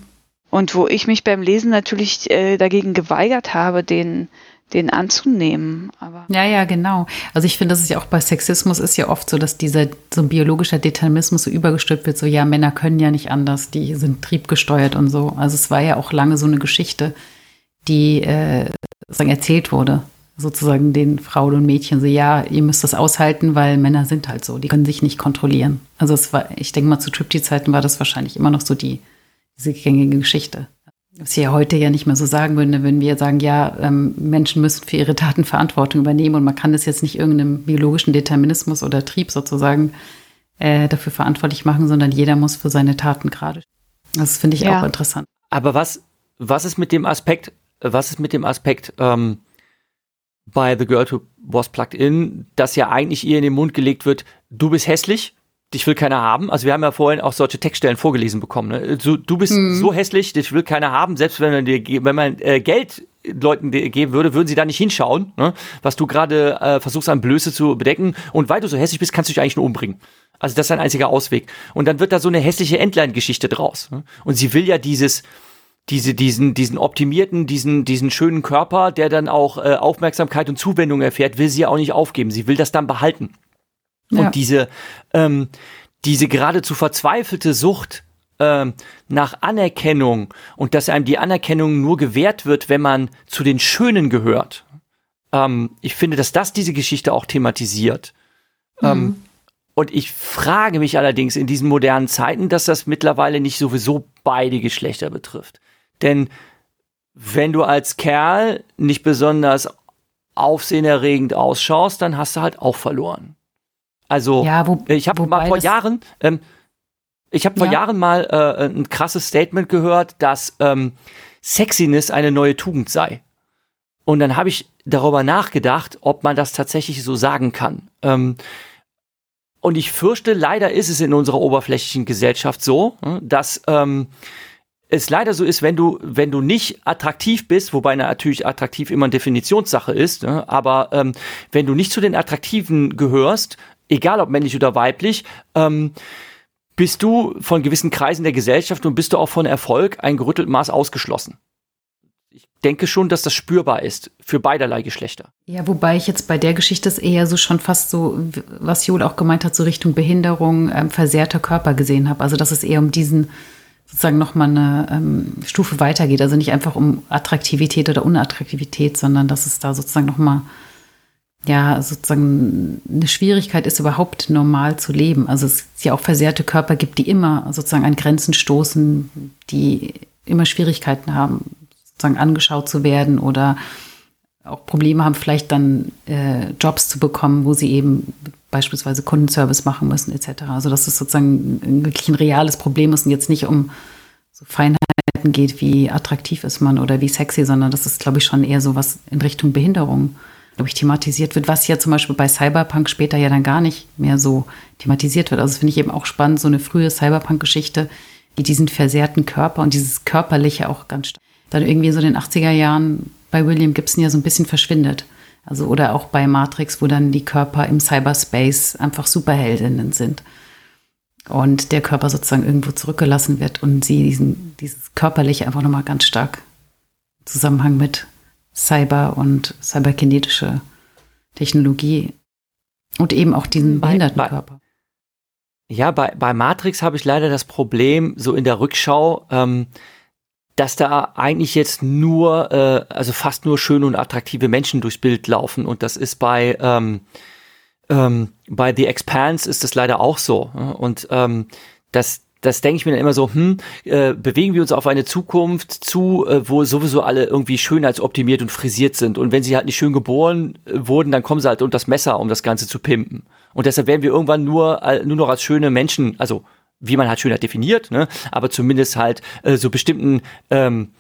Und wo ich mich beim Lesen natürlich äh, dagegen geweigert habe, den den anzunehmen. Aber ja, ja, genau. Also ich finde, das ist ja auch bei Sexismus ist ja oft so, dass dieser so ein biologischer Determinismus so übergestülpt wird, so ja, Männer können ja nicht anders, die sind triebgesteuert und so. Also es war ja auch lange so eine Geschichte, die äh, sozusagen erzählt wurde, sozusagen den Frauen und Mädchen, so ja, ihr müsst das aushalten, weil Männer sind halt so, die können sich nicht kontrollieren. Also es war, ich denke mal, zu Tripty-Zeiten war das wahrscheinlich immer noch so die, diese gängige Geschichte was wir heute ja nicht mehr so sagen würden, wenn wir sagen, ja, ähm, Menschen müssen für ihre Taten Verantwortung übernehmen und man kann das jetzt nicht irgendeinem biologischen Determinismus oder Trieb sozusagen äh, dafür verantwortlich machen, sondern jeder muss für seine Taten gerade. Das finde ich ja. auch interessant. Aber was, was ist mit dem Aspekt, was ist mit dem Aspekt ähm, bei The Girl Who Was Plugged In, dass ja eigentlich ihr in den Mund gelegt wird, du bist hässlich, dich will keiner haben. Also wir haben ja vorhin auch solche Textstellen vorgelesen bekommen. Ne? Du, du bist mhm. so hässlich, dich will keiner haben. Selbst wenn man dir, wenn man äh, Geld Leuten geben würde, würden sie da nicht hinschauen, ne? was du gerade äh, versuchst an Blöße zu bedecken. Und weil du so hässlich bist, kannst du dich eigentlich nur umbringen. Also das ist ein einziger Ausweg. Und dann wird da so eine hässliche Endline-Geschichte draus. Ne? Und sie will ja dieses, diese, diesen, diesen optimierten, diesen, diesen schönen Körper, der dann auch äh, Aufmerksamkeit und Zuwendung erfährt, will sie ja auch nicht aufgeben. Sie will das dann behalten. Ja. Und diese, ähm, diese geradezu verzweifelte Sucht ähm, nach Anerkennung und dass einem die Anerkennung nur gewährt wird, wenn man zu den Schönen gehört. Ähm, ich finde, dass das diese Geschichte auch thematisiert. Ähm, mhm. Ähm, und ich frage mich allerdings in diesen modernen Zeiten, dass das mittlerweile nicht sowieso beide Geschlechter betrifft. Denn wenn du als Kerl nicht besonders aufsehenerregend ausschaust, dann hast du halt auch verloren. Also ja, wo, ich habe mal vor Jahren, ähm, ich habe vor ja. Jahren mal äh, ein krasses Statement gehört, dass ähm, Sexiness eine neue Tugend sei. Und dann habe ich darüber nachgedacht, ob man das tatsächlich so sagen kann. Ähm, und ich fürchte, leider ist es in unserer oberflächlichen Gesellschaft so, hm, dass ähm, es leider so ist, wenn du, wenn du nicht attraktiv bist, wobei natürlich attraktiv immer eine Definitionssache ist, ne, aber ähm, wenn du nicht zu den Attraktiven gehörst, egal ob männlich oder weiblich, ähm, bist du von gewissen Kreisen der Gesellschaft und bist du auch von Erfolg ein gerüttelt Maß ausgeschlossen. Ich denke schon, dass das spürbar ist für beiderlei Geschlechter. Ja, wobei ich jetzt bei der Geschichte es eher so schon fast so, was Joel auch gemeint hat, so Richtung Behinderung, ähm, versehrter Körper gesehen habe. Also dass es eher um diesen sozusagen nochmal eine ähm, Stufe weitergeht. Also nicht einfach um Attraktivität oder Unattraktivität, sondern dass es da sozusagen nochmal ja, sozusagen eine Schwierigkeit ist, überhaupt normal zu leben. Also es ja auch versehrte Körper gibt, die immer sozusagen an Grenzen stoßen, die immer Schwierigkeiten haben, sozusagen angeschaut zu werden oder auch Probleme haben, vielleicht dann äh, Jobs zu bekommen, wo sie eben beispielsweise Kundenservice machen müssen, etc. Also dass es sozusagen wirklich ein reales Problem ist und jetzt nicht um so Feinheiten geht, wie attraktiv ist man oder wie sexy, sondern das ist, glaube ich, schon eher so was in Richtung Behinderung glaube ich, thematisiert wird, was ja zum Beispiel bei Cyberpunk später ja dann gar nicht mehr so thematisiert wird. Also finde ich eben auch spannend, so eine frühe Cyberpunk-Geschichte, wie diesen versehrten Körper und dieses Körperliche auch ganz stark. Dann irgendwie so in den 80er Jahren bei William Gibson ja so ein bisschen verschwindet. Also oder auch bei Matrix, wo dann die Körper im Cyberspace einfach Superheldinnen sind. Und der Körper sozusagen irgendwo zurückgelassen wird und sie diesen, dieses Körperliche einfach nochmal ganz stark Zusammenhang mit Cyber- und cyberkinetische Technologie und eben auch diesen Behindertenkörper. Ja, bei, bei Matrix habe ich leider das Problem, so in der Rückschau, ähm, dass da eigentlich jetzt nur, äh, also fast nur schöne und attraktive Menschen durchs Bild laufen. Und das ist bei, ähm, ähm, bei The Expanse ist das leider auch so. Und ähm, das, das denke ich mir dann immer so, hm, äh, bewegen wir uns auf eine Zukunft zu, äh, wo sowieso alle irgendwie schönheitsoptimiert und frisiert sind. Und wenn sie halt nicht schön geboren äh, wurden, dann kommen sie halt unter das Messer, um das Ganze zu pimpen. Und deshalb werden wir irgendwann nur, äh, nur noch als schöne Menschen, also wie man halt Schönheit definiert, ne, aber zumindest halt äh, so bestimmten ähm,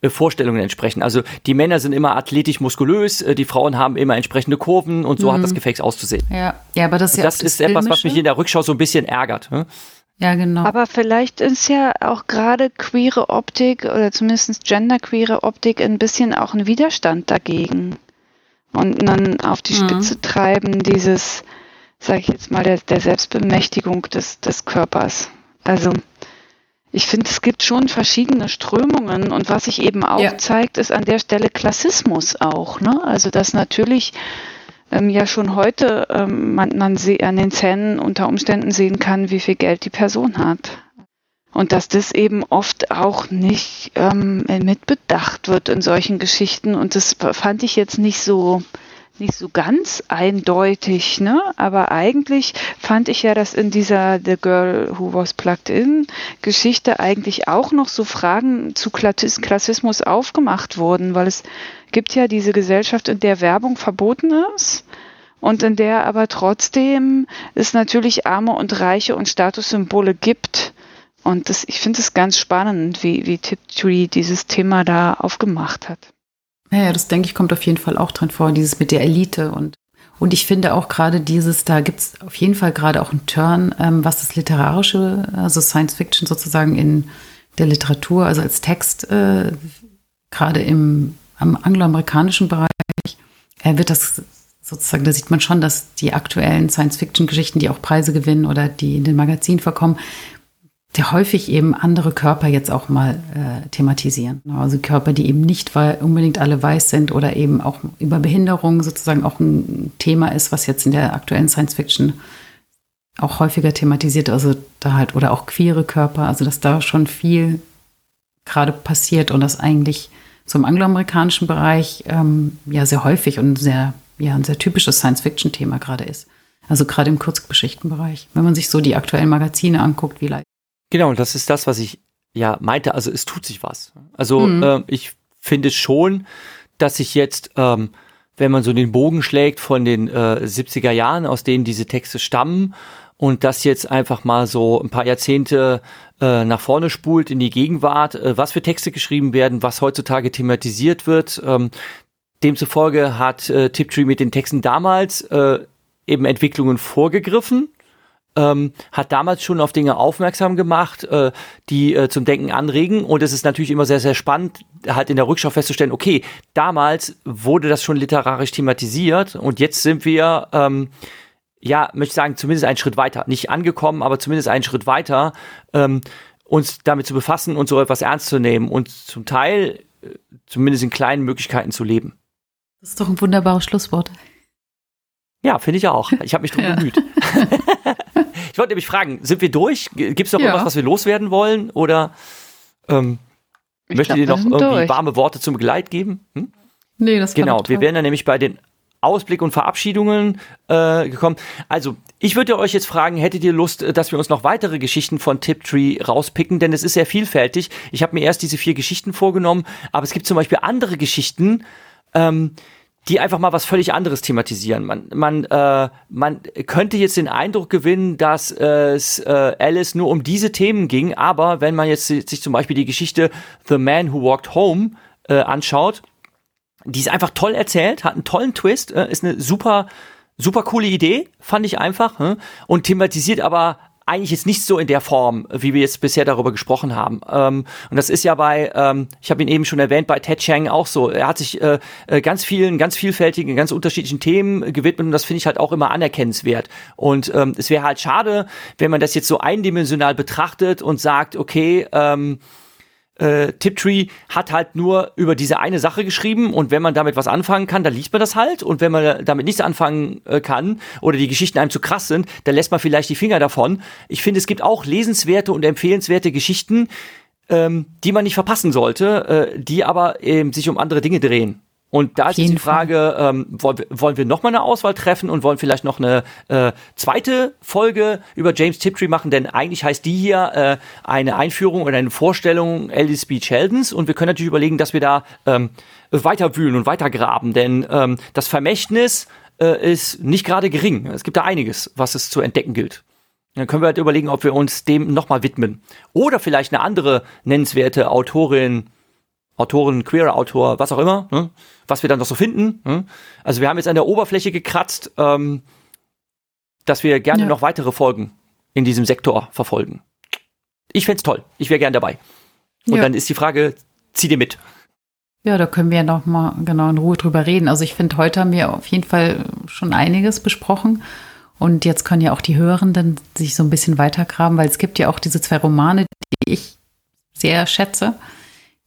äh, Vorstellungen entsprechen. Also die Männer sind immer athletisch muskulös, äh, die Frauen haben immer entsprechende Kurven und so mhm. hat das Gefäß auszusehen. Ja, ja aber das ist ja das ist etwas, was mich in der Rückschau so ein bisschen ärgert. Ne? Ja, genau. Aber vielleicht ist ja auch gerade queere Optik oder zumindest genderqueere Optik ein bisschen auch ein Widerstand dagegen. Und dann auf die mhm. Spitze treiben dieses, sag ich jetzt mal, der, der Selbstbemächtigung des, des Körpers. Also ich finde, es gibt schon verschiedene Strömungen und was sich eben auch ja. zeigt, ist an der Stelle Klassismus auch. Ne? Also dass natürlich ähm, ja schon heute ähm, man, man an den Zähnen unter Umständen sehen kann, wie viel Geld die Person hat. Und dass das eben oft auch nicht ähm, mitbedacht wird in solchen Geschichten. Und das fand ich jetzt nicht so, nicht so ganz eindeutig, ne? Aber eigentlich fand ich ja, dass in dieser The Girl Who Was Plugged In Geschichte eigentlich auch noch so Fragen zu Klassismus aufgemacht wurden, weil es gibt ja diese Gesellschaft, in der Werbung verboten ist und in der aber trotzdem es natürlich Arme und Reiche und Statussymbole gibt Und das, ich finde es ganz spannend, wie, wie Tiptree dieses Thema da aufgemacht hat. Naja, das denke ich, kommt auf jeden Fall auch drin vor, dieses mit der Elite und und ich finde auch gerade dieses, da gibt es auf jeden Fall gerade auch einen Turn, ähm, was das Literarische, also Science Fiction sozusagen in der Literatur, also als Text, äh, gerade im am angloamerikanischen Bereich, äh, wird das sozusagen, da sieht man schon, dass die aktuellen Science-Fiction-Geschichten, die auch Preise gewinnen oder die in den Magazinen vorkommen, die häufig eben andere Körper jetzt auch mal äh, thematisieren. Also Körper, die eben nicht weil unbedingt alle weiß sind oder eben auch über Behinderung sozusagen auch ein Thema ist, was jetzt in der aktuellen Science Fiction auch häufiger thematisiert, also da halt, oder auch queere Körper, also dass da schon viel gerade passiert und das eigentlich so im angloamerikanischen Bereich ähm, ja sehr häufig und sehr, ja, ein sehr typisches Science-Fiction-Thema gerade ist. Also gerade im Kurzgeschichtenbereich. Wenn man sich so die aktuellen Magazine anguckt, wie Genau, und das ist das, was ich ja meinte. Also es tut sich was. Also mhm. äh, ich finde schon, dass sich jetzt, ähm, wenn man so den Bogen schlägt von den äh, 70er Jahren, aus denen diese Texte stammen, und das jetzt einfach mal so ein paar Jahrzehnte äh, nach vorne spult in die Gegenwart, äh, was für Texte geschrieben werden, was heutzutage thematisiert wird. Ähm, demzufolge hat äh, Tiptree mit den Texten damals äh, eben Entwicklungen vorgegriffen ähm, hat damals schon auf Dinge aufmerksam gemacht, äh, die äh, zum Denken anregen. Und es ist natürlich immer sehr, sehr spannend, halt in der Rückschau festzustellen, okay, damals wurde das schon literarisch thematisiert und jetzt sind wir, ähm, ja, möchte ich sagen, zumindest einen Schritt weiter. Nicht angekommen, aber zumindest einen Schritt weiter, ähm, uns damit zu befassen und so etwas ernst zu nehmen und zum Teil äh, zumindest in kleinen Möglichkeiten zu leben. Das ist doch ein wunderbares Schlusswort. Ja, finde ich auch. Ich habe mich drum bemüht. ich wollte nämlich fragen, sind wir durch? Gibt es noch ja. irgendwas, was wir loswerden wollen? Oder ähm, möchtet ihr noch irgendwie durch. warme Worte zum Geleit geben? Hm? Nee, das Genau, wir wären dann nämlich bei den Ausblick und Verabschiedungen äh, gekommen. Also, ich würde euch jetzt fragen, hättet ihr Lust, äh, dass wir uns noch weitere Geschichten von Tiptree rauspicken? Denn es ist sehr vielfältig. Ich habe mir erst diese vier Geschichten vorgenommen, aber es gibt zum Beispiel andere Geschichten, ähm, die einfach mal was völlig anderes thematisieren. Man, man, äh, man könnte jetzt den Eindruck gewinnen, dass es äh, Alice nur um diese Themen ging, aber wenn man jetzt sich zum Beispiel die Geschichte The Man Who Walked Home äh, anschaut, die ist einfach toll erzählt, hat einen tollen Twist, äh, ist eine super, super coole Idee, fand ich einfach, äh, und thematisiert aber eigentlich jetzt nicht so in der Form, wie wir jetzt bisher darüber gesprochen haben. Ähm, und das ist ja bei, ähm, ich habe ihn eben schon erwähnt, bei Ted Chiang auch so. Er hat sich äh, äh, ganz vielen, ganz vielfältigen, ganz unterschiedlichen Themen gewidmet und das finde ich halt auch immer anerkennenswert. Und ähm, es wäre halt schade, wenn man das jetzt so eindimensional betrachtet und sagt, okay, ähm, äh, Tiptree hat halt nur über diese eine Sache geschrieben und wenn man damit was anfangen kann, dann liest man das halt und wenn man damit nichts anfangen äh, kann oder die Geschichten einem zu krass sind, dann lässt man vielleicht die Finger davon. Ich finde, es gibt auch lesenswerte und empfehlenswerte Geschichten, ähm, die man nicht verpassen sollte, äh, die aber eben sich um andere Dinge drehen. Und da ist die Frage, ähm, wollen, wir, wollen wir noch mal eine Auswahl treffen und wollen vielleicht noch eine äh, zweite Folge über James Tiptree machen? Denn eigentlich heißt die hier äh, eine Einführung oder eine Vorstellung Alice B. Sheldons. Und wir können natürlich überlegen, dass wir da ähm, weiter wühlen und weiter graben. Denn ähm, das Vermächtnis äh, ist nicht gerade gering. Es gibt da einiges, was es zu entdecken gilt. Dann können wir halt überlegen, ob wir uns dem nochmal widmen. Oder vielleicht eine andere nennenswerte Autorin Autoren, Queer-Autor, was auch immer, ne? was wir dann noch so finden. Ne? Also wir haben jetzt an der Oberfläche gekratzt, ähm, dass wir gerne ja. noch weitere Folgen in diesem Sektor verfolgen. Ich fände toll. Ich wäre gern dabei. Und ja. dann ist die Frage, zieh dir mit. Ja, da können wir ja noch mal genau in Ruhe drüber reden. Also ich finde, heute haben wir auf jeden Fall schon einiges besprochen. Und jetzt können ja auch die Hörenden sich so ein bisschen weitergraben, weil es gibt ja auch diese zwei Romane, die ich sehr schätze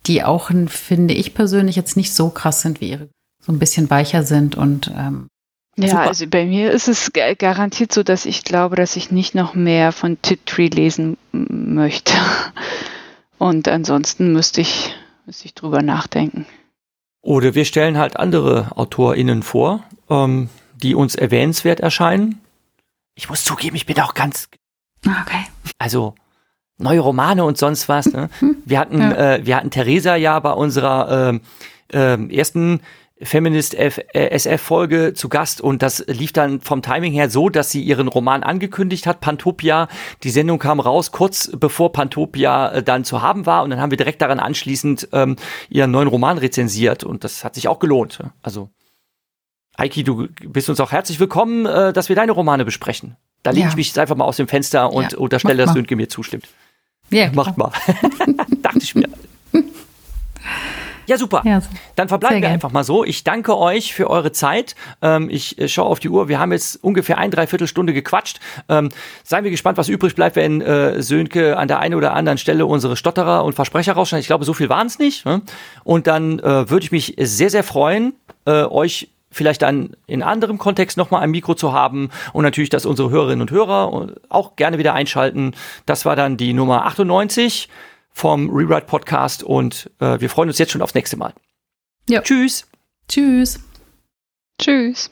die auch, finde ich persönlich, jetzt nicht so krass sind wie ihre, so ein bisschen weicher sind und ähm, ja, Super. also bei mir ist es garantiert so, dass ich glaube, dass ich nicht noch mehr von Tiptree lesen möchte. Und ansonsten müsste ich, müsste ich drüber nachdenken. Oder wir stellen halt andere AutorInnen vor, ähm, die uns erwähnenswert erscheinen. Ich muss zugeben, ich bin auch ganz. Okay. Also, neue Romane und sonst was. Ne? Hm. Wir hatten, ja. äh, wir hatten Theresa ja bei unserer äh, äh, ersten Feminist SF-Folge zu Gast und das lief dann vom Timing her so, dass sie ihren Roman angekündigt hat, Pantopia. Die Sendung kam raus kurz bevor Pantopia äh, dann zu haben war und dann haben wir direkt daran anschließend ähm, ihren neuen Roman rezensiert und das hat sich auch gelohnt. Also Eiki, du bist uns auch herzlich willkommen, äh, dass wir deine Romane besprechen. Da lege ja. ich mich jetzt einfach mal aus dem Fenster und ja, unterstelle, dass Sönke mir zustimmt. Ja, macht mal. Dachte ich mir. Ja, super. Ja, Dann verbleiben wir einfach mal so. Ich danke euch für eure Zeit. Ähm, ich äh, schaue auf die Uhr. Wir haben jetzt ungefähr ein, dreiviertel Stunde gequatscht. Ähm, seien wir gespannt, was übrig bleibt, wenn äh, Sönke an der einen oder anderen Stelle unsere Stotterer und Versprecher rausschneidet. Ich glaube, so viel waren es nicht. Ne? Und dann äh, würde ich mich sehr, sehr freuen, äh, euch vielleicht dann in anderem Kontext nochmal ein Mikro zu haben und natürlich, dass unsere Hörerinnen und Hörer auch gerne wieder einschalten. Das war dann die Nummer 98 vom Rewrite Podcast und äh, wir freuen uns jetzt schon aufs nächste Mal. Ja. Tschüss. Tschüss. Tschüss.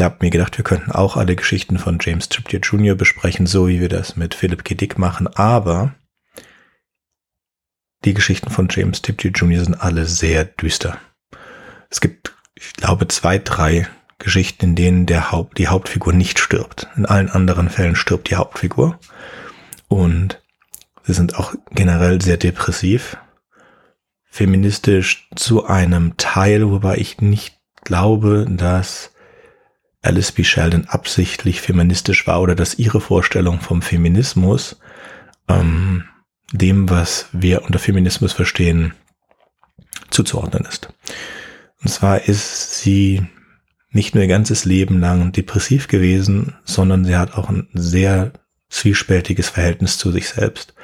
Ich habe mir gedacht, wir könnten auch alle Geschichten von James Trippier Jr. besprechen, so wie wir das mit Philip K. Dick machen, aber die Geschichten von James Trippier Jr. sind alle sehr düster. Es gibt, ich glaube, zwei, drei Geschichten, in denen der Haupt, die Hauptfigur nicht stirbt. In allen anderen Fällen stirbt die Hauptfigur. Und sie sind auch generell sehr depressiv, feministisch zu einem Teil, wobei ich nicht glaube, dass Alice B. Sheldon absichtlich feministisch war oder dass ihre Vorstellung vom Feminismus ähm, dem, was wir unter Feminismus verstehen, zuzuordnen ist. Und zwar ist sie nicht nur ihr ganzes Leben lang depressiv gewesen, sondern sie hat auch ein sehr zwiespältiges Verhältnis zu sich selbst.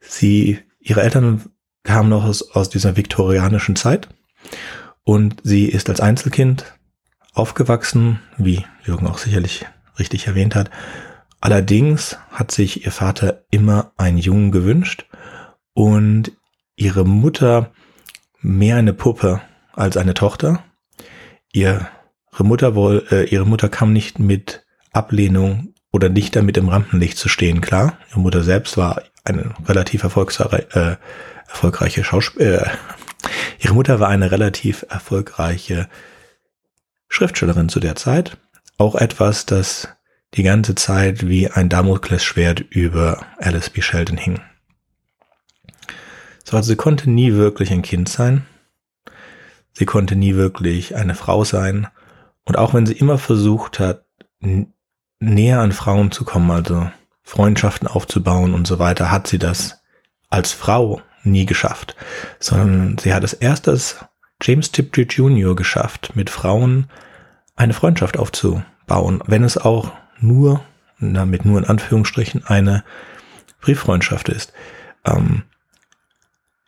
Sie, ihre Eltern kamen noch aus, aus dieser viktorianischen Zeit und sie ist als Einzelkind aufgewachsen, wie Jürgen auch sicherlich richtig erwähnt hat. Allerdings hat sich ihr Vater immer einen Jungen gewünscht und ihre Mutter mehr eine Puppe als eine Tochter. Ihr Ihre Mutter, wohl, äh, ihre Mutter kam nicht mit Ablehnung oder nicht damit im Rampenlicht zu stehen, klar. Ihre Mutter selbst war eine relativ äh, erfolgreiche Schauspielerin. Äh, ihre Mutter war eine relativ erfolgreiche Schriftstellerin zu der Zeit. Auch etwas, das die ganze Zeit wie ein Damoklesschwert über Alice B. Sheldon hing. So, also sie konnte nie wirklich ein Kind sein. Sie konnte nie wirklich eine Frau sein. Und auch wenn sie immer versucht hat, näher an Frauen zu kommen, also Freundschaften aufzubauen und so weiter, hat sie das als Frau nie geschafft, sondern sie hat es erst als James Tiptree Jr. geschafft, mit Frauen eine Freundschaft aufzubauen, wenn es auch nur, damit nur in Anführungsstrichen, eine Brieffreundschaft ist. Ähm,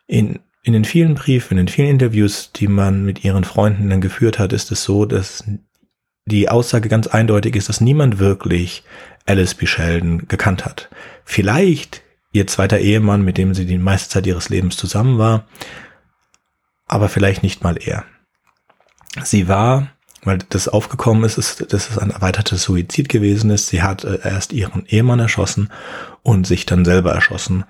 in, in den vielen Briefen, in den vielen Interviews, die man mit ihren Freunden dann geführt hat, ist es so, dass die Aussage ganz eindeutig ist, dass niemand wirklich Alice B. Sheldon gekannt hat. Vielleicht ihr zweiter Ehemann, mit dem sie die meiste Zeit ihres Lebens zusammen war, aber vielleicht nicht mal er. Sie war weil das aufgekommen ist, ist, dass es ein erweiterter Suizid gewesen ist. Sie hat äh, erst ihren Ehemann erschossen und sich dann selber erschossen.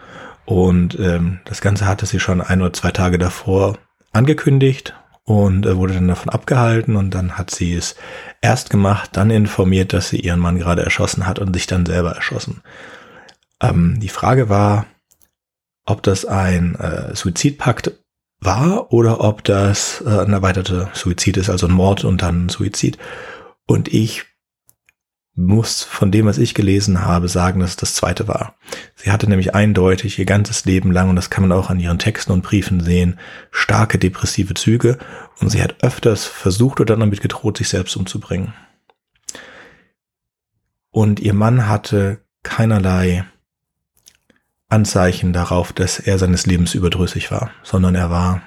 Und ähm, das Ganze hatte sie schon ein oder zwei Tage davor angekündigt und äh, wurde dann davon abgehalten und dann hat sie es erst gemacht, dann informiert, dass sie ihren Mann gerade erschossen hat und sich dann selber erschossen. Ähm, die Frage war, ob das ein äh, Suizidpakt war oder ob das äh, ein erweiterter Suizid ist, also ein Mord und dann ein Suizid. Und ich muss von dem, was ich gelesen habe, sagen, dass es das zweite war. Sie hatte nämlich eindeutig ihr ganzes Leben lang, und das kann man auch an ihren Texten und Briefen sehen, starke depressive Züge und sie hat öfters versucht oder damit gedroht, sich selbst umzubringen. Und ihr Mann hatte keinerlei Anzeichen darauf, dass er seines Lebens überdrüssig war, sondern er war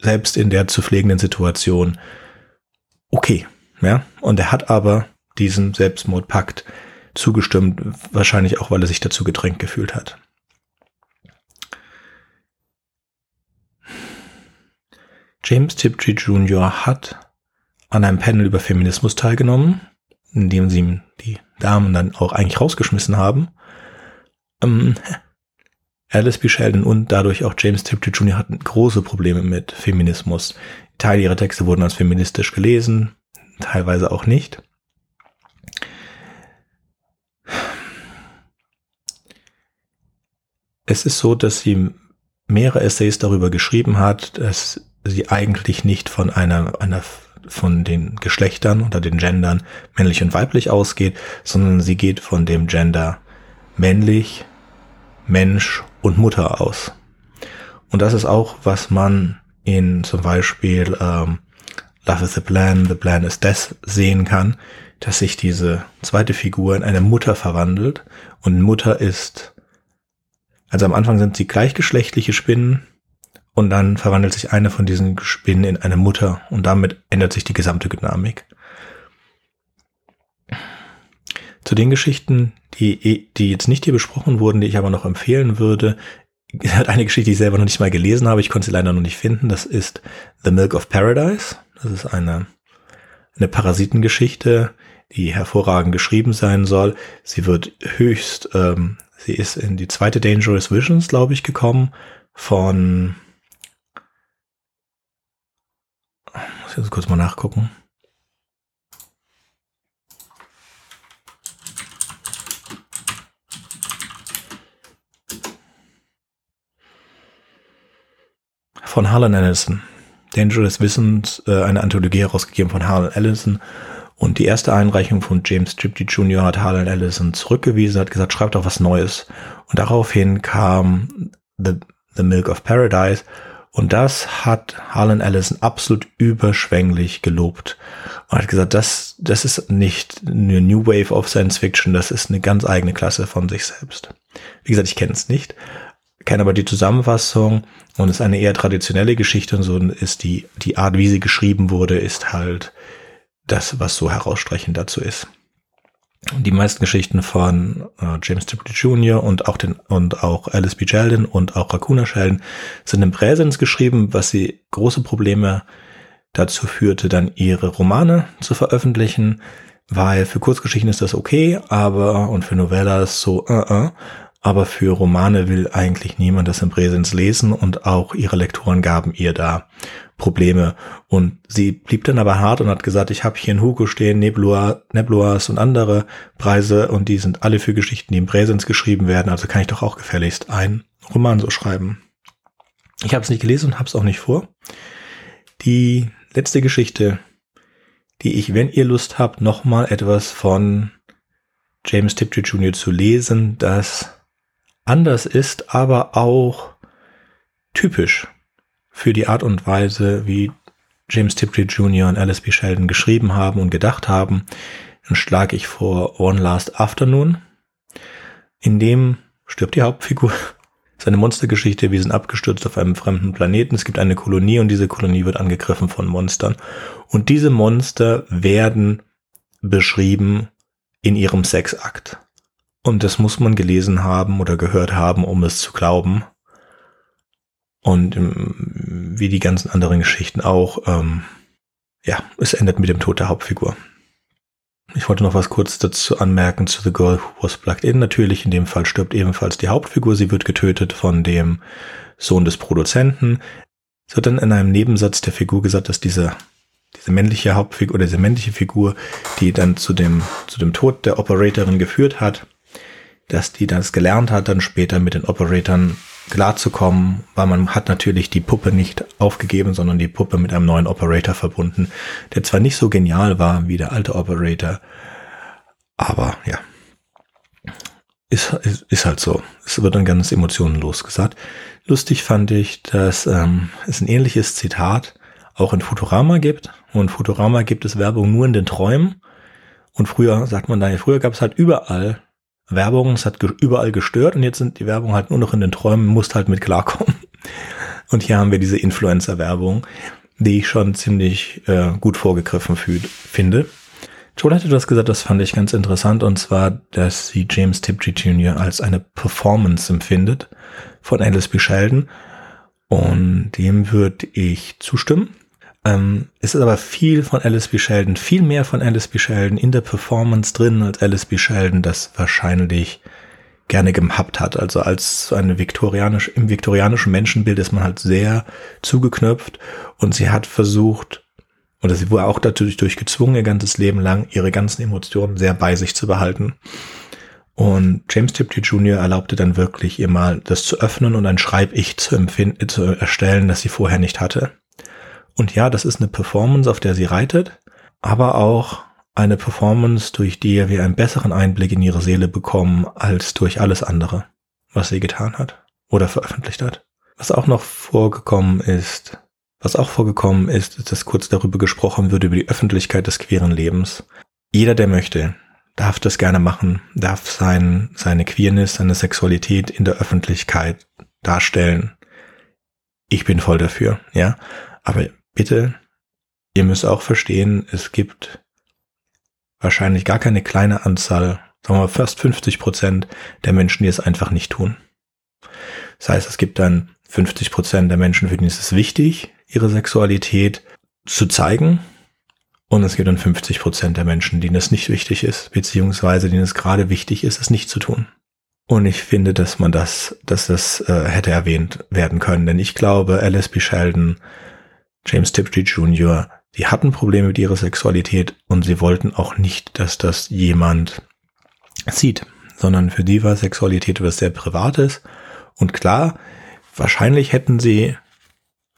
selbst in der zu pflegenden Situation okay, ja, und er hat aber diesem Selbstmordpakt zugestimmt, wahrscheinlich auch, weil er sich dazu gedrängt gefühlt hat. James Tiptree Jr. hat an einem Panel über Feminismus teilgenommen, in dem sie die Damen dann auch eigentlich rausgeschmissen haben. Ähm, Alice B. Sheldon und dadurch auch James Tiptree Jr. hatten große Probleme mit Feminismus. Teile ihrer Texte wurden als feministisch gelesen, teilweise auch nicht. Es ist so, dass sie mehrere Essays darüber geschrieben hat, dass sie eigentlich nicht von einer, einer von den Geschlechtern oder den Gendern männlich und weiblich ausgeht, sondern sie geht von dem Gender männlich, Mensch und Mutter aus. Und das ist auch, was man in zum Beispiel ähm, Love is the Plan, The Plan is Death sehen kann, dass sich diese zweite Figur in eine Mutter verwandelt und Mutter ist also am Anfang sind sie gleichgeschlechtliche Spinnen und dann verwandelt sich eine von diesen Spinnen in eine Mutter und damit ändert sich die gesamte Dynamik. Zu den Geschichten, die, die jetzt nicht hier besprochen wurden, die ich aber noch empfehlen würde, hat eine Geschichte, die ich selber noch nicht mal gelesen habe, ich konnte sie leider noch nicht finden, das ist The Milk of Paradise. Das ist eine, eine Parasitengeschichte, die hervorragend geschrieben sein soll. Sie wird höchst ähm, Sie ist in die zweite Dangerous Visions, glaube ich, gekommen von. Muss ich jetzt kurz mal nachgucken. Von Harlan Ellison. Dangerous Visions, äh, eine Anthologie herausgegeben von Harlan Ellison und die erste Einreichung von James Tripty Jr. hat Harlan Ellison zurückgewiesen, hat gesagt, schreibt doch was Neues. Und daraufhin kam The, The Milk of Paradise. Und das hat Harlan Ellison absolut überschwänglich gelobt. Und hat gesagt, das, das ist nicht eine New Wave of Science Fiction, das ist eine ganz eigene Klasse von sich selbst. Wie gesagt, ich kenne es nicht, kenne aber die Zusammenfassung und es ist eine eher traditionelle Geschichte und so ist die, die Art, wie sie geschrieben wurde, ist halt das, was so herausstreichend dazu ist. Die meisten Geschichten von äh, James Tiptree Jr. und auch den und auch Alice B. Sheldon und auch Raccoon Sheldon sind im Präsens geschrieben, was sie große Probleme dazu führte, dann ihre Romane zu veröffentlichen, weil für Kurzgeschichten ist das okay, aber und für Novellas so, uh, uh, aber für Romane will eigentlich niemand das im Präsens lesen und auch ihre Lektoren gaben ihr da Probleme. Und sie blieb dann aber hart und hat gesagt, ich habe hier in Hugo stehen, Nebula, und andere Preise und die sind alle für Geschichten, die im Präsens geschrieben werden, also kann ich doch auch gefälligst einen Roman so schreiben. Ich habe es nicht gelesen und habe es auch nicht vor. Die letzte Geschichte, die ich, wenn ihr Lust habt, nochmal etwas von James Tiptree Jr. zu lesen, das anders ist, aber auch typisch für die Art und Weise, wie James Tiptree Jr. und Alice B. Sheldon geschrieben haben und gedacht haben, dann schlage ich vor One Last Afternoon. In dem stirbt die Hauptfigur. Seine Monstergeschichte, wir sind abgestürzt auf einem fremden Planeten. Es gibt eine Kolonie und diese Kolonie wird angegriffen von Monstern. Und diese Monster werden beschrieben in ihrem Sexakt. Und das muss man gelesen haben oder gehört haben, um es zu glauben. Und ähm, wie die ganzen anderen Geschichten auch, ähm, ja, es endet mit dem Tod der Hauptfigur. Ich wollte noch was kurz dazu anmerken zu The Girl Who Was Plugged In. Natürlich, in dem Fall stirbt ebenfalls die Hauptfigur. Sie wird getötet von dem Sohn des Produzenten. Es wird dann in einem Nebensatz der Figur gesagt, dass diese, diese männliche Hauptfigur oder diese männliche Figur, die dann zu dem, zu dem Tod der Operatorin geführt hat, dass die das gelernt hat, dann später mit den Operatoren klarzukommen, weil man hat natürlich die Puppe nicht aufgegeben, sondern die Puppe mit einem neuen Operator verbunden, der zwar nicht so genial war wie der alte Operator, aber ja, ist, ist, ist halt so. Es wird dann ganz emotionenlos gesagt. Lustig fand ich, dass ähm, es ein ähnliches Zitat auch in Futurama gibt. Und in Futurama gibt es Werbung nur in den Träumen. Und früher, sagt man da, früher gab es halt überall Werbung, es hat überall gestört und jetzt sind die Werbung halt nur noch in den Träumen, musst halt mit klarkommen. Und hier haben wir diese Influencer-Werbung, die ich schon ziemlich äh, gut vorgegriffen finde. Joel hatte das gesagt, das fand ich ganz interessant, und zwar, dass sie James Tiptree Jr. als eine Performance empfindet von Alice B. Sheldon. Und dem würde ich zustimmen. Ähm, es ist aber viel von Alice B. Sheldon, viel mehr von Alice B. Sheldon in der Performance drin, als Alice B. Sheldon das wahrscheinlich gerne gehabt hat. Also als eine viktorianisch, im viktorianischen Menschenbild ist man halt sehr zugeknöpft und sie hat versucht, oder sie wurde auch natürlich durchgezwungen, ihr ganzes Leben lang ihre ganzen Emotionen sehr bei sich zu behalten. Und James Tiptree Jr. erlaubte dann wirklich ihr mal das zu öffnen und ein Schreib-Ich zu, empfinden, zu erstellen, das sie vorher nicht hatte. Und ja, das ist eine Performance, auf der sie reitet, aber auch eine Performance, durch die wir einen besseren Einblick in ihre Seele bekommen, als durch alles andere, was sie getan hat oder veröffentlicht hat. Was auch noch vorgekommen ist, was auch vorgekommen ist, dass kurz darüber gesprochen wird, über die Öffentlichkeit des queeren Lebens. Jeder, der möchte, darf das gerne machen, darf sein, seine Queerness, seine Sexualität in der Öffentlichkeit darstellen. Ich bin voll dafür, ja. Aber bitte, ihr müsst auch verstehen, es gibt wahrscheinlich gar keine kleine Anzahl, sagen wir fast 50 Prozent der Menschen, die es einfach nicht tun. Das heißt, es gibt dann 50 Prozent der Menschen, für die ist es wichtig, ihre Sexualität zu zeigen. Und es gibt dann 50 Prozent der Menschen, denen es nicht wichtig ist, beziehungsweise denen es gerade wichtig ist, es nicht zu tun. Und ich finde, dass man das, dass das äh, hätte erwähnt werden können, denn ich glaube, Alice B. Sheldon James Tiptree Jr., die hatten Probleme mit ihrer Sexualität und sie wollten auch nicht, dass das jemand sieht, sondern für die war Sexualität was sehr Privates. Und klar, wahrscheinlich hätten sie,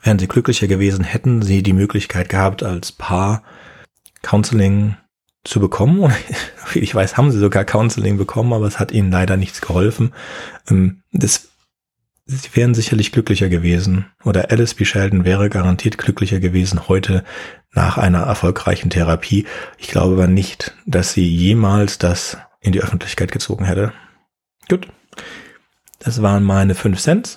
wären sie glücklicher gewesen, hätten sie die Möglichkeit gehabt, als Paar Counseling zu bekommen. Und ich weiß, haben sie sogar Counseling bekommen, aber es hat ihnen leider nichts geholfen. Ähm, das sie wären sicherlich glücklicher gewesen oder Alice B. Sheldon wäre garantiert glücklicher gewesen heute nach einer erfolgreichen Therapie. Ich glaube aber nicht, dass sie jemals das in die Öffentlichkeit gezogen hätte. Gut. Das waren meine 5 Cent.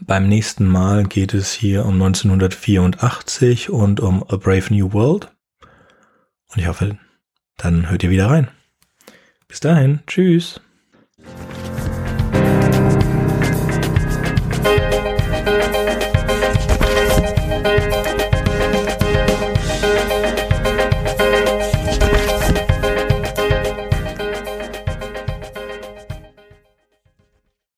Beim nächsten Mal geht es hier um 1984 und um A Brave New World. Und ich hoffe, dann hört ihr wieder rein. Bis dahin. Tschüss.